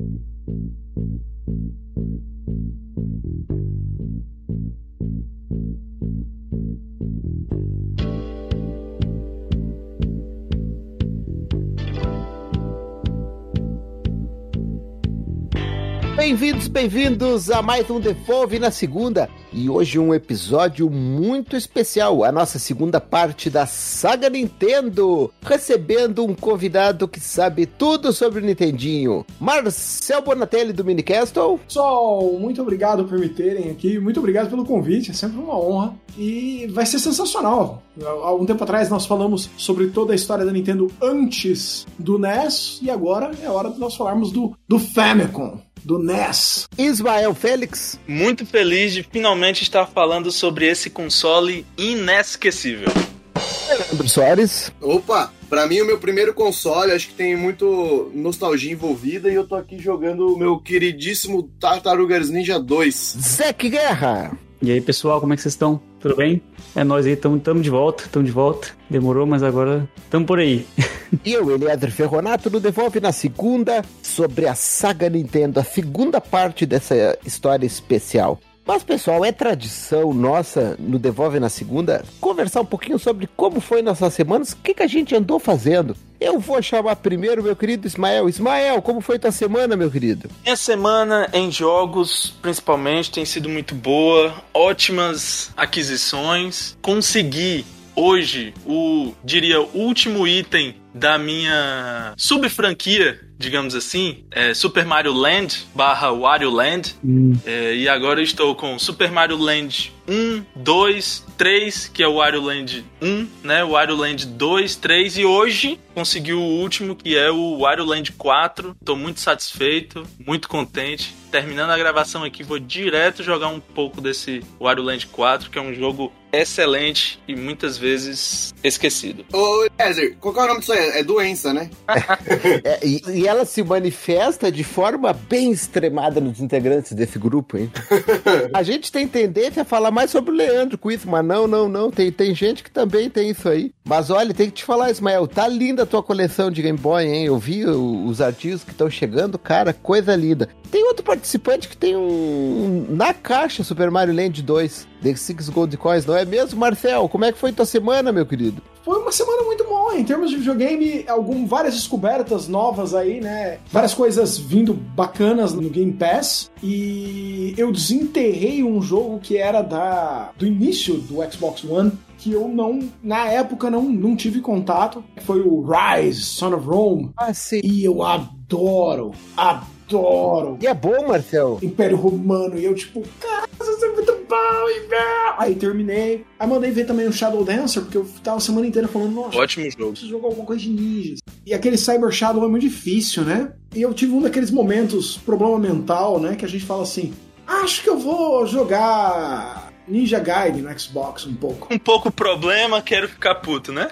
Thank you. Bem-vindos, bem-vindos a mais um Devolve na segunda. E hoje um episódio muito especial, a nossa segunda parte da saga Nintendo, recebendo um convidado que sabe tudo sobre o Nintendinho, Marcel Bonatelli do Minicastle. Pessoal, muito obrigado por me terem aqui, muito obrigado pelo convite, é sempre uma honra e vai ser sensacional. Há um tempo atrás nós falamos sobre toda a história da Nintendo antes do NES e agora é hora de nós falarmos do, do Famicom do NES. Ismael Félix. Muito feliz de finalmente estar falando sobre esse console inesquecível. Leandro Soares. Opa, pra mim o meu primeiro console, acho que tem muito nostalgia envolvida e eu tô aqui jogando o meu queridíssimo Tartarugas Ninja 2. Zeke Guerra. E aí, pessoal, como é que vocês estão? Tudo bem? É nós aí, estamos de volta, estamos de volta. Demorou, mas agora estamos por aí. E eu, Eliadre Ferronato, no Devolve na segunda sobre a saga Nintendo, a segunda parte dessa história especial. Mas, pessoal, é tradição nossa no Devolve na segunda conversar um pouquinho sobre como foi nossas semanas, o que, que a gente andou fazendo. Eu vou chamar primeiro meu querido Ismael. Ismael, como foi tua semana, meu querido? Minha semana em jogos, principalmente, tem sido muito boa. Ótimas aquisições. Consegui hoje o, diria, último item da minha sub-franquia, digamos assim, é Super Mario Land barra Wario Land. Hum. É, e agora eu estou com Super Mario Land 1, 2, 3, que é o Wario Land 1, né? O Wario Land 2, 3 e hoje consegui o último, que é o Wario Land 4. Tô muito satisfeito, muito contente. Terminando a gravação aqui, vou direto jogar um pouco desse Wario Land 4, que é um jogo excelente e muitas vezes esquecido. Ô, Ezer, qual que é o nome disso aí? É doença, né? É, e, e ela se manifesta de forma bem extremada nos integrantes desse grupo, hein? a gente tem tendência a falar mais sobre o Leandro com isso, mas não, não, não. Tem, tem gente que também tem isso aí. Mas olha, tem que te falar, Ismael, tá linda a tua coleção de Game Boy, hein? Eu vi os artigos que estão chegando, cara, coisa linda. Tem outro participante que tem um. Na caixa Super Mario Land 2, The Six Gold Coins, não é mesmo, Marcel? Como é que foi tua semana, meu querido? Foi uma semana muito boa em termos de videogame, algum, várias descobertas novas aí, né? Várias coisas vindo bacanas no Game Pass. E eu desenterrei um jogo que era da do início do Xbox One, que eu não, na época, não, não tive contato. Foi o Rise, Son of Rome. Ah, sim. E eu adoro, adoro E é bom, Marcel? Império Romano. E eu, tipo, cara, isso é muito bom. e, ah. Aí terminei. Aí mandei ver também o Shadow Dancer, porque eu tava a semana inteira falando, nossa, Ótimo jogo. preciso jogar alguma coisa de ninjas. E aquele Cyber Shadow é muito difícil, né? E eu tive um daqueles momentos, problema mental, né? Que a gente fala assim: acho que eu vou jogar Ninja Gaiden no Xbox um pouco. Um pouco problema, quero ficar puto, né?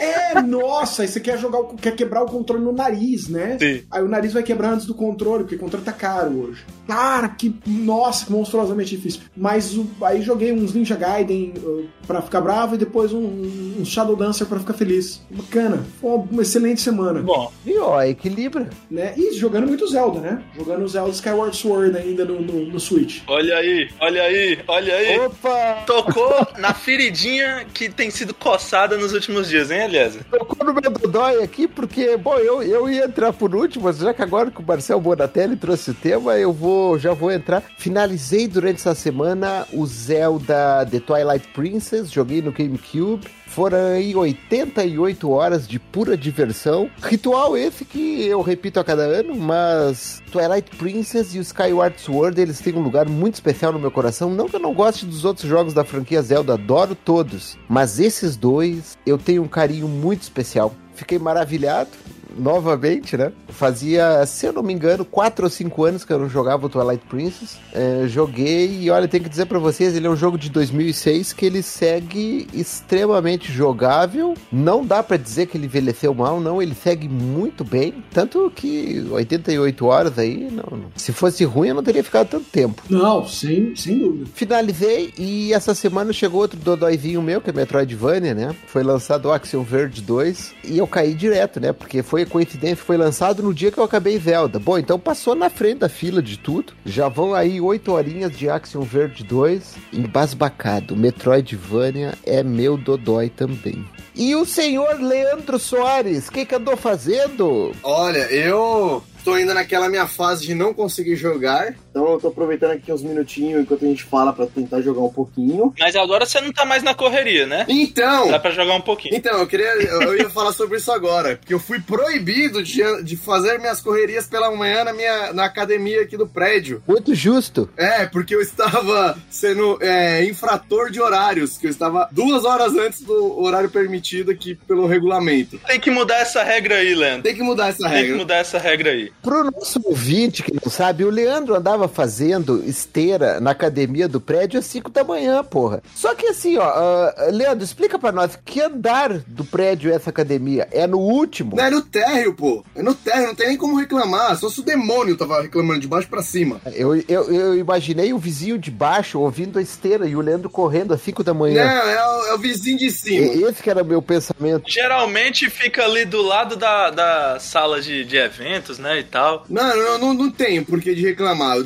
É, nossa, aí você quer jogar, o- quer quebrar o controle no nariz, né? Sim. Aí o nariz vai quebrar antes do controle, porque o controle tá caro hoje. Cara, que. Nossa, que monstruosamente difícil. Mas o- aí joguei uns Ninja Gaiden uh, pra ficar bravo e depois um, um Shadow Dancer pra ficar feliz. Bacana. Foi uma excelente semana. Bom, E ó, equilibra. Né? E jogando muito Zelda, né? Jogando Zelda Skyward Sword ainda no, no, no Switch. olha aí, olha aí, olha aí. Opa! Tocou na feridinha que tem sido coçada nos últimos dias, hein, Eliasa? Tocou no meu dodói aqui, porque, bom, eu, eu ia entrar por último, mas já que agora que o Marcel Bonatelli trouxe o tema, eu vou, já vou entrar. Finalizei durante essa semana o Zelda The Twilight Princess, joguei no GameCube. Foram aí 88 horas de pura diversão. Ritual esse que eu repito a cada ano, mas Twilight Princess e o Skyward Sword, eles têm um lugar muito especial no meu coração. Não que eu não goste dos outros jogos da franquia Zelda, adoro todos. Mas esses dois, eu tenho um carinho muito especial. Fiquei maravilhado. Novamente, né? Fazia, se eu não me engano, 4 ou 5 anos que eu não jogava o Twilight Princess. É, joguei e olha, tenho que dizer pra vocês, ele é um jogo de 2006 que ele segue extremamente jogável. Não dá pra dizer que ele envelheceu mal, não. Ele segue muito bem. Tanto que 88 horas aí, não, não. se fosse ruim eu não teria ficado tanto tempo. Não, sem, sem dúvida. Finalizei e essa semana chegou outro dodóizinho meu, que é Metroidvania, né? Foi lançado o Axiom Verge 2 e eu caí direto, né? Porque foi coincidência, foi lançado no dia que eu acabei Zelda. Bom, então passou na frente da fila de tudo. Já vão aí oito horinhas de Action Verde 2, embasbacado. Metroidvania é meu dodói também. E o senhor Leandro Soares, o que, que andou fazendo? Olha, eu tô ainda naquela minha fase de não conseguir jogar. Então eu tô aproveitando aqui uns minutinhos enquanto a gente fala pra tentar jogar um pouquinho. Mas agora você não tá mais na correria, né? Então. Dá pra jogar um pouquinho. Então, eu queria. Eu, ia falar sobre isso agora. Porque eu fui proibido de, de fazer minhas correrias pela manhã na minha na academia aqui do prédio. Muito justo. É, porque eu estava sendo é, infrator de horários, que eu estava duas horas antes do horário permitido aqui pelo regulamento. Tem que mudar essa regra aí, Leandro. Tem que mudar essa Tem que regra. mudar essa regra aí. Pro nosso ouvinte que não sabe, o Leandro andava fazendo esteira na academia do prédio às 5 da manhã, porra. Só que assim, ó, ah, Leandro, explica pra nós que andar do prédio é essa academia? É no último? Não, é no térreo, pô. É no térreo, não tem nem como reclamar. Só se o demônio tava reclamando de baixo pra cima. Eu, eu, eu imaginei o vizinho de baixo ouvindo a esteira e o Leandro correndo às 5 da Não, manhã. é o, é o vizinho de cima. E- Esse que era o meu pensamento. Geralmente fica ali do lado da, da sala de, de eventos, né, e tal. Não, não, não, não tenho por que de reclamar.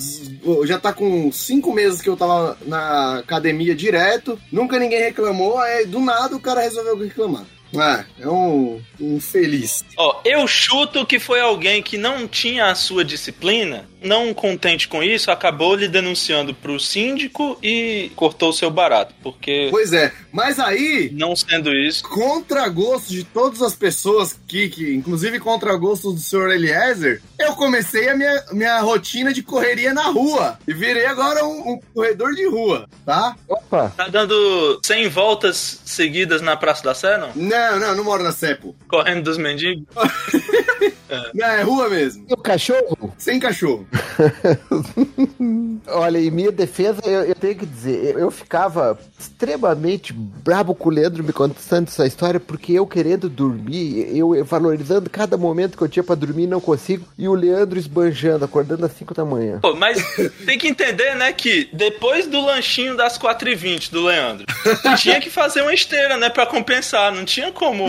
Eu já tá com cinco meses que eu tava na academia direto, nunca ninguém reclamou, aí do nada o cara resolveu reclamar. Ah, é um infeliz. Ó, eu chuto que foi alguém que não tinha a sua disciplina, não contente com isso, acabou lhe denunciando pro síndico e cortou o seu barato, porque Pois é, mas aí, não sendo isso, contra gosto de todas as pessoas que, que inclusive contra gosto do senhor Eliezer, eu comecei a minha, minha rotina de correria na rua. E virei agora um, um corredor de rua, tá? Opa! tá dando 100 voltas seguidas na Praça da Sé, não? Não, não, não moro na Cepo. Correndo dos mendigos. Não, é rua mesmo. E o cachorro? Sem cachorro. Olha, em minha defesa, eu, eu tenho que dizer, eu, eu ficava extremamente brabo com o Leandro me contando essa história, porque eu querendo dormir, eu, eu valorizando cada momento que eu tinha pra dormir, não consigo, e o Leandro esbanjando, acordando às 5 da manhã. Pô, mas tem que entender, né, que depois do lanchinho das 4h20 do Leandro, tinha que fazer uma esteira, né, pra compensar. Não tinha como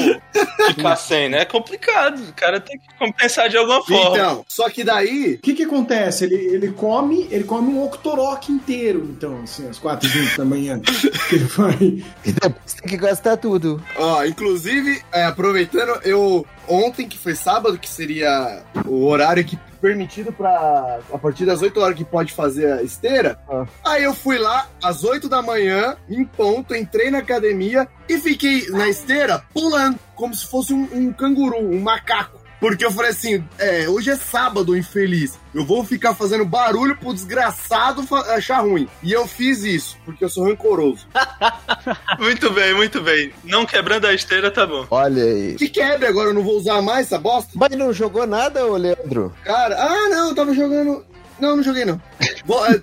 ficar sem, né? É complicado. O cara tem que compensar de alguma forma. Então, só que daí, O que que acontece? Ele, ele come ele come um octorok inteiro, então, assim, às 4 h da manhã. Que ele vai... E depois tem que gastar tudo. Ó, inclusive, é, aproveitando, eu ontem, que foi sábado, que seria o horário que permitido para a partir das 8 horas que pode fazer a esteira. Ah. Aí eu fui lá às 8 da manhã, em ponto, entrei na academia e fiquei na esteira pulando, como se fosse um, um canguru, um macaco. Porque eu falei assim, é, hoje é sábado, infeliz. Eu vou ficar fazendo barulho pro desgraçado achar ruim. E eu fiz isso, porque eu sou rancoroso. Muito bem, muito bem. Não quebrando a esteira, tá bom. Olha aí. Que quebre agora, eu não vou usar mais essa bosta? Mas não jogou nada, ô Leandro? Cara, ah, não, eu tava jogando. Não, não joguei não.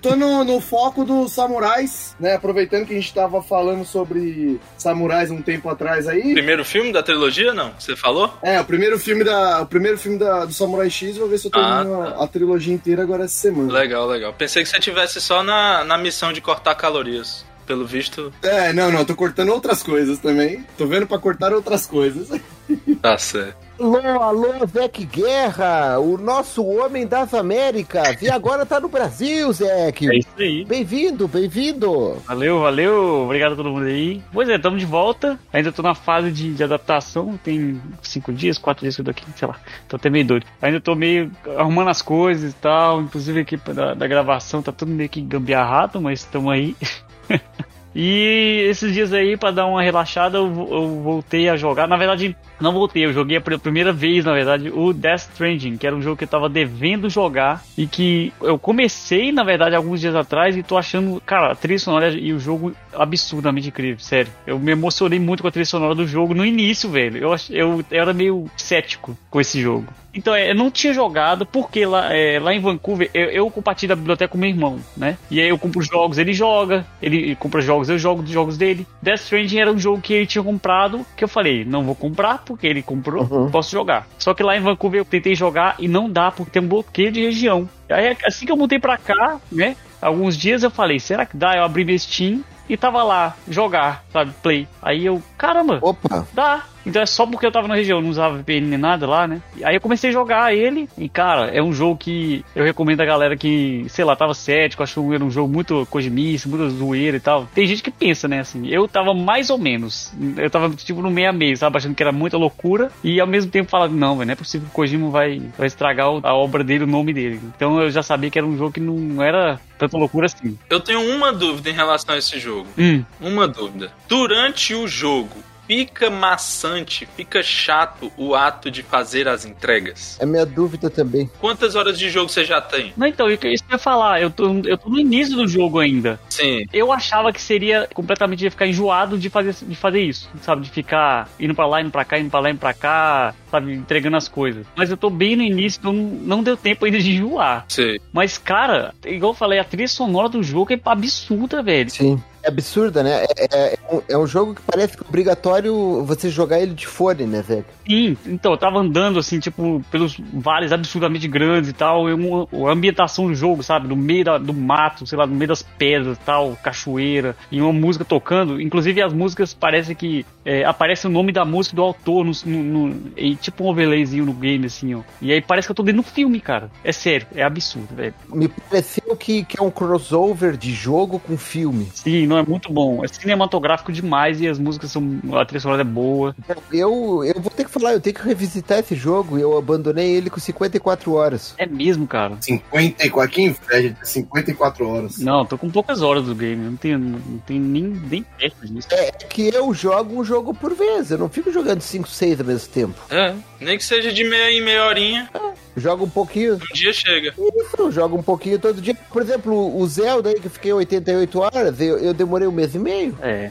Tô no, no foco dos samurais, né? Aproveitando que a gente tava falando sobre samurais um tempo atrás aí. Primeiro filme da trilogia, não? Você falou? É, o primeiro filme da. O primeiro filme da, do Samurai X, vou ver se eu termino Ah, a, a trilogia inteira agora essa semana. Legal, legal. Pensei que você tivesse só na, na missão de cortar calorias. Pelo visto, É, não, não, tô cortando outras coisas também. Tô vendo pra cortar outras coisas. tá certo. Alô, alô, Zeke Guerra, o nosso homem das Américas. E agora tá no Brasil, Zeke. É isso aí. Bem-vindo, bem-vindo. Valeu, valeu. Obrigado a todo mundo aí. Pois é, estamos de volta. Ainda tô na fase de, de adaptação. Tem cinco dias, quatro dias que eu tô aqui, sei lá. Tô até meio doido. Ainda tô meio arrumando as coisas e tal. Inclusive a equipe da, da gravação tá tudo meio que gambiarrado, mas estamos aí. E esses dias aí, pra dar uma relaxada, eu, eu voltei a jogar. Na verdade, não voltei, eu joguei pela primeira vez, na verdade, o Death Stranding, que era um jogo que eu tava devendo jogar e que eu comecei, na verdade, alguns dias atrás e tô achando, cara, a trilha sonora e o jogo absurdamente incrível, sério. Eu me emocionei muito com a trilha sonora do jogo no início, velho. Eu, eu, eu era meio cético com esse jogo. Então, é, eu não tinha jogado, porque lá, é, lá em Vancouver, eu, eu compartilho a biblioteca com meu irmão, né? E aí eu compro jogos, ele joga, ele compra jogos, eu jogo dos jogos dele. Death Stranding era um jogo que ele tinha comprado, que eu falei, não vou comprar, porque ele comprou, Uhum. posso jogar. Só que lá em Vancouver eu tentei jogar e não dá, porque tem um bloqueio de região. Aí assim que eu mudei pra cá, né? Alguns dias eu falei, será que dá? Eu abri meu Steam e tava lá, jogar, sabe, play. Aí eu, caramba, Opa, Dá. Então é só porque eu tava na região, não usava VPN nem nada lá, né? E aí eu comecei a jogar ele. E, cara, é um jogo que eu recomendo a galera que, sei lá, tava cético, achou que era um jogo muito cojimista, muito zoeira e tal. Tem gente que pensa, né, assim. Eu tava mais ou menos. Eu tava, tipo, no meio a meio, sabe? Achando que era muita loucura. E ao mesmo tempo falando, não, velho, não é possível que o Kojima vai, vai estragar a obra dele, o nome dele. Então eu já sabia que era um jogo que não era tanta loucura assim. Eu tenho uma dúvida em relação a esse jogo. Hum. Uma dúvida. Durante o jogo, fica maçante, fica chato o ato de fazer as entregas? É minha dúvida também. Quantas horas de jogo você já tem? Não, então, isso que eu ia falar, eu tô, eu tô no início do jogo ainda. Sim. Eu achava que seria completamente ia ficar enjoado de fazer, de fazer isso, sabe? De ficar indo pra lá, indo pra cá, indo pra lá, indo pra cá, sabe? Entregando as coisas. Mas eu tô bem no início, então não deu tempo ainda de enjoar. Sim. Mas, cara, igual eu falei, a trilha sonora do jogo é absurda, velho. Sim. É absurda, né? É, é, é, um, é, um, jogo que parece que é obrigatório você jogar ele de fone, né, velho? Sim, então, eu tava andando, assim, tipo, pelos vales absurdamente grandes e tal, e uma, a ambientação do jogo, sabe? No meio da, do mato, sei lá, no meio das pedras e tal, cachoeira, e uma música tocando. Inclusive, as músicas parece que é, aparece o nome da música do autor, no, no, no e, tipo um overlayzinho no game, assim, ó. E aí parece que eu tô dentro do filme, cara. É sério, é absurdo, velho. Me pareceu que, que é um crossover de jogo com filme. Sim, não é muito bom. É cinematográfico demais e as músicas são. A trilha sonora é boa. Eu, eu vou ter que falar, eu tenho que revisitar esse jogo. Eu abandonei ele com 54 horas. É mesmo, cara. 54, que inveja, 54 horas. Não, tô com poucas horas do game. Não tenho, não tenho nem, nem perto disso. É que eu jogo um jogo por vez. Eu não fico jogando 5, 6 ao mesmo tempo. É, nem que seja de meia em meia horinha. É. Joga um pouquinho. Um dia chega. Isso, joga um pouquinho todo dia. Por exemplo, o Zelda aí que eu fiquei 88 horas, eu, eu demorei um mês e meio. É.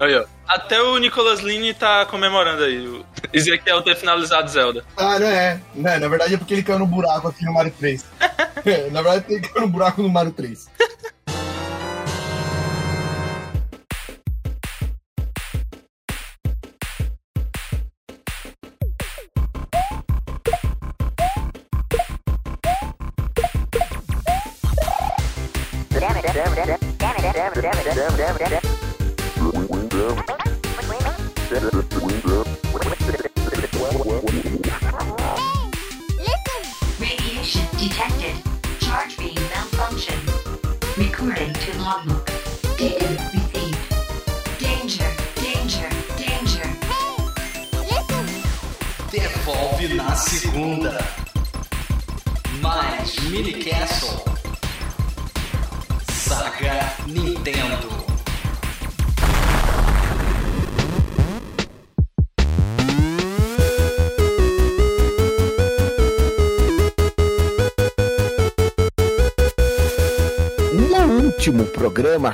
Aí, ó. Até o Nicolas Lini tá comemorando aí. O Ezequiel ter finalizado Zelda. Ah, não é. Não, é, na verdade é porque ele caiu no buraco aqui no Mario 3. é, na verdade ele caiu no buraco no Mario 3.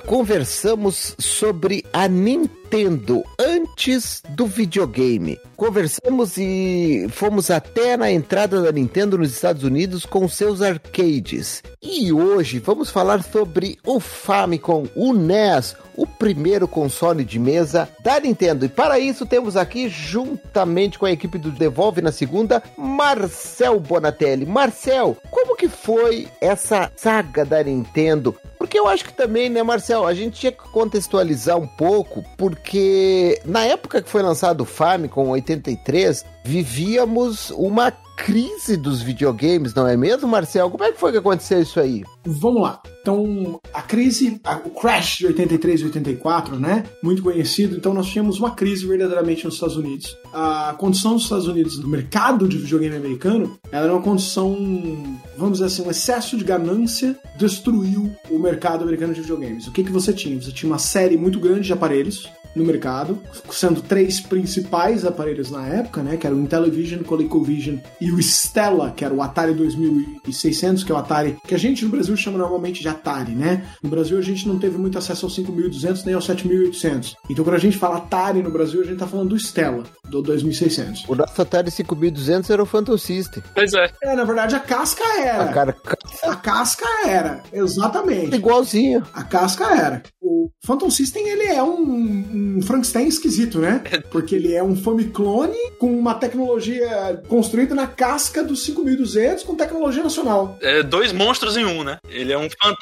Conversamos sobre a Nintendo antes do videogame. Conversamos e fomos até na entrada da Nintendo nos Estados Unidos com seus arcades. E hoje vamos falar sobre o Famicom, o NES, o primeiro console de mesa da Nintendo. E para isso temos aqui, juntamente com a equipe do Devolve na segunda, Marcel Bonatelli. Marcel, como que foi essa saga da Nintendo? Porque eu acho que também, né, Marcel, a gente tinha que contextualizar um pouco, porque na época que foi lançado o Famicom, 83, vivíamos uma crise dos videogames, não é mesmo, Marcel? Como é que foi que aconteceu isso aí? Vamos lá. Então, a crise, o crash de 83 e 84, né? Muito conhecido. Então, nós tínhamos uma crise verdadeiramente nos Estados Unidos. A condição dos Estados Unidos no mercado de videogame americano era uma condição, vamos dizer assim, um excesso de ganância destruiu o mercado americano de videogames. O que, que você tinha? Você tinha uma série muito grande de aparelhos no mercado, sendo três principais aparelhos na época, né, que era o Intellivision, o ColecoVision e o Stella, que era o Atari 2600, que é o Atari que a gente no Brasil chama normalmente de Atari, né? No Brasil a gente não teve muito acesso ao 5200 nem ao 7800. Então quando a gente fala Atari no Brasil, a gente tá falando do Stella, do 2600. O nosso Atari 5200 era o Phantom System. Pois é. É, na verdade a casca era. A cara A casca era, exatamente. igualzinho. A casca era. O Phantom System, ele é um, um Frankenstein esquisito, né? Porque ele é um Famiclone com uma tecnologia construída na casca do 5200 com tecnologia nacional, É dois monstros em um, né? Ele é um fantasma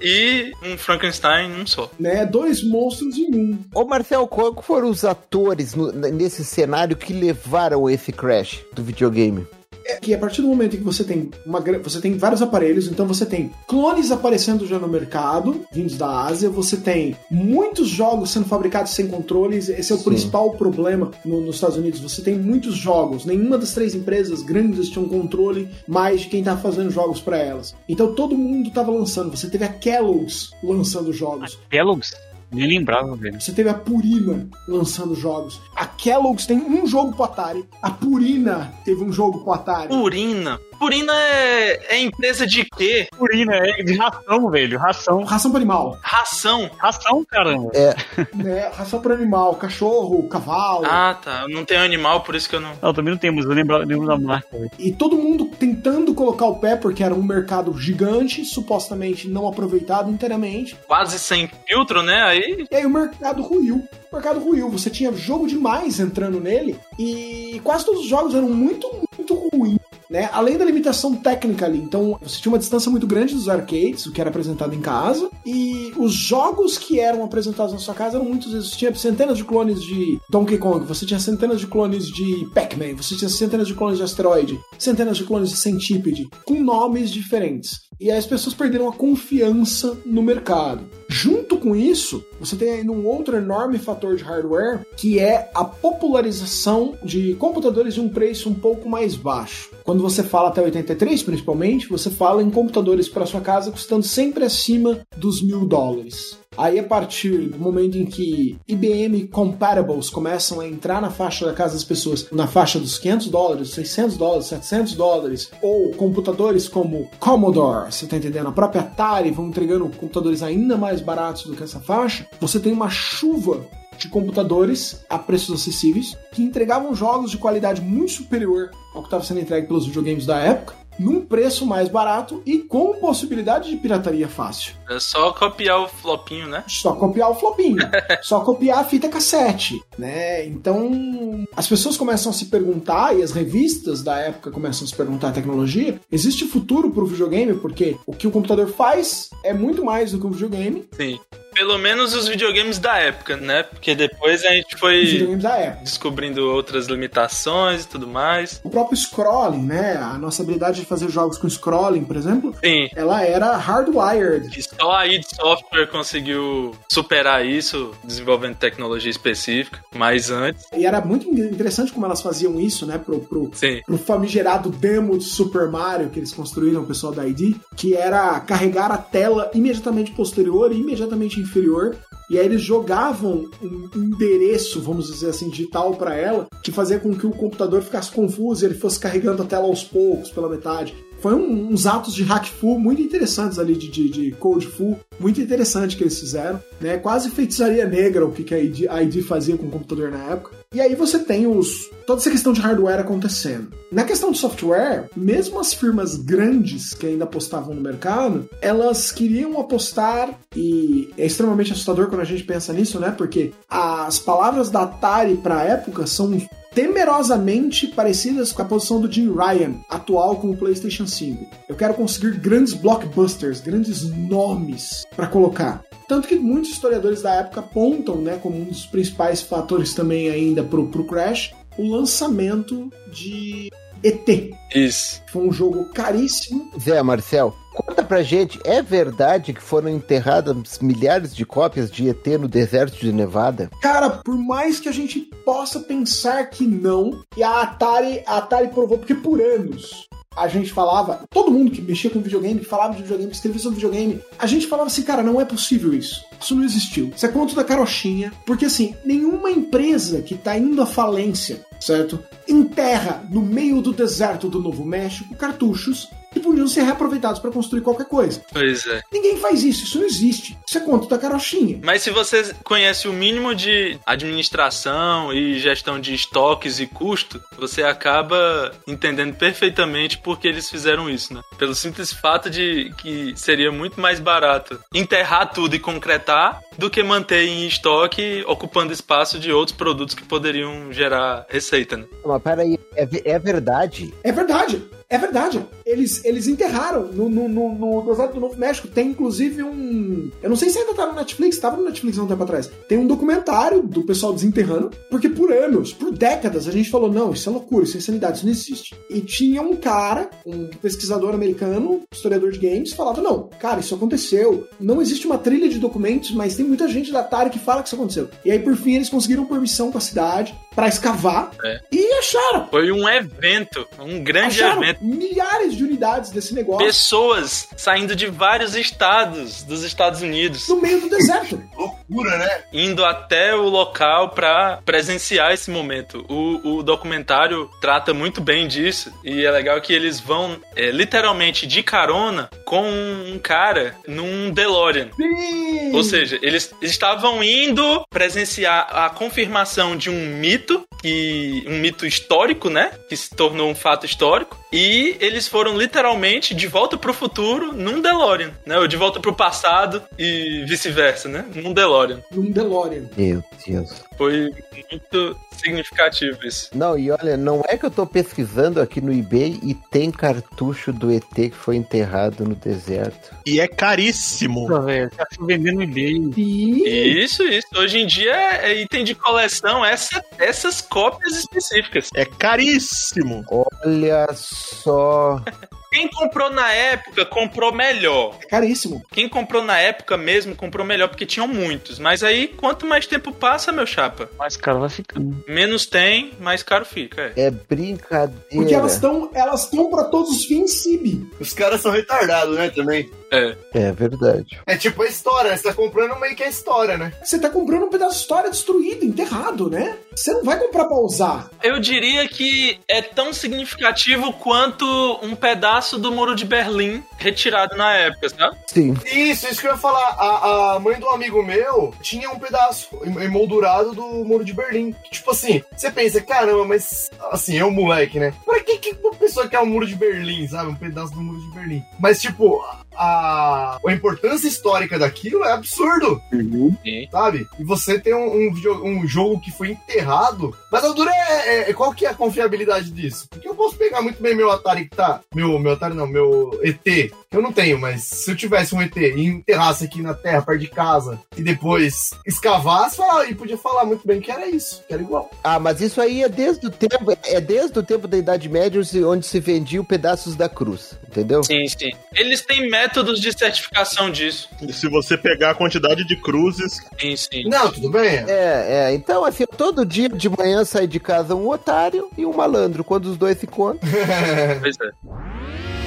e um Frankenstein um só. né? Dois monstros em um. Ô Marcel, qual foram os atores no- nesse cenário que levaram esse crash do videogame? É que a partir do momento em que você tem uma você tem vários aparelhos, então você tem clones aparecendo já no mercado, vindos da Ásia, você tem muitos jogos sendo fabricados sem controles, esse é o Sim. principal problema no- nos Estados Unidos. Você tem muitos jogos, nenhuma das três empresas grandes tinha um controle mais de quem tá fazendo jogos para elas. Então todo mundo tava lançando, você teve a Kellogg's lançando jogos. Kellogg's? Nem lembrava, velho. Você teve a Purina lançando jogos. A Kellogg's tem um jogo pro Atari. A Purina teve um jogo pro Atari. Purina. Purina é, é empresa de quê? Purina, é de ração, velho. Ração. Ração para animal. Ração. Ração, caramba. né? Ração para animal. Cachorro, cavalo. Ah, tá. Eu não tenho animal, por isso que eu não. Não, também não temos, eu lembro, lembro da marca. E todo mundo tentando colocar o pé, porque era um mercado gigante, supostamente não aproveitado inteiramente. Quase sem filtro, né? Aí. E aí o mercado ruiu. O mercado ruiu. Você tinha jogo demais entrando nele. E quase todos os jogos eram muito, muito ruins. Né? Além da limitação técnica ali. Então, você tinha uma distância muito grande dos arcades, o que era apresentado em casa. E os jogos que eram apresentados na sua casa eram muitas vezes. Você tinha centenas de clones de Donkey Kong, você tinha centenas de clones de Pac-Man, você tinha centenas de clones de Asteroid, centenas de clones de Centipede, com nomes diferentes. E aí as pessoas perderam a confiança no mercado. Junto com isso, você tem ainda um outro enorme fator de hardware, que é a popularização de computadores de um preço um pouco mais baixo. Quando você fala até 83, principalmente, você fala em computadores para sua casa custando sempre acima dos mil dólares. Aí, a partir do momento em que IBM Compatibles começam a entrar na faixa da casa das pessoas, na faixa dos 500 dólares, 600 dólares, 700 dólares, ou computadores como Commodore, você tá entendendo? A própria Atari vão entregando computadores ainda mais baratos do que essa faixa, você tem uma chuva de computadores a preços acessíveis que entregavam jogos de qualidade muito superior ao que estava sendo entregue pelos videogames da época, num preço mais barato e com possibilidade de pirataria fácil. É só copiar o flopinho, né? Só copiar o flopinho, só copiar a fita cassete, né? Então, as pessoas começam a se perguntar e as revistas da época começam a se perguntar a tecnologia, existe futuro para o videogame porque o que o computador faz é muito mais do que um videogame, Sim. Pelo menos os videogames da época, né? Porque depois a gente foi descobrindo outras limitações e tudo mais. O próprio scrolling, né? A nossa habilidade de fazer jogos com scrolling, por exemplo, Sim. ela era hardwired. E só a id Software conseguiu superar isso, desenvolvendo tecnologia específica. Mas antes, E era muito interessante como elas faziam isso, né? Pro, pro, sim. pro famigerado demo de Super Mario que eles construíram, o pessoal da ID, que era carregar a tela imediatamente posterior e imediatamente inferior. E aí eles jogavam um endereço, vamos dizer assim, digital para ela, que fazia com que o computador ficasse confuso e ele fosse carregando a tela aos poucos, pela metade. Foi um- uns atos de hack full muito interessantes ali, de, de, de code full, muito interessante que eles fizeram, né? Quase feitiçaria negra o que, que a ID, a ID fazia com o computador na época. E aí você tem os toda essa questão de hardware acontecendo. Na questão de software, mesmo as firmas grandes que ainda apostavam no mercado, elas queriam apostar e é extremamente assustador quando a gente pensa nisso, né? Porque as palavras da Atari para a época são temerosamente parecidas com a posição do Jim Ryan, atual com o PlayStation 5. Eu quero conseguir grandes blockbusters, grandes nomes para colocar. Tanto que muitos historiadores da época apontam, né, como um dos principais fatores também ainda pro, pro Crash, o lançamento de ET. Isso. Foi um jogo caríssimo. Zé Marcel, conta pra gente, é verdade que foram enterradas milhares de cópias de ET no deserto de Nevada? Cara, por mais que a gente possa pensar que não, e a Atari, a Atari provou, porque por anos a gente falava, todo mundo que mexia com videogame, que falava de videogame, que escrevia sobre videogame, a gente falava assim, cara, não é possível isso. Isso não existiu. Isso é conto da carochinha. Porque assim, nenhuma empresa que tá indo à falência, certo? Enterra no meio do deserto do Novo México cartuchos que podiam ser reaproveitados para construir qualquer coisa. Pois é. Ninguém faz isso, isso não existe. Isso é conto da carochinha. Mas se você conhece o mínimo de administração e gestão de estoques e custo, você acaba entendendo perfeitamente por que eles fizeram isso, né? Pelo simples fato de que seria muito mais barato enterrar tudo e concretar do que manter em estoque ocupando espaço de outros produtos que poderiam gerar receita, né? Mas peraí, é, é verdade. É verdade. É verdade. Eles, eles enterraram no, no, no, no deserto do Novo México. Tem inclusive um. Eu não sei se ainda tá no Netflix, tava no Netflix há um tempo atrás. Tem um documentário do pessoal desenterrando, porque por anos, por décadas, a gente falou: não, isso é loucura, isso é insanidade, isso não existe. E tinha um cara, um pesquisador americano, historiador de games, falava: não, cara, isso aconteceu. Não existe uma trilha de documentos, mas tem muita gente da Atari que fala que isso aconteceu. E aí, por fim, eles conseguiram permissão pra cidade pra escavar É. e acharam. Foi um evento, um grande Acharam evento. Milhares de unidades desse negócio Pessoas saindo de vários estados dos Estados Unidos, no meio do deserto. Loucura, né? indo até o local pra presenciar esse momento. O, o documentário trata muito bem disso e é legal que eles vão é, literalmente de carona com um cara num DeLorean. Sim! Ou seja, eles estavam indo presenciar a confirmação de um mito, que um mito histórico, né? Que se tornou um fato histórico. E eles foram literalmente de volta pro futuro num DeLorean, né? Ou de volta pro passado e vice-versa, né? Num DeLorean. Num DeLorean. Meu Deus. Foi muito significativo isso. Não, e olha, não é que eu tô pesquisando aqui no eBay e tem cartucho do ET que foi enterrado no deserto. E é caríssimo. Pô, velho, tá se vendendo no eBay. E Isso, isso. Hoje em dia é é item de coleção essa, essas cópias específicas. É caríssimo. Olha só. Quem comprou na época comprou melhor. é caríssimo. Quem comprou na época mesmo comprou melhor, porque tinham muitos. Mas aí, quanto mais tempo passa, meu chapa, Mais caro vai ficando. menos tem, mais caro fica. É. É brincadeira. Porque elas estão elas estão para todos os fins CIB. Os caras são retardados, né, também. É. É verdade. É tipo a história, né? Você tá comprando meio que a história, né? Você tá comprando um pedaço de história destruído, enterrado, né? Você não vai comprar pra usar. Eu diria que é tão significativo quanto um pedaço do muro de Berlim retirado na época, sabe? Sim. Isso, isso que eu ia falar. A, a mãe do amigo meu tinha um pedaço emoldurado do Muro de Berlim. Tipo assim, você pensa, caramba, mas assim, eu moleque, né? Pra que, que uma pessoa quer um Muro de Berlim, sabe? Um pedaço do Muro de Berlim. Mas, tipo, a, a importância histórica daquilo é absurdo, Sim. sabe? E você tem um, um, um jogo que foi enterrado. Mas a dura é, é- é- Qual que é a confiabilidade disso? Porque eu posso pegar muito bem meu Atari que tá. Meu, meu Atari não, meu ET. que Eu não tenho, mas se eu tivesse um ET e enterrasse aqui na terra, perto de casa, e depois escavasse, falar, e podia falar muito bem que era isso, que era igual. Ah, mas isso aí é desde o tempo, é desde o tempo da Idade Média onde se vendiam pedaços da cruz, entendeu? Sim, sim. Eles têm métodos de certificação disso. E se você pegar a quantidade de cruzes, Sim, sim. Não, tudo bem. É, é. Então, assim, todo dia de manhã sai de casa um otário e um malandro. Quando os dois se encontram. Pois é.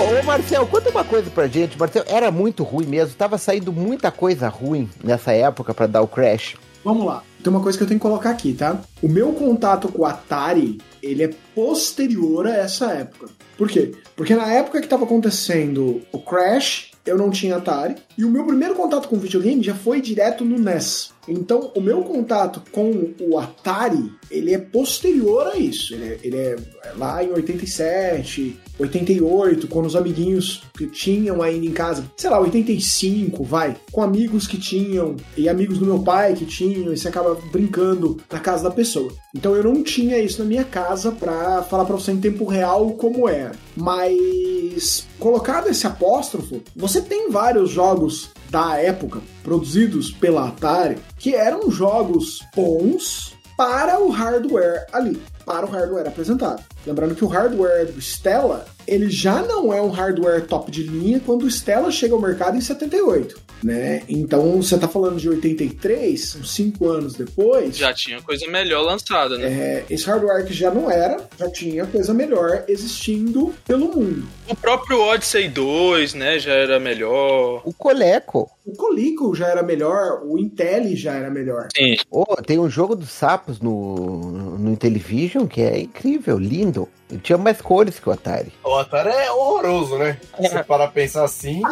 Ô, Marcel, conta uma coisa pra gente. Marcel, era muito ruim mesmo. Tava saindo muita coisa ruim nessa época pra dar o crash. Vamos lá. Tem uma coisa que eu tenho que colocar aqui, tá? O meu contato com o Atari, ele é posterior a essa época. Por quê? Porque na época que tava acontecendo o Crash, eu não tinha Atari. E o meu primeiro contato com o videogame já foi direto no NES. Então, o meu contato com o Atari, ele é posterior a isso. Ele é, ele é lá em 87, 88, quando os amiguinhos que tinham ainda em casa, sei lá, 85, vai, com amigos que tinham e amigos do meu pai que tinham, e você acaba brincando na casa da pessoa. Então eu não tinha isso na minha casa pra falar pra você em tempo real como era. Mas colocado esse apóstrofo, você tem vários jogos da época produzidos pela Atari que eram jogos bons para o hardware ali. para o hardware apresentado. Lembrando que o hardware do Stella, ele já não é um hardware top de linha quando o Stella chega ao mercado em 78, né? Então, você tá falando de 83, são 5 anos depois. Já tinha coisa melhor lançada, né? É, esse hardware que já não era, já tinha coisa melhor existindo pelo mundo. O próprio Odyssey 2, né, já era melhor. O Coleco. O Colico já era melhor, o Intel já era melhor. Sim. Oh, tem um jogo dos sapos no, no Intellivision que é incrível, Ele tinha mais cores que o Atari. O Atari é horroroso, né? Se você parar pra pensar assim,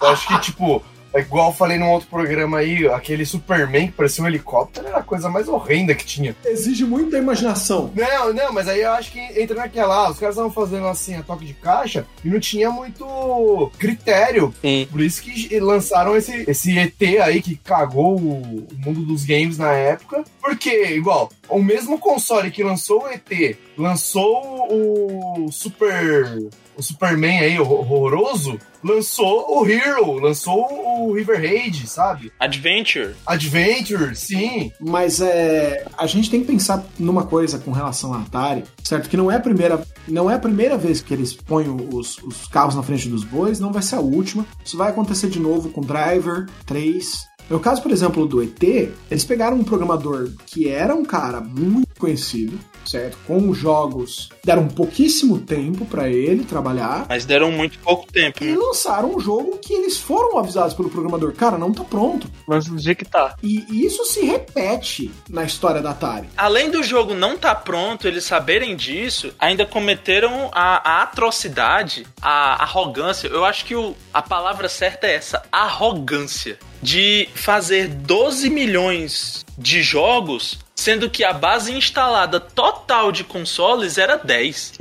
eu acho que, tipo, é igual eu falei num outro programa aí, aquele Superman que parecia um helicóptero era a coisa mais horrenda que tinha. Exige muita imaginação. Não, não, mas aí eu acho que entra naquela, ah, os caras estavam fazendo assim a toque de caixa e não tinha muito critério. Sim. Por isso que lançaram esse, esse ET aí que cagou o, o mundo dos games na época. Porque, igual, o mesmo console que lançou o ET, lançou o Super. O Superman aí, o horroroso, lançou o Hero, lançou o River Raid, sabe? Adventure. Adventure, sim. Mas é, a gente tem que pensar numa coisa com relação à Atari, certo? Que não é a primeira, não é a primeira vez que eles põem os, os carros na frente dos bois, não vai ser a última. Isso vai acontecer de novo com Driver 3. No caso, por exemplo, do ET, eles pegaram um programador que era um cara muito conhecido, certo? Com jogos, deram pouquíssimo tempo pra ele trabalhar Mas deram muito pouco tempo, e né? lançaram um jogo que eles foram avisados pelo programador, cara, não tá pronto. Mas do jeito que tá. E isso se repete na história da Atari. Além do jogo não estar pronto, eles saberem disso, ainda cometeram a, a atrocidade, a arrogância. Eu acho que o- a palavra certa é essa: arrogância. De fazer 12 milhões de jogos, sendo que a base instalada total de consoles era 10.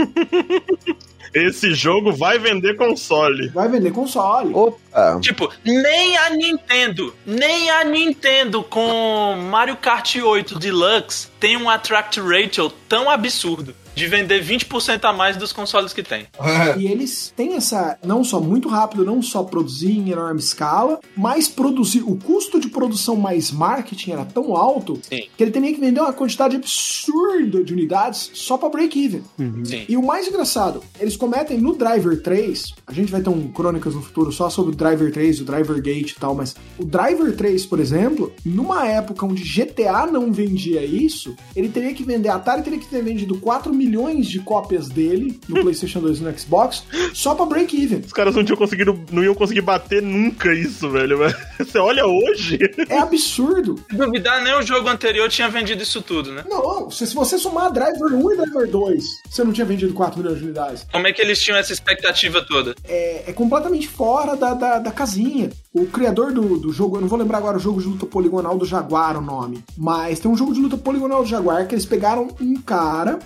Esse jogo vai vender console. Vai vender console. Opa! Tipo, nem a Nintendo, nem a Nintendo com Mario Kart 8 Deluxe tem um attract ratio tão absurdo de vender 20% a mais dos consoles que tem. E eles têm essa, não só muito rápido, não só produzir em enorme escala, mas produzir. O custo de produção mais marketing era tão alto Sim. que ele teria que vender uma quantidade absurda de unidades só pra break-even. Sim. E o mais engraçado, eles cometem no Driver 3, a gente vai ter um crônicas no futuro só sobre o Driver 3, o Driver Gate e tal, mas o Driver 3, por exemplo, numa época onde GTA não vendia isso, ele teria que vender, a Atari teria que ter vendido 4 milhões de cópias dele no PlayStation 2 e no Xbox só pra break even. Os caras não tinham conseguido, não iam conseguir bater nunca isso, velho. Você olha hoje. É absurdo. Se duvidar, nem o jogo anterior tinha vendido isso tudo, né? Não, se, se você somar Driver 1 e Driver 2, você não tinha vendido 4 milhões de unidades. Como é que eles tinham essa expectativa toda? é, é completamente fora da, da, da casinha. O criador do, do jogo, eu não vou lembrar agora o jogo de luta poligonal do Jaguar, o nome, mas tem um jogo de luta poligonal do Jaguar que eles pegaram um cara,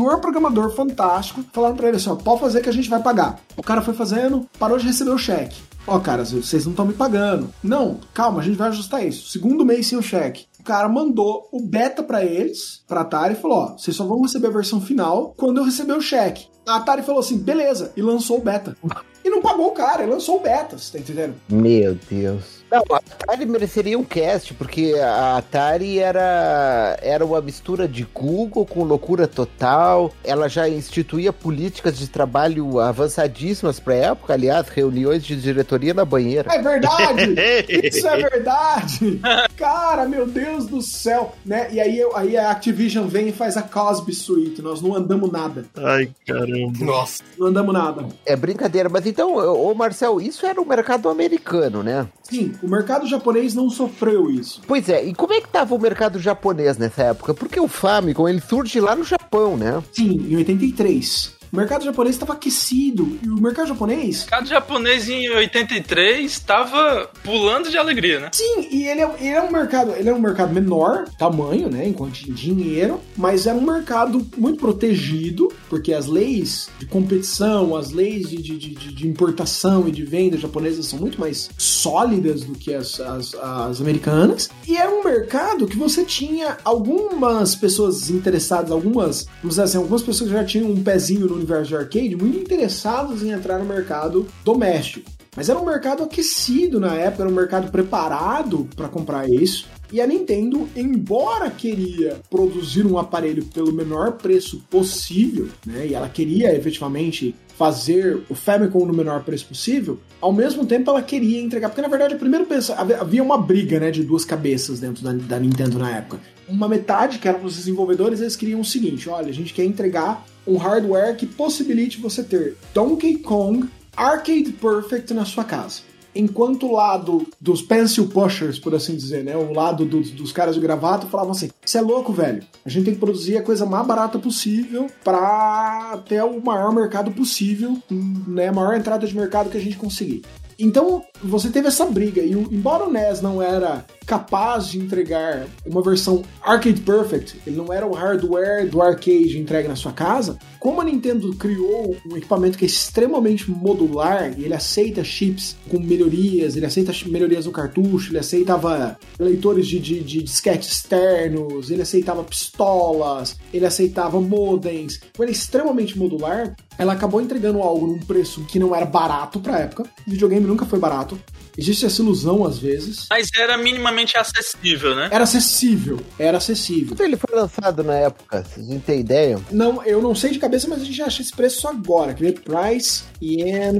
senhor programador fantástico, falaram pra ele assim: ó, pode fazer que a gente vai pagar. O cara foi fazendo, parou de receber o cheque. Ó, cara, vocês não estão me pagando. Não, calma, a gente vai ajustar isso. Segundo mês sem o cheque. O cara mandou o beta pra eles, pra Atari, e falou: ó, vocês só vão receber a versão final quando eu receber o cheque. A Atari falou assim: beleza, e lançou o beta. E não pagou o cara, ele lançou o beta, você tá entendendo? Meu Deus. Não, a Atari mereceria um cast, porque a Atari era, era uma mistura de Google com loucura total. Ela já instituía políticas de trabalho avançadíssimas pra época, aliás, reuniões de diretoria na banheira. É verdade! Isso é verdade! Cara, meu Deus do céu! Né? E aí, eu- aí a Activision vem e faz a Cosby Suite. Nós não andamos nada. Ai, caramba. Nossa. Não andamos nada. É brincadeira, mas então, ô Marcel, isso era o mercado americano, né? Sim, o mercado japonês não sofreu isso. Pois é, e como é que tava o mercado japonês nessa época? Porque o Famicom, ele surge lá no Japão, né? Sim, em 83. O mercado japonês estava aquecido. E o mercado japonês. O mercado japonês em 83 estava pulando de alegria, né? Sim, e ele é, ele é um mercado, ele é um mercado menor, tamanho, né, enquanto em dinheiro, mas é um mercado muito protegido, porque as leis de competição, as leis de, de, de, de importação e de venda japonesas são muito mais sólidas do que as, as, as americanas. E era um mercado que você tinha algumas pessoas interessadas, algumas, vamos dizer assim, algumas pessoas que já tinham um pezinho no universo de arcade, muito interessadas em entrar no mercado doméstico. Mas era um mercado aquecido na época, era um mercado preparado para comprar isso. E a Nintendo, embora queria produzir um aparelho pelo menor preço possível, né, e ela queria efetivamente fazer o Famicom no menor preço possível, ao mesmo tempo ela queria entregar, porque na verdade, primeiro pensa, havia uma briga, né, de duas cabeças dentro da, da Nintendo na época. Uma metade, que eram os desenvolvedores, eles queriam o seguinte, olha, a gente quer entregar um hardware que possibilite você ter Donkey Kong Arcade Perfect na sua casa. Enquanto o lado dos pencil pushers, por assim dizer, né? O lado dos, dos caras de gravata falavam assim: você é louco, velho. A gente tem que produzir a coisa mais barata possível para ter o maior mercado possível, né? A maior entrada de mercado que a gente conseguir. Então, você teve essa briga, e embora o NES não era capaz de entregar uma versão arcade perfect, ele não era o hardware do arcade entregue na sua casa, como a Nintendo criou um equipamento que é extremamente modular, e ele aceita chips com melhorias, ele aceita melhorias no cartucho, ele aceitava leitores de, de, de disquete externos, ele aceitava pistolas, ele aceitava modems, então ele é extremamente modular, ela acabou entregando algo num preço que não era barato pra época. O videogame nunca foi barato. Existe essa ilusão às vezes. Mas era minimamente acessível, né? Era acessível, era acessível. Quanto ele foi lançado na época? Vocês não têm ideia? Não, eu não sei de cabeça, mas a gente acha esse preço agora. Quer ver? Price, Yen,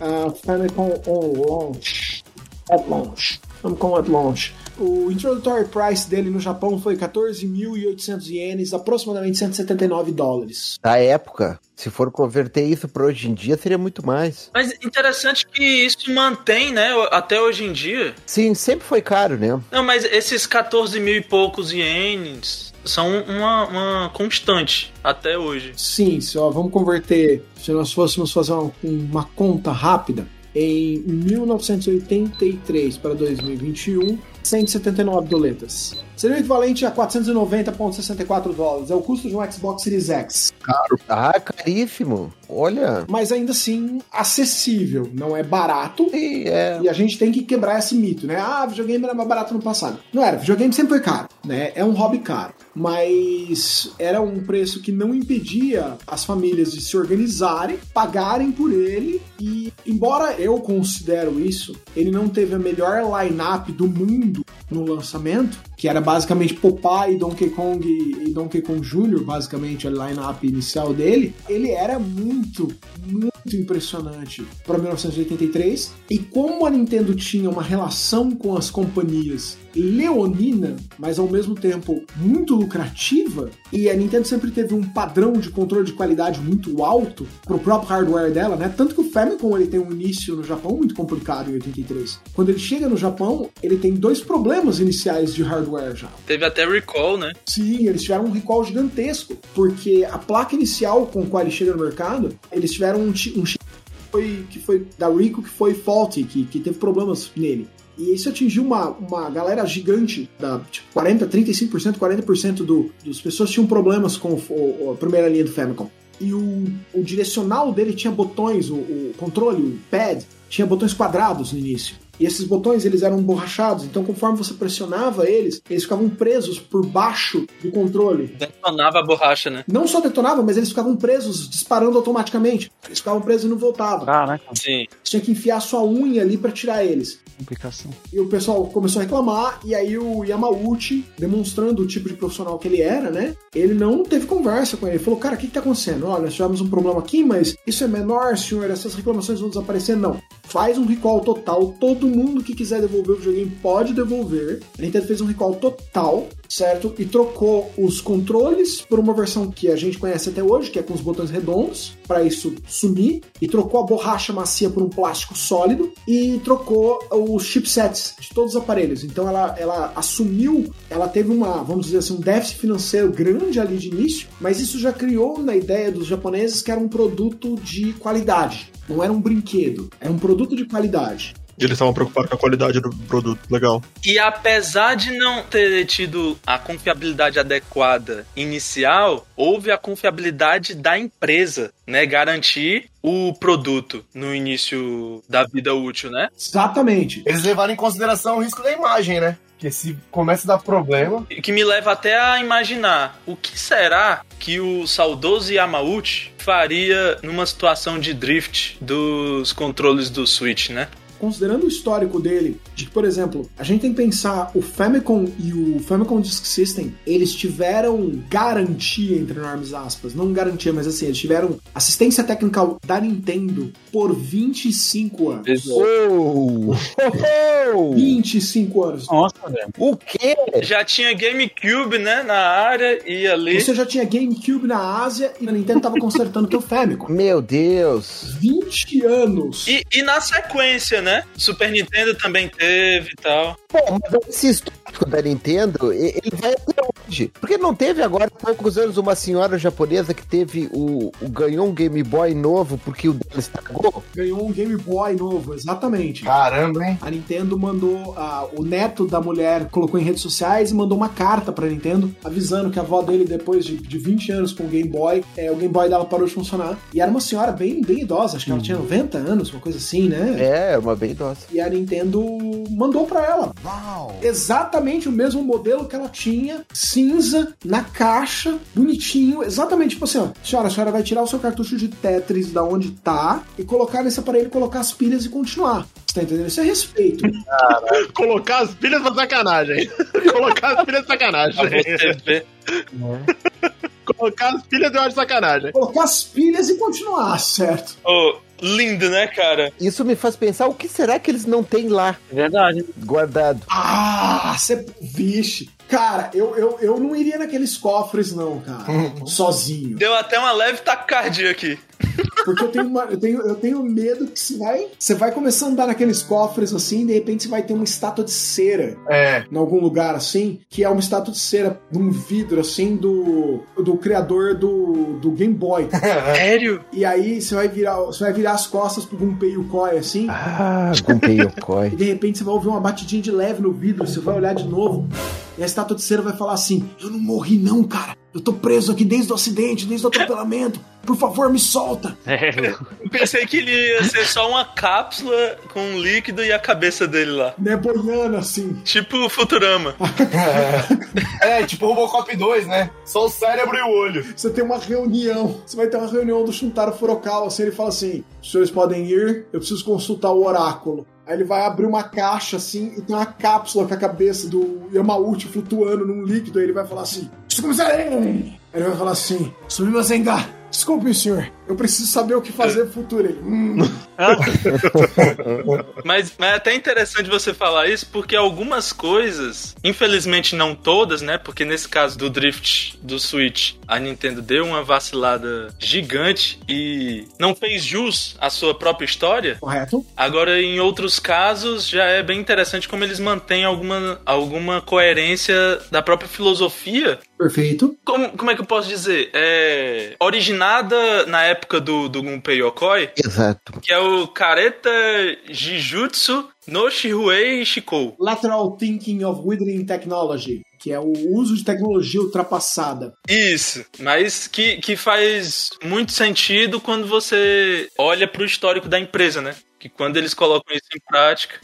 uh, Famicom on launch. At launch. Famicom at launch. O introductory price dele no Japão foi 14.800 ienes, aproximadamente 179 dólares. Na época, se for converter isso para hoje em dia, seria muito mais. Mas interessante que isso mantém, né? Até hoje em dia. Sim, sempre foi caro, né? Não, mas esses 14 mil e poucos ienes são uma, uma constante até hoje. Sim, se, ó, vamos converter, se nós fôssemos fazer uma, uma conta rápida, em 1983 para 2021, 179 doletas. Seria o equivalente a 490,64 dólares. É o custo de um Xbox Series X. Ah, caríssimo. Olha. Mas ainda assim, acessível. Não é barato. Sim, é. E a gente tem que quebrar esse mito, né? Ah, videogame era mais barato no passado. Não era, videogame sempre foi caro, né? É um hobby caro. Mas era um preço que não impedia as famílias de se organizarem, pagarem por ele. E, embora eu considero isso, ele não teve a melhor line-up do mundo no lançamento, que era basicamente Popeye, Donkey Kong e Donkey Kong Jr., basicamente a line-up inicial dele, ele era muito, muito impressionante para 1983. E como a Nintendo tinha uma relação com as companhias leonina, mas ao mesmo tempo muito lucrativa, e a Nintendo sempre teve um padrão de controle de qualidade muito alto pro próprio hardware dela, né? Tanto que o Famicom ele tem um início no Japão muito complicado em 83. Quando ele chega no Japão, ele tem dois problemas iniciais de hardware já. Teve até recall, né? Sim, eles tiveram um recall gigantesco, porque a placa inicial com a qual ele chega no mercado, eles tiveram um, um chip que foi, que foi da Rico que foi faulty, que, que teve problemas nele. E isso atingiu uma, uma galera gigante, da tipo, 40, 35%, 40% do, dos pessoas tinham problemas com o- a primeira linha do Famicom. E o, o direcional dele tinha botões, o, o controle, o pad, tinha botões quadrados no início. E esses botões eles eram borrachados, então conforme você pressionava eles, eles ficavam presos por baixo do controle. Detonava a borracha, né? Não só detonavam, mas eles ficavam presos, disparando automaticamente. Eles ficavam presos e não voltavam. Caraca, Sim. Você tinha que enfiar sua unha ali pra tirar eles. complicação. E o pessoal começou a reclamar, e aí o Yamauchi, demonstrando o tipo de profissional que ele era, né? Ele não teve conversa com ele. Ele falou, cara, o que, que tá acontecendo? Olha, nós tivemos um problema aqui, mas isso é menor, senhor, essas reclamações vão desaparecer. Não. Faz um recall total. Todo mundo que quiser devolver o videogame pode devolver. A Nintendo fez um recall total, certo? E trocou os controles por uma versão que a gente conhece até hoje, que é com os botões redondos, para isso sumir. E trocou a borracha macia por um plástico sólido. E trocou os chipsets de todos os aparelhos. Então ela, ela assumiu, ela teve uma, vamos dizer assim, um déficit financeiro grande ali de início, mas isso já criou na ideia dos japoneses que era um produto de qualidade. Não era um brinquedo, era um produto de qualidade. E eles estavam preocupados com a qualidade do produto. Legal. E apesar de não ter tido a confiabilidade adequada inicial, houve a confiabilidade da empresa, né? Garantir o produto no início da vida útil, né? Exatamente. Eles levaram em consideração o risco da imagem, né? Porque se começa a dar problema. E que me leva até a imaginar o que será que o saudoso Yamauchi faria numa situação de drift dos controles do Switch, né? Considerando o histórico dele, de que, por exemplo, a gente tem que pensar o Famicom e o Famicom Disk System, eles tiveram garantia, entre enormes aspas, não garantia, mas assim, eles tiveram assistência técnica da Nintendo por 25 anos. Oh! Oh! 25 anos. Nossa, velho. O quê? Já tinha GameCube, né, na área e ali. Você já tinha GameCube na Ásia e a Nintendo tava consertando teu Famicom. Meu Deus. 20 anos. E, e na sequência, né? Super Nintendo também teve e tal. Bom, mas esse histórico da Nintendo, ele vai até hoje. Porque não teve agora, há poucos anos, uma senhora japonesa que teve o, o- ganhou um Game Boy novo porque o dela estragou? Ganhou um Game Boy novo, exatamente. Caramba, hein? A Nintendo mandou. ah, o neto da mulher colocou em redes sociais e mandou uma carta pra Nintendo avisando que a avó dele, depois de, de 20 anos com o Game Boy, é, o Game Boy dela parou de funcionar. E era uma senhora bem, bem idosa, acho que ela tinha 90 anos, uma coisa assim, né? É, uma bem idosa. E a Nintendo mandou pra ela. Exatamente o mesmo modelo que ela tinha, cinza, na caixa, bonitinho. Exatamente, tipo assim, ó. Senhora, a senhora vai tirar o seu cartucho de Tetris da onde tá e colocar nesse aparelho, colocar as pilhas e continuar. Você tá entendendo? Isso é respeito. Colocar as pilhas pra sacanagem. Colocar as pilhas de sacanagem. Colocar as pilhas eu acho sacanagem. colocar as pilhas e continuar, certo? Ô, lindo, né, cara? Isso me faz pensar o que será que eles não têm lá verdade. guardado. Ah, você. Vixe. Cara, eu, eu, eu não iria naqueles cofres, não, cara. sozinho. Deu até uma leve taquicardia aqui. Porque eu tenho, uma- eu tenho, eu tenho medo que você vai. Você vai começar a andar naqueles cofres assim, e de repente você vai ter uma estátua de cera É. em algum lugar assim, que é uma estátua de cera num vidro assim do, do criador do, do Game Boy. Sério? E aí você vai virar, você vai virar as costas pro Gunpei Yokoi assim. Ah, Gunpei E Yokoi. de repente você vai ouvir uma batidinha de leve no vidro, você vai olhar de novo, e a estátua de cera vai falar assim: Eu não morri, não, cara. Eu tô preso aqui desde o acidente, desde o atropelamento. Por favor, me solta. É, Eu pensei que ele ia ser só uma cápsula com um líquido e a cabeça dele lá. Né, boiando assim. Tipo Futurama. É, tipo Robocop 2, né? Só o cérebro e o olho. Você tem uma reunião. Você vai ter uma reunião do Shuntaro Furukawa. Assim, ele fala assim: Os senhores podem ir, eu preciso consultar o oráculo. Aí ele vai abrir uma caixa assim e tem uma cápsula com a cabeça do Yamauchi flutuando num líquido. Aí ele vai falar assim: Desculpe, ele vai falar assim: Sumimasenga, desculpe, senhor. Eu preciso saber o que fazer pro futuro. Ele, hum. Mas, mas é até interessante você falar isso, porque algumas coisas, infelizmente não todas, né? Porque nesse caso do Drift do Switch, a Nintendo deu uma vacilada gigante e não fez jus à sua própria história. Correto? Agora, em outros casos, já é bem interessante como eles mantêm alguma, alguma coerência da própria filosofia. Perfeito. Como, como é que eu posso dizer? É, originada na época do, do Gunpei Yokoi, Exato. que é o Kareta Jijutsu no Shihuei Shikou. Lateral Thinking of Withering Technology, que é o uso de tecnologia ultrapassada. Isso, mas que, que faz muito sentido quando você olha pro histórico da empresa, né? Que quando eles colocam isso em prática.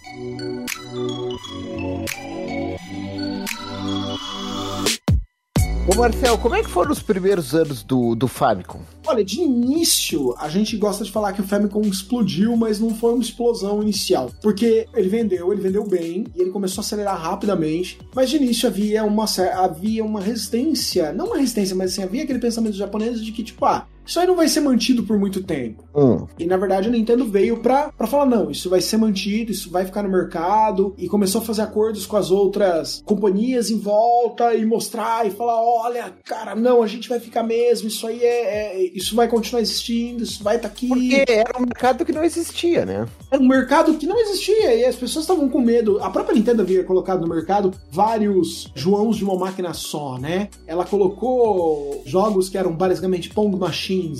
Ô Marcel, como é que foram os primeiros anos do, do Famicom? Olha, de início, a gente gosta de falar que o Famicom explodiu, mas não foi uma explosão inicial. Porque ele vendeu, ele vendeu bem, e ele começou a acelerar rapidamente. Mas de início havia uma, havia uma resistência, não uma resistência, mas assim, havia aquele pensamento japonês de que, tipo, ah, isso aí não vai ser mantido por muito tempo. Hum, E na verdade a Nintendo veio pra, pra falar: não, isso vai ser mantido, isso vai ficar no mercado. E começou a fazer acordos com as outras companhias em volta e mostrar e falar: olha, cara, não, a gente vai ficar mesmo, isso aí é. é- isso vai continuar existindo, isso vai estar aqui. porque era um mercado que não existia, né? Era um mercado que não existia e as pessoas estavam com medo. A própria Nintendo havia colocado no mercado vários Joãos de uma máquina só, né? Ela colocou jogos que eram basicamente Pong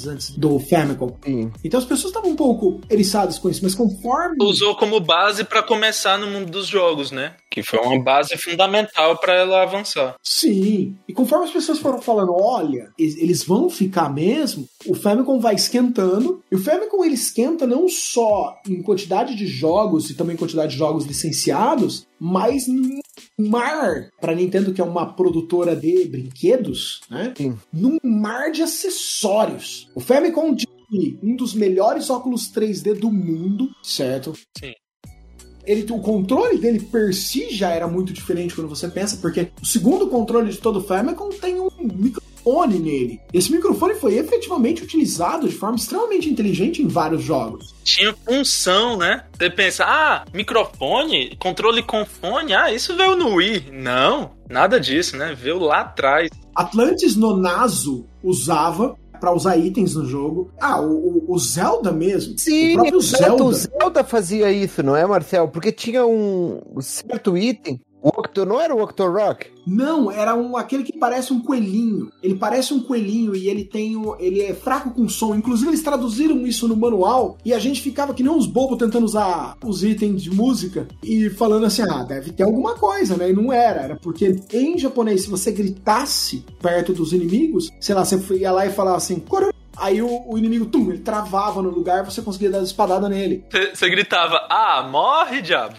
Antes do Famicom. Sim. Então as pessoas estavam um pouco eriçadas com isso, mas conforme. Usou como base pra começar no mundo dos jogos, né? Que foi uma base fundamental pra ela avançar. Sim. E conforme as pessoas foram falando, olha, eles vão ficar mesmo, o Famicom vai esquentando. E o Famicom ele esquenta não só em quantidade de jogos e também em quantidade de jogos licenciados, mas mar, para Nintendo que é uma produtora de brinquedos, né? Sim. Num mar de acessórios. O Famicom de um dos melhores óculos 3D do mundo, certo? Sim. ele, o controle dele per si já era muito diferente quando você pensa, porque o segundo controle de todo o Famicom tem um microfone nele. Esse microfone foi efetivamente utilizado de forma extremamente inteligente em vários jogos. Tinha função, né? Você pensa, ah, microfone, controle com fone, ah, isso veio no Wii. Não, nada disso, né? Veio lá atrás. Atlantis Nonazo usava pra usar itens no jogo. Ah, o, o- o Zelda mesmo. Sim, o próprio exato, o Zelda. Zelda fazia isso, não é, Marcel? Porque tinha um certo item. O Octo, não era o Octorok? Não, era um aquele que parece um coelhinho. Ele parece um coelhinho e ele tem o, ele é fraco com som. Inclusive eles traduziram isso no manual e a gente ficava que nem uns bobos tentando usar os itens de música e falando assim: "Ah, deve ter alguma coisa", né? E não era, era porque em japonês se você gritasse perto dos inimigos, sei lá, você ia lá e falava assim: "Coro-" Aí o, o inimigo, tum, ele travava no lugar, você conseguia dar espadada nele. Você você gritava, ah, morre, diabo.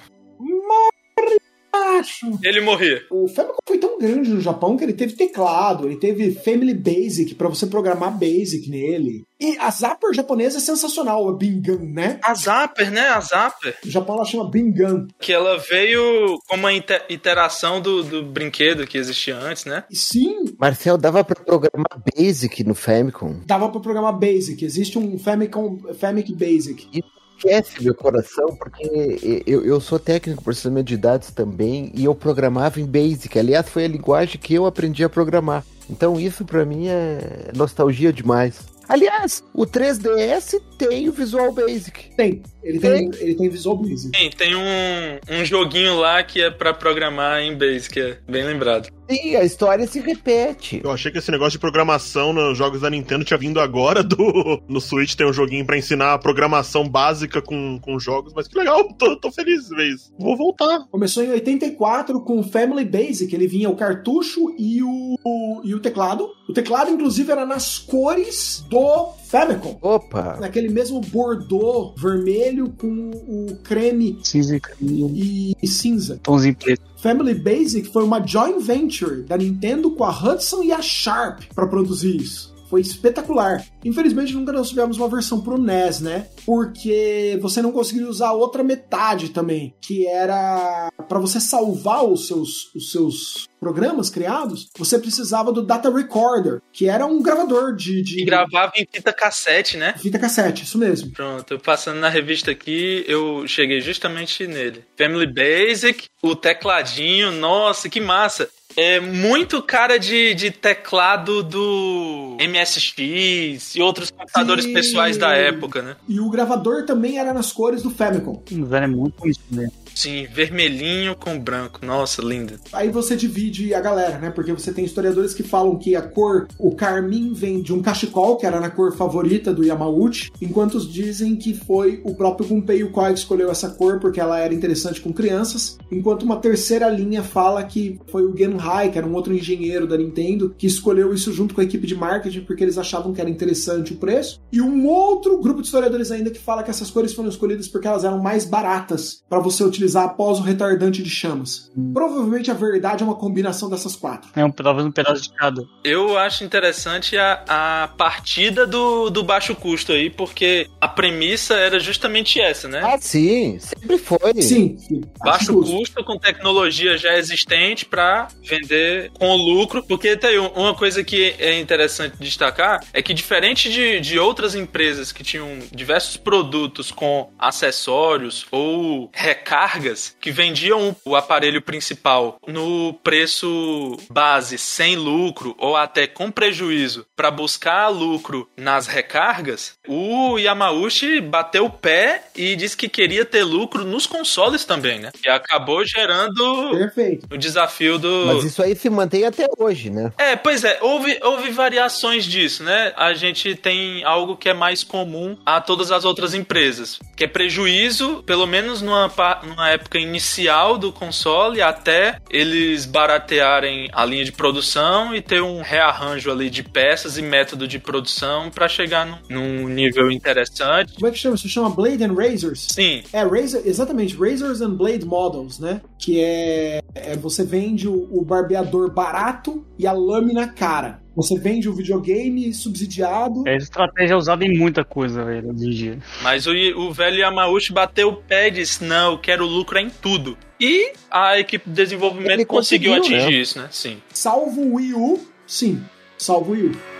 Acho. Ele morria. O Famicom foi tão grande no Japão que ele teve teclado, ele teve Family Basic pra você programar Basic nele. E a Zapper japonesa é sensacional, a Bingan, né? A Zapper, né? A Zapper. No Japão ela chama Bingan. Que ela veio como uma iteração do, do brinquedo que existia antes, né? Sim, Marcel, dava pra programar Basic no Famicom? dava pra programar Basic. Existe um Famicom, Famic Basic. Esquece meu coração, porque eu, eu sou técnico processamento de dados também e eu programava em Basic. Aliás, foi a linguagem que eu aprendi a programar. Então isso pra mim é nostalgia demais. Aliás, o 3DS tem o Visual Basic. Tem. Ele tem, ele tem Visual Basic. Tem, tem um, um joguinho lá que é pra programar em Basic, é bem lembrado. Sim, a história se repete. Eu achei que esse negócio de programação nos jogos da Nintendo tinha vindo agora do. No Switch tem um joguinho pra ensinar a programação básica com, com jogos, mas que legal, tô, tô feliz de ver isso. Vou voltar. Começou em 84 com o Family Basic. Ele vinha o cartucho e o, o- e o teclado. O teclado, inclusive, era nas cores do Famicom. Opa! Naquele mesmo bordô vermelho com o creme Cinza e caminho, e, cinza. tomzinho preto. Family Basic foi uma joint venture da Nintendo com a Hudson e a Sharp para produzir isso. Foi espetacular. Infelizmente nunca nós tivemos uma versão pro NES, né? Porque você não conseguiu usar outra metade também, que era para você salvar os seus, os seus programas criados, você precisava do data recorder, que era um gravador de, de E gravava em fita cassete, né? fita cassete, isso mesmo. Pronto, eu passando na revista aqui, eu cheguei justamente nele. Family Basic, o tecladinho, nossa, que massa. É muito cara de, de teclado do MSX e outros computadores Sim. pessoais da época, né? E o gravador também era nas cores do Famicom. Mas era muito isso, né? Sim, vermelhinho com branco. Nossa, lindo. Aí você divide a galera, né? Porque você tem historiadores que falam que a cor, o carmim vem de um cachecol, que era na cor favorita do Yamauchi, enquanto os dizem que foi o próprio Gunpei Yokoi que escolheu essa cor porque ela era interessante com crianças, enquanto uma terceira linha fala que foi o Genhai, que era um outro engenheiro da Nintendo, que escolheu isso junto com a equipe de marketing porque eles achavam que era interessante o preço, e um outro grupo de historiadores ainda que fala que essas cores foram escolhidas porque elas eram mais baratas para você utilizar após o retardante de chamas. Provavelmente a verdade é uma combinação dessas quatro. É um, talvez um pedaço de cada. Eu acho interessante a, a partida do, do baixo custo aí, porque a premissa era justamente essa, né? Ah, sim, sempre foi. Sim, sim. Baixo Acho justo. custo com tecnologia já existente para vender com lucro. Porque tem um- uma coisa que é interessante destacar é que diferente de, de outras empresas que tinham diversos produtos com acessórios ou recargas que vendiam o aparelho principal no preço base sem lucro ou até com prejuízo para buscar lucro nas recargas, o Yamauchi bateu o pé e disse que queria ter lucro nos consoles também, né? E acabou gerando Perfeito. o desafio do. Mas isso aí se mantém até hoje, né? É, pois é, houve, houve variações disso, né? A gente tem algo que é mais comum a todas as outras empresas, que é prejuízo, pelo menos numa, numa época inicial do console, até eles baratearem a linha de produção e ter um rearranjo ali de peças e método de produção para chegar num, num nível interessante. Como é que chama? Isso chama Blade and Razors? Sim, É, Razor, exatamente, Razors and Blade Models, né? Que é, é você vende o, o barbeador barato e a lâmina cara. Você vende o videogame subsidiado. Essa estratégia é usada em muita coisa, velho, hoje em dia. Mas o, o velho Yamauchi bateu o pé e disse: Não, eu quero lucro em tudo. E a equipe de desenvolvimento Ele conseguiu, conseguiu, atingir né? isso, né? Sim. Salvo o Wii U, sim. Salvo o Wii U.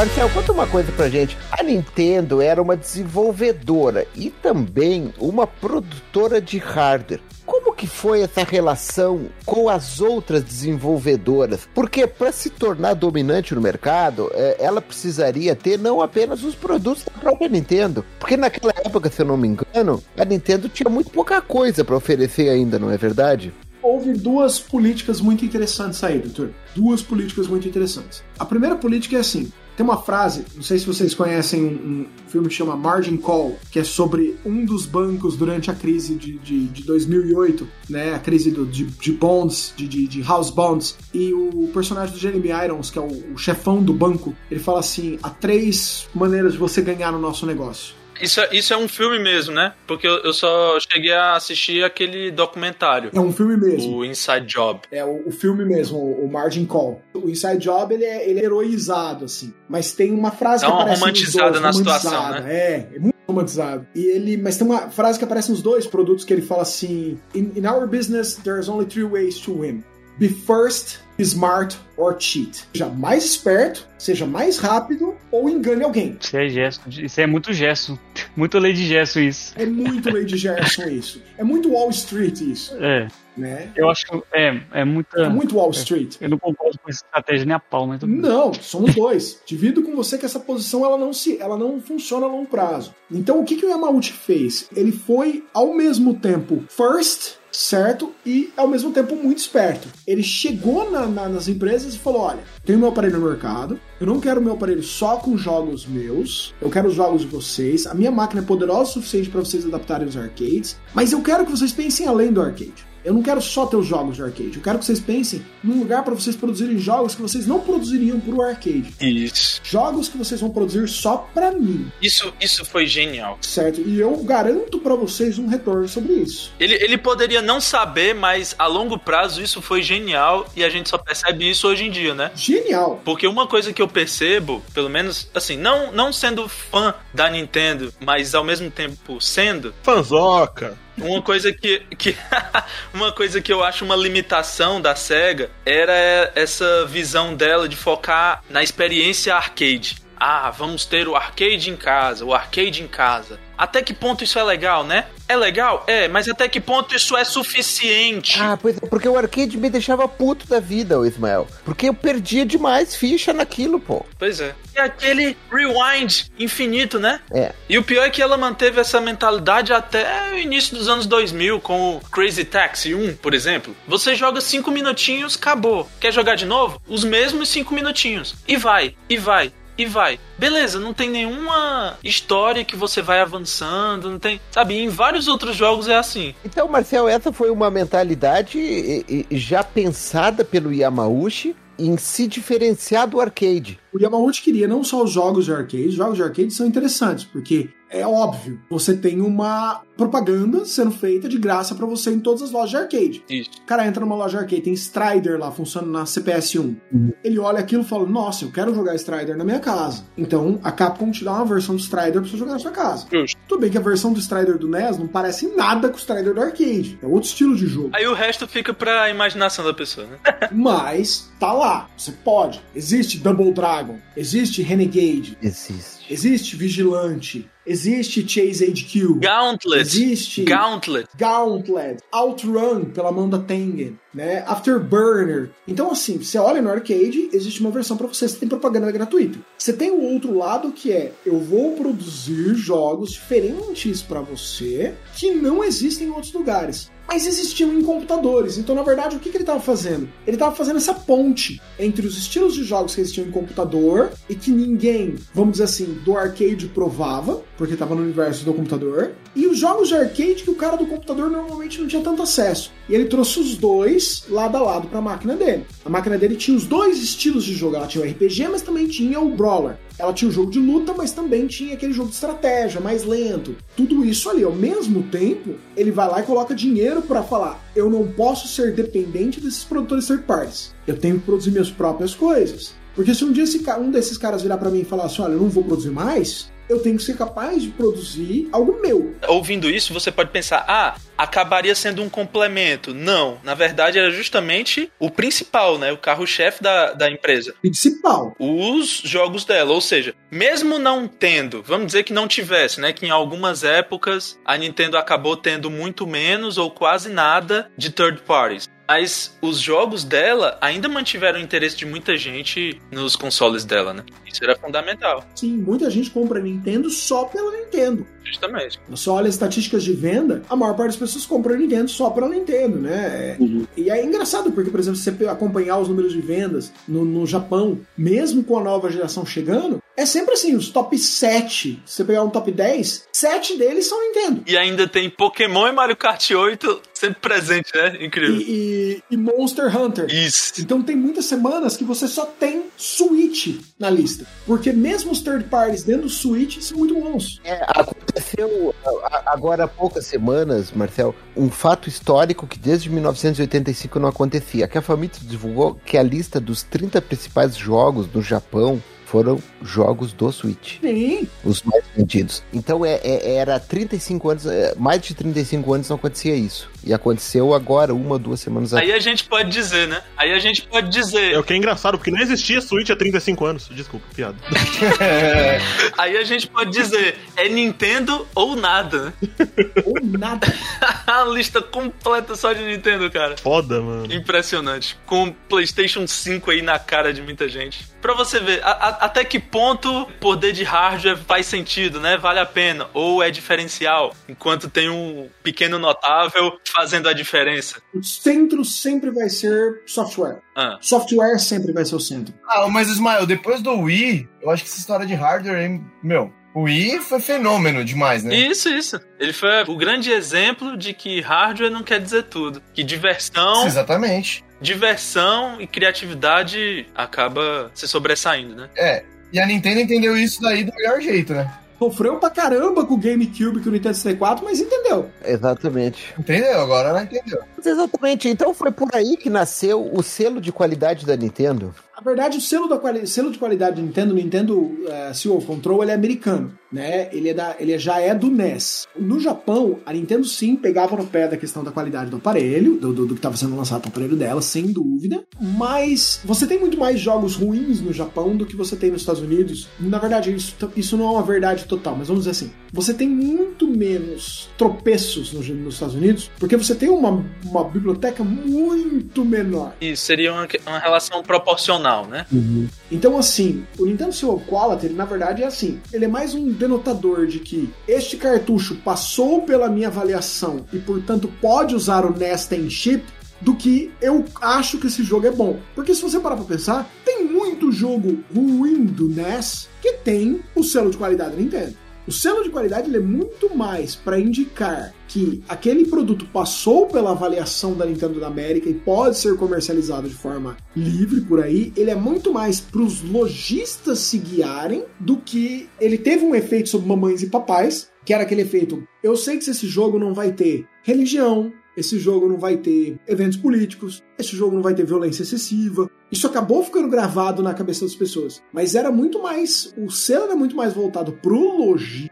Marcel, conta uma coisa pra gente. A Nintendo era uma desenvolvedora e também uma produtora de hardware. Como que foi essa relação com as outras desenvolvedoras? Porque para se tornar dominante no mercado, eh, ela precisaria ter não apenas os produtos da própria Nintendo. Porque naquela época, se eu não me engano, a Nintendo tinha muito pouca coisa para oferecer ainda, não é verdade? Houve duas políticas muito interessantes aí, doutor. Duas políticas muito interessantes. A primeira política é assim: tem uma frase, não sei se vocês conhecem um, um filme que chama Margin Call, que é sobre um dos bancos durante a crise de, de, de 2008, né? A crise do, de, de bonds, de, de, de house bonds. E o personagem do Jeremy Irons, que é o, o chefão do banco, ele fala assim: há três maneiras de você ganhar no nosso negócio. Isso é, isso é um filme mesmo, né? Porque eu, eu só cheguei a assistir aquele documentário, É um filme mesmo. o Inside Job. É o, o filme mesmo, o, o Margin Call. O Inside Job, ele é, ele é heroizado, assim. Mas tem uma frase Dá que uma aparece romantizada dois, na situação, né? É, é muito romantizado. E ele, mas tem uma frase que aparece nos dois produtos que ele fala assim: In, in our business, there's only three ways to win. Be first, be smart or cheat. Seja mais esperto, seja mais rápido ou engane alguém. Isso é gesto. Isso é muito gesto. Muito lei de gesto isso. É muito Lady Gerson isso. É muito Wall Street isso, É. né? Eu acho que é, é muita. É muito Wall Street. Eu não concordo com essa estratégia nem a pau, bem. Não, somos dois. Divido com você que essa posição ela não se, ela não funciona a longo prazo. Então o que, que o Yamauchi fez? Ele foi ao mesmo tempo first, certo, e ao mesmo tempo muito esperto. Ele chegou na- na- nas empresas e falou: olha, tenho meu aparelho no mercado. Eu não quero meu aparelho só com jogos meus. Eu quero os jogos de vocês. A minha máquina é poderosa o suficiente para vocês adaptarem os arcades. Mas eu quero que vocês pensem além do arcade. Eu não quero só ter os jogos de arcade. Eu quero que vocês pensem num lugar para vocês produzirem jogos que vocês não produziriam pro arcade. Isso. Jogos que vocês vão produzir só pra mim, Isso, isso foi genial. certo? E eu garanto pra vocês um retorno sobre isso. Ele, ele poderia não saber, mas a longo prazo isso foi genial e a gente só percebe isso hoje em dia, né? Genial. Porque uma coisa que eu percebo, pelo menos, assim, não, não sendo fã da Nintendo, mas ao mesmo tempo sendo, Fanzoca. uma coisa que, que uma coisa que eu acho uma limitação da Sega era essa visão dela de focar na experiência arcade. Ah, vamos ter o arcade em casa, o arcade em casa. Até que ponto isso é legal, né? É legal? É, mas até que ponto isso é suficiente? Ah, pois é, porque o arcade me deixava puto da vida, o Ismael. Porque eu perdia demais ficha naquilo, pô. Pois é. E aquele rewind infinito, né? É. E o pior é que ela manteve essa mentalidade até o início dos anos 2000, com o Crazy Taxi 1, por exemplo. Você joga 5 minutinhos, acabou. Quer jogar de novo? Os mesmos 5 minutinhos. E vai, e vai, e vai. Beleza, não tem nenhuma história que você vai avançando, não tem. Sabe, em vários outros jogos é assim. Então, Marcel, essa foi uma mentalidade já pensada pelo Yamauchi em se diferenciar do arcade. O Yamauchi queria não só os jogos de arcade, os jogos de arcade são interessantes, porque é óbvio, você tem uma propaganda sendo feita de graça pra você em todas as lojas de arcade. Isso. O cara entra numa loja de arcade, tem Strider lá funcionando na CPS1. Ele olha aquilo e fala: Nossa, eu quero jogar Strider na minha casa. Então a Capcom te dá uma versão do Strider pra você jogar na sua casa. Justo. Tudo bem que a versão do Strider do NES não parece nada com o Strider do arcade. É outro estilo de jogo. Aí o resto fica pra imaginação da pessoa, né? Mas tá lá. Você pode. Existe Double Dragon. Existe Renegade. Existe. Existe Vigilante. Existe Chase HQ. Gauntlet. Existe Gauntlet. Gauntlet, Outrun pela mão da Tengen, né? Afterburner. Então, assim, você olha no arcade, existe uma versão pra você, você tem propaganda gratuita. Você tem o outro lado que é: eu vou produzir jogos diferentes pra você que não existem em outros lugares. Mas existiam em computadores. Então, na verdade, o que, que ele estava fazendo? Ele estava fazendo essa ponte entre os estilos de jogos que existiam em computador e que ninguém, vamos dizer assim, do arcade provava, porque estava no universo do computador, e os jogos de arcade que o cara do computador normalmente não tinha tanto acesso. E ele trouxe os dois dois lado a lado pra máquina dele. A máquina dele tinha os dois estilos de jogo. Ela tinha o RPG, mas também tinha o Brawler. Ela tinha o jogo de luta, mas também tinha aquele jogo de estratégia, mais lento. Tudo isso ali. Ao mesmo tempo, ele vai lá e coloca dinheiro pra falar: eu não posso ser dependente desses produtores third parties. Eu tenho que produzir minhas próprias coisas. Porque se um dia esse um desses caras virar pra mim e falar assim: olha, eu não vou produzir mais, eu tenho que ser capaz de produzir algo meu. Ouvindo isso, você pode pensar, ah, acabaria sendo um complemento. Não, na verdade era justamente o principal, né? O carro-chefe da, da empresa. Principal. Os jogos dela, ou seja, mesmo não tendo, vamos dizer que não tivesse, né? Que em algumas épocas a Nintendo acabou tendo muito menos ou quase nada de third parties. Mas os jogos dela ainda mantiveram o interesse de muita gente nos consoles dela, né? Isso era fundamental, Sim, muita gente compra Nintendo só pela Nintendo. justamente. Você olha as estatísticas de venda, a maior parte das pessoas compra Nintendo só pela Nintendo, né? E é engraçado, porque, por exemplo, se você acompanhar os números de vendas no, no Japão, mesmo com a nova geração chegando, é sempre assim, os top 7, se você pegar um top 10, 7 deles são Nintendo. E ainda tem Pokémon e Mario Kart 8 sempre presente, né? Incrível. E, e- e Monster Hunter. Isso. Então tem muitas semanas que você só tem Switch na lista. Porque mesmo os third parties dentro do Switch são muito bons. É, aconteceu agora há poucas semanas, Marcel, um fato histórico que desde 1985 não acontecia. Que a Famitsu divulgou que a lista dos 30 principais jogos do Japão foram jogos do Switch, Sim. os mais vendidos. Então é, é- era 35 anos, é, mais de 35 anos não acontecia isso. E aconteceu agora, uma ou duas semanas Aí a gente pode dizer, né? Aí a gente pode dizer. É o que é engraçado, porque não existia Switch há 35 anos. Desculpa, piada. Aí a gente pode dizer, é Nintendo ou nada, né? Ou nada. A lista completa só de Nintendo, cara. Foda, mano. Impressionante. Com PlayStation 5 aí na cara de muita gente. Pra você ver, a- a- até que ponto poder de hardware faz sentido, né? Vale a pena. Ou é diferencial. Enquanto tem um pequeno notável fazendo a diferença. O centro sempre vai ser software. Ah. Software sempre vai ser o centro. Ah, mas Ismael, depois do Wii, eu acho que essa história de hardware aí, meu, o Wii foi fenômeno demais, né? Isso, isso. Ele foi o grande exemplo de que hardware não quer dizer tudo. Que diversão, Exatamente. diversão e criatividade acaba se sobressaindo, né? É. E a Nintendo entendeu isso daí do melhor jeito, né? Sofreu pra caramba com o GameCube e com o Nintendo 64, mas entendeu. Exatamente. Entendeu? Agora ela entendeu. Exatamente. Então foi por aí que nasceu o selo de qualidade da Nintendo. Na verdade, o selo, da quali- selo de qualidade do Nintendo, o Nintendo eh, Seal of Control, ele é americano, né? Ele, é da, ele já é do NES. No Japão, a Nintendo sim pegava no pé da questão da qualidade do aparelho, do, do, do que estava sendo lançado no aparelho dela, sem dúvida. Mas você tem muito mais jogos ruins no Japão do que você tem nos Estados Unidos. Na verdade, isso, isso não é uma verdade total, mas vamos dizer assim: você tem muito menos tropeços nos, nos Estados Unidos, porque você tem uma, uma biblioteca muito menor. Isso seria uma, uma relação proporcional, né? Então, assim, o Nintendo Seal Quality, ele, na verdade, é assim: ele é mais um denotador de que este cartucho passou pela minha avaliação e, portanto, pode usar o NES Ten Chip. Do que eu acho que esse jogo é bom. Porque se você parar pra pensar, tem muito jogo ruim do NES que tem o selo de qualidade da Nintendo. O selo de qualidade ele é muito mais para indicar que aquele produto passou pela avaliação da Nintendo da América e pode ser comercializado de forma livre por aí. Ele é muito mais para os lojistas se guiarem do que ele teve um efeito sobre mamães e papais, que era aquele efeito. Eu sei que esse jogo não vai ter religião, esse jogo não vai ter eventos políticos, esse jogo não vai ter violência excessiva. Isso acabou ficando gravado na cabeça das pessoas. Mas era muito mais. O selo era muito mais voltado pro lojista,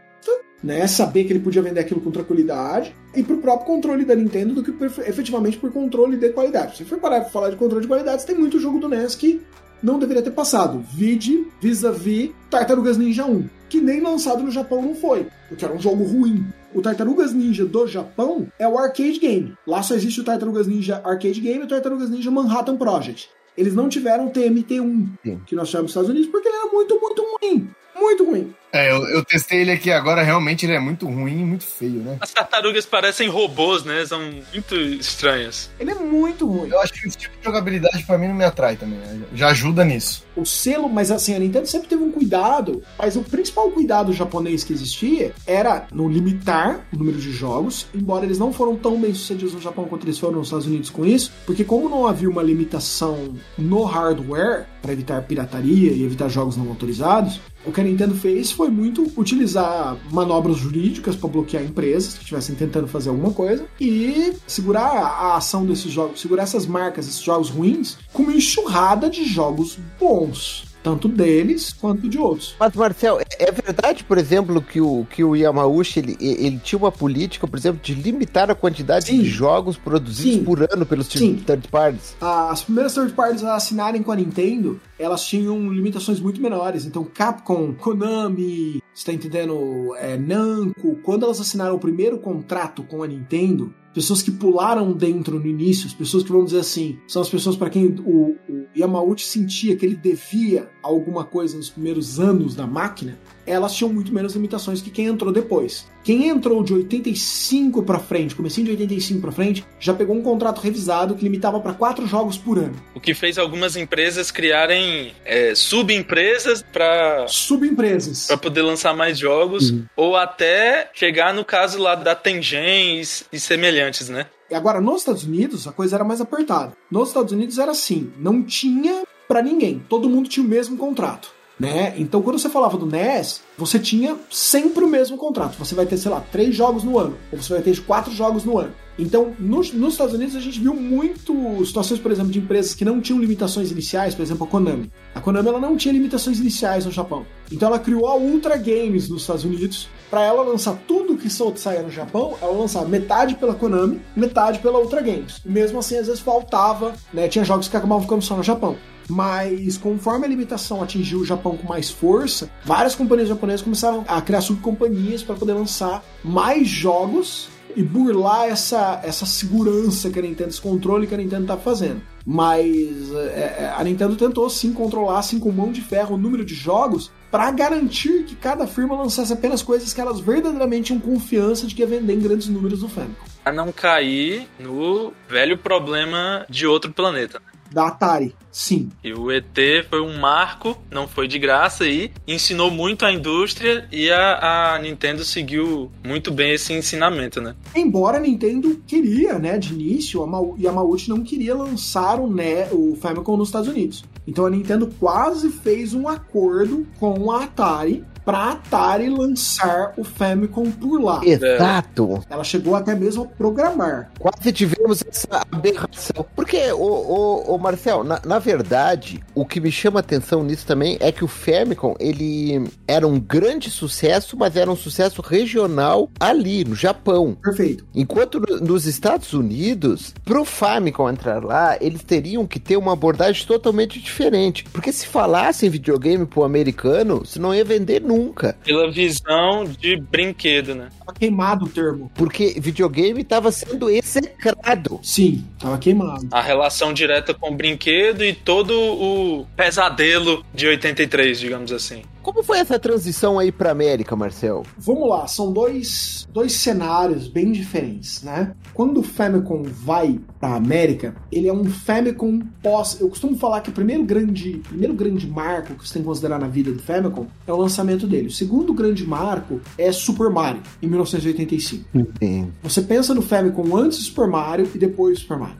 né? Saber que ele podia vender aquilo com tranquilidade, e pro próprio controle da Nintendo do que efetivamente por controle de qualidade. Se for parar pra falar de controle de qualidade, tem muito jogo do NES que não deveria ter passado. Vide, vis-a-vis, Tartarugas Ninja 1, que nem lançado no Japão não foi, porque era um jogo ruim. O Tartarugas Ninja do Japão é o arcade game. Lá só existe o Tartarugas Ninja Arcade Game e o Tartarugas Ninja Manhattan Project. Eles não tiveram o TMT1, Sim. que nós chamamos nos Estados Unidos, porque ele era muito, muito ruim. Muito ruim. É, eu, eu testei ele aqui agora, realmente ele é muito ruim e muito feio, né? As tartarugas parecem robôs, né? São muito estranhas. Ele é muito ruim. Eu acho que esse tipo de jogabilidade pra mim não me atrai também. né? Já ajuda nisso. O selo, mas assim, a Nintendo sempre teve um cuidado, mas o principal cuidado japonês que existia era no limitar o número de jogos, embora eles não foram tão bem sucedidos no Japão quanto eles foram nos Estados Unidos com isso, porque como não havia uma limitação no hardware para evitar pirataria e evitar jogos não autorizados, o que a Nintendo fez foi muito utilizar manobras jurídicas para bloquear empresas que estivessem tentando fazer alguma coisa e segurar a ação desses jogos, segurar essas marcas, esses jogos ruins, com uma enxurrada de jogos bons. Tanto deles quanto de outros. Mas, Marcel, é- é verdade, por exemplo, que o, que o Yamauchi ele, ele tinha uma política, por exemplo, de limitar a quantidade Sim. de jogos produzidos Sim. por ano pelos Sim. third parties? As primeiras third parties a assinarem com a Nintendo, elas tinham limitações muito menores. Então, Capcom, Konami, você tá entendendo? É, Namco, quando elas assinaram o primeiro contrato com a Nintendo, pessoas que pularam dentro no início, as pessoas que vamos dizer assim, são as pessoas para quem o, o Yamauchi sentia que ele devia alguma coisa nos primeiros anos da máquina, elas tinham muito menos limitações que quem entrou depois. Quem entrou de 85 pra frente, comecinho de 85 pra frente, já pegou um contrato revisado que limitava para quatro jogos por ano. O que fez algumas empresas criarem é, subempresas para Subempresas. para poder lançar mais jogos ou até chegar no caso lá da Tengen e, e semelhantes, né? E agora, nos Estados Unidos, a coisa era mais apertada. Nos Estados Unidos era assim, não tinha pra ninguém. Todo mundo tinha o mesmo contrato. Né? Então, quando você falava do NES, você tinha sempre o mesmo contrato. Você vai ter, sei lá, três jogos no ano, ou você vai ter quatro jogos no ano. Então, nos, nos Estados Unidos, a gente viu muito situações, por exemplo, de empresas que não tinham limitações iniciais, por exemplo, a Konami. A Konami ela não tinha limitações iniciais no Japão. Então, ela criou a Ultra Games nos Estados Unidos para ela lançar tudo que solto saia no Japão, ela lançava metade pela Konami, metade pela Ultra Games. Mesmo assim, às vezes faltava, né? Tinha jogos que acabavam ficando só no Japão. Mas conforme a limitação atingiu o Japão com mais força, várias companhias japonesas começaram a criar subcompanhias para poder lançar mais jogos e burlar essa, essa segurança que a Nintendo, esse controle que a Nintendo tá fazendo. Mas é, a Nintendo tentou sim controlar, assim com mão de ferro, o número de jogos para garantir que cada firma lançasse apenas coisas que elas verdadeiramente tinham confiança de que ia vender em grandes números no Famicom. Pra não cair no velho problema de outro planeta. Da Atari, sim. E o ET foi um marco, não foi de graça aí, ensinou muito a indústria e a, a Nintendo seguiu muito bem esse ensinamento, né? Embora a Nintendo queria, né, de início, a Mau- Yamauchi não queria lançar o, né, o Famicom nos Estados Unidos. Então a Nintendo quase fez um acordo com a Atari para Atari lançar o Famicom por lá. Exato. Ela chegou até mesmo a programar. Quase tivemos essa aberração. Porque, ô, ô, ô Marcel, na, na verdade, o que me chama atenção nisso também é que o Famicom, ele era um grande sucesso, mas era um sucesso regional ali, no Japão. Perfeito. Enquanto no- nos Estados Unidos, pro Famicom entrar lá, eles teriam que ter uma abordagem totalmente diferente. Porque se falasse em videogame pro americano, você não ia vender nunca. Pela visão de brinquedo, né? Tava queimado o termo. Porque videogame estava sendo execrado. Sim, tava queimado. A relação direta com o brinquedo e todo o pesadelo de 83, digamos assim. Como foi essa transição aí pra América, Marcel? Vamos lá, são dois, dois cenários bem diferentes, né? Quando o Famicom vai pra América, ele é um Famicom pós. Eu costumo falar que o primeiro grande, primeiro grande marco que você tem que considerar na vida do Famicom é o lançamento dele. O segundo grande marco é Super Mario, em 1985. Sim. Você pensa no Famicom antes do Super Mario e depois do Super Mario.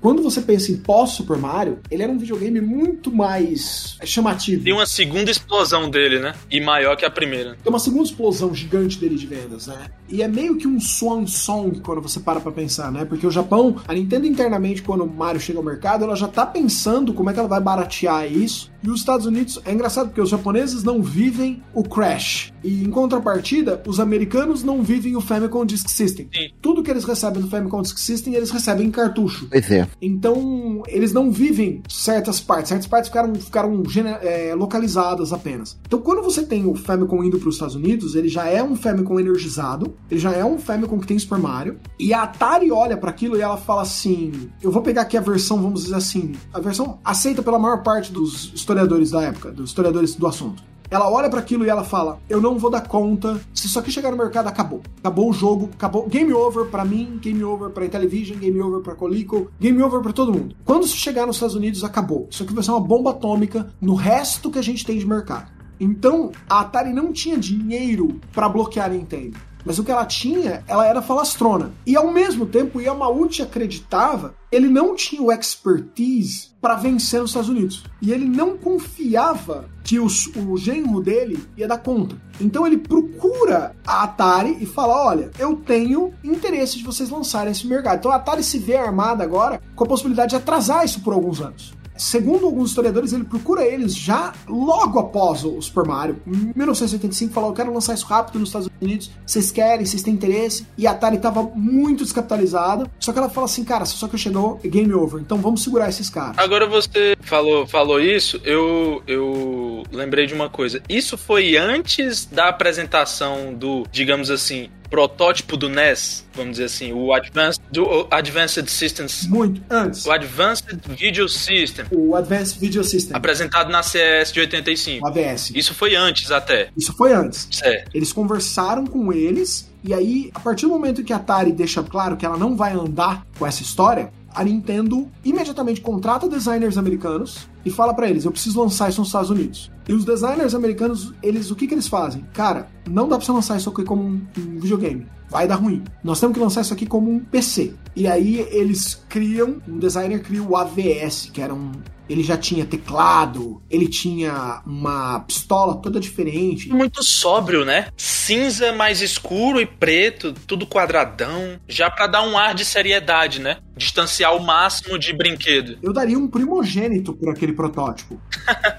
Quando você pensa em pós-Super Mario, ele era um videogame muito mais chamativo. Tem uma segunda explosão dele, né? E maior que a primeira. Tem uma segunda explosão gigante dele de vendas, né? E é meio que um swan song quando você para pra pensar, né? Porque o Japão, a Nintendo internamente, quando o Mario chega ao mercado, ela já tá pensando como é que ela vai baratear isso. E os Estados Unidos, é engraçado porque os japoneses não vivem o Crash. E em contrapartida, os americanos não vivem o Famicom Disk System. Sim. Tudo que eles recebem do Famicom Disk System, eles recebem em cartucho. Pois é. Então, eles não vivem certas partes. Certas partes ficaram, ficaram é, localizadas apenas. Então, quando você tem o Famicom indo para os Estados Unidos, ele já é um Famicom energizado, ele já é um Famicom que tem Super Mario, e a Atari olha para aquilo e ela fala assim: eu vou pegar aqui a versão, vamos dizer assim, a versão aceita pela maior parte dos historiadores da época, dos historiadores do assunto. ela olha pra aquilo e ela fala: Eu não vou dar conta. Se isso aqui chegar no mercado, acabou. Acabou o jogo, acabou. Game over pra mim, game over pra Intellivision, game over pra Coleco, game over pra todo mundo. Quando isso chegar nos Estados Unidos, acabou. Isso aqui vai ser uma bomba atômica no resto que a gente tem de mercado. Então, a Atari não tinha dinheiro pra bloquear a Nintendo. Mas o que ela tinha, ela era falastrona. E ao mesmo tempo, o Yamauchi acreditava, ele não tinha o expertise para vencer nos Estados Unidos. E ele não confiava que os- o genro dele ia dar conta. Então ele procura a Atari e fala: Olha, eu tenho interesse de vocês lançarem esse mercado. Então a Atari se vê armada agora com a possibilidade de atrasar isso por alguns anos. Segundo alguns historiadores, ele procura eles já logo após o Super Mario. Em 1985, falou: Eu quero lançar isso rápido nos Estados Unidos. Vocês querem, vocês têm interesse. E a Atari estava muito descapitalizada. Só que ela fala assim: Cara, só que eu chegou, é game over. Então vamos segurar esses caras. Agora você falou, falou isso, eu, eu lembrei de uma coisa. Isso foi antes da apresentação do, digamos assim, protótipo do NES, vamos dizer assim, o Advanced, do, Advanced Systems, Muito antes. o Advanced Video System, O Advanced Video System, apresentado na CS de 85. o AVS. Isso foi antes até. Isso foi antes. Certo. Eles conversaram com eles, e aí, a partir do momento que a Atari deixa claro que ela não vai andar com essa história, a Nintendo imediatamente contrata designers americanos e fala pra eles: eu preciso lançar isso nos Estados Unidos. E os designers americanos, eles o que, que eles fazem? Cara, não dá pra você lançar isso aqui como um, um videogame. Vai dar ruim. Nós temos que lançar isso aqui como um PC. E aí eles criam, um designer cria o AVS, que era um. Ele já tinha teclado, ele tinha uma pistola toda diferente. Muito sóbrio, né? Cinza mais escuro e preto, tudo quadradão, já pra dar um ar de seriedade, né? Distanciar o máximo de brinquedo. Eu daria um primogênito por aquele protótipo.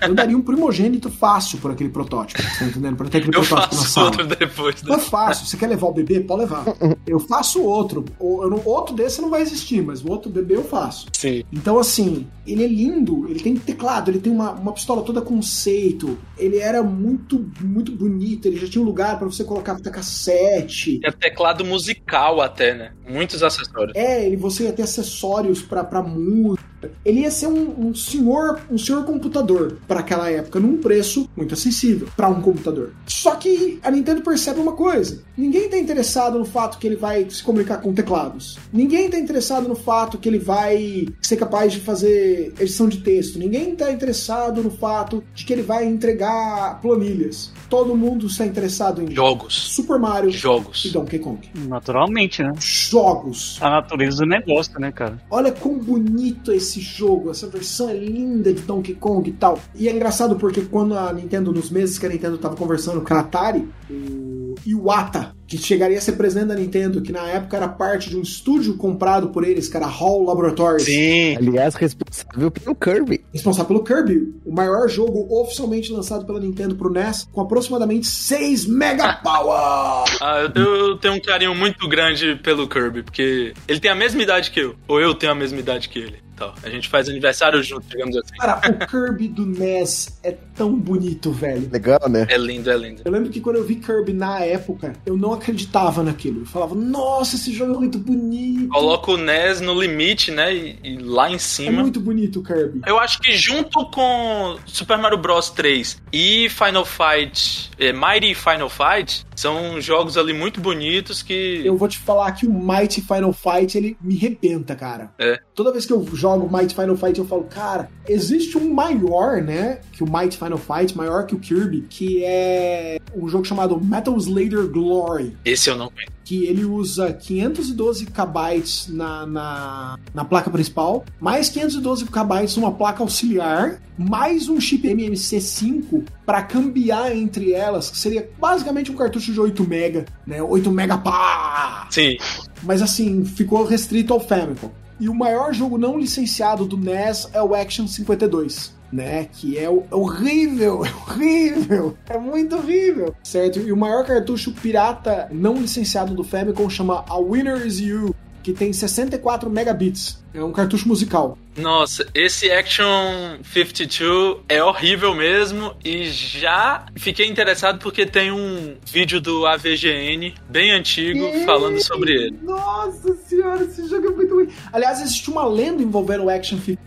Eu daria um primogênito fácil por aquele protótipo. Tá entendendo? Pra ter aquele Eu protótipo na faço sala. outro depois. Não Né? é fácil. Você quer levar o bebê? Pode levar. Eu faço outro. Não- Outro desse não vai existir, mas o outro bebê eu faço. Sim. Então, assim, ele é lindo, ele tem teclado, ele tem uma, uma pistola toda conceito, ele era muito, muito bonito, ele já tinha um lugar pra você colocar fita cassete. É teclado musical até, né? Muitos acessórios. É, ele, você ia ter acessórios pra, pra música. Ele ia ser um, um senhor um senhor computador para aquela época, num preço muito acessível para um computador. Só que a Nintendo percebe uma coisa: ninguém tá interessado no fato que ele vai se comunicar com teclados. Ninguém tá interessado no fato que ele vai ser capaz de fazer edição de texto. Ninguém tá interessado no fato de que ele vai entregar planilhas. Todo mundo está interessado em Jogos. Super Mario e Jogos. Donkey Kong. Naturalmente, né? Jogos. A natureza do negócio, né, cara? Olha quão bonito é esse jogo, essa versão é linda de Donkey Kong e tal. E é engraçado porque quando a Nintendo, nos meses que a Nintendo tava conversando com a Atari, o Iwata, que chegaria a ser presidente da Nintendo, que na época era parte de um estúdio comprado por eles, que era Hall Laboratories, Sim. Aliás, responsável pelo Kirby. responsável pelo Kirby, o maior jogo oficialmente lançado pela Nintendo pro NES, com aproximadamente 6 Mega Power! Ah, eu, eu tenho um carinho muito grande pelo Kirby, porque ele tem a mesma idade que eu. Ou eu tenho a mesma idade que ele. Então, a gente faz aniversário junto, digamos assim. Cara, o Kirby do NES é tão bonito, velho. Legal, né? É lindo, é lindo. Eu lembro que quando eu vi Kirby na época, eu não acreditava naquilo. Eu falava, nossa, esse jogo é muito bonito. Coloca o NES no limite, né? E, e lá em É cima. muito bonito o Kirby. Eu acho que junto com Super Mario Bros 3 e Final Fight, é, Mighty Final Fight, são jogos ali muito bonitos que. Eu vou te falar que o Mighty Final Fight, ele me rebenta, cara. É. Toda vez que eu jogo Mighty Final Fight, eu falo, cara, existe um maior, né, que o Mighty Final Fight, maior que o Kirby, que é um jogo chamado Metal Slayer Glory. Esse eu não conheço. que ele usa 512 KB na, na, na placa principal, mais 512 KB numa placa auxiliar, mais um chip MMC5 para cambiar entre elas, que seria basicamente um cartucho de 8 MB, né? 8 MB pá! Sim. Mas assim, ficou restrito ao Famicom. E o maior jogo não licenciado do NES é o Action 52. Né, que é é horrível, é horrível, é muito horrível, certo? E o maior cartucho pirata não licenciado do Famicom chama A Winner Is You, que tem 64 megabits. É um cartucho musical. Nossa, esse Action 52 é horrível mesmo e já fiquei interessado porque tem um vídeo do AVGN bem antigo falando sobre ele. Nossa senhora, esse jogo é muito ruim. Aliás, existe uma lenda envolvendo o Action 52,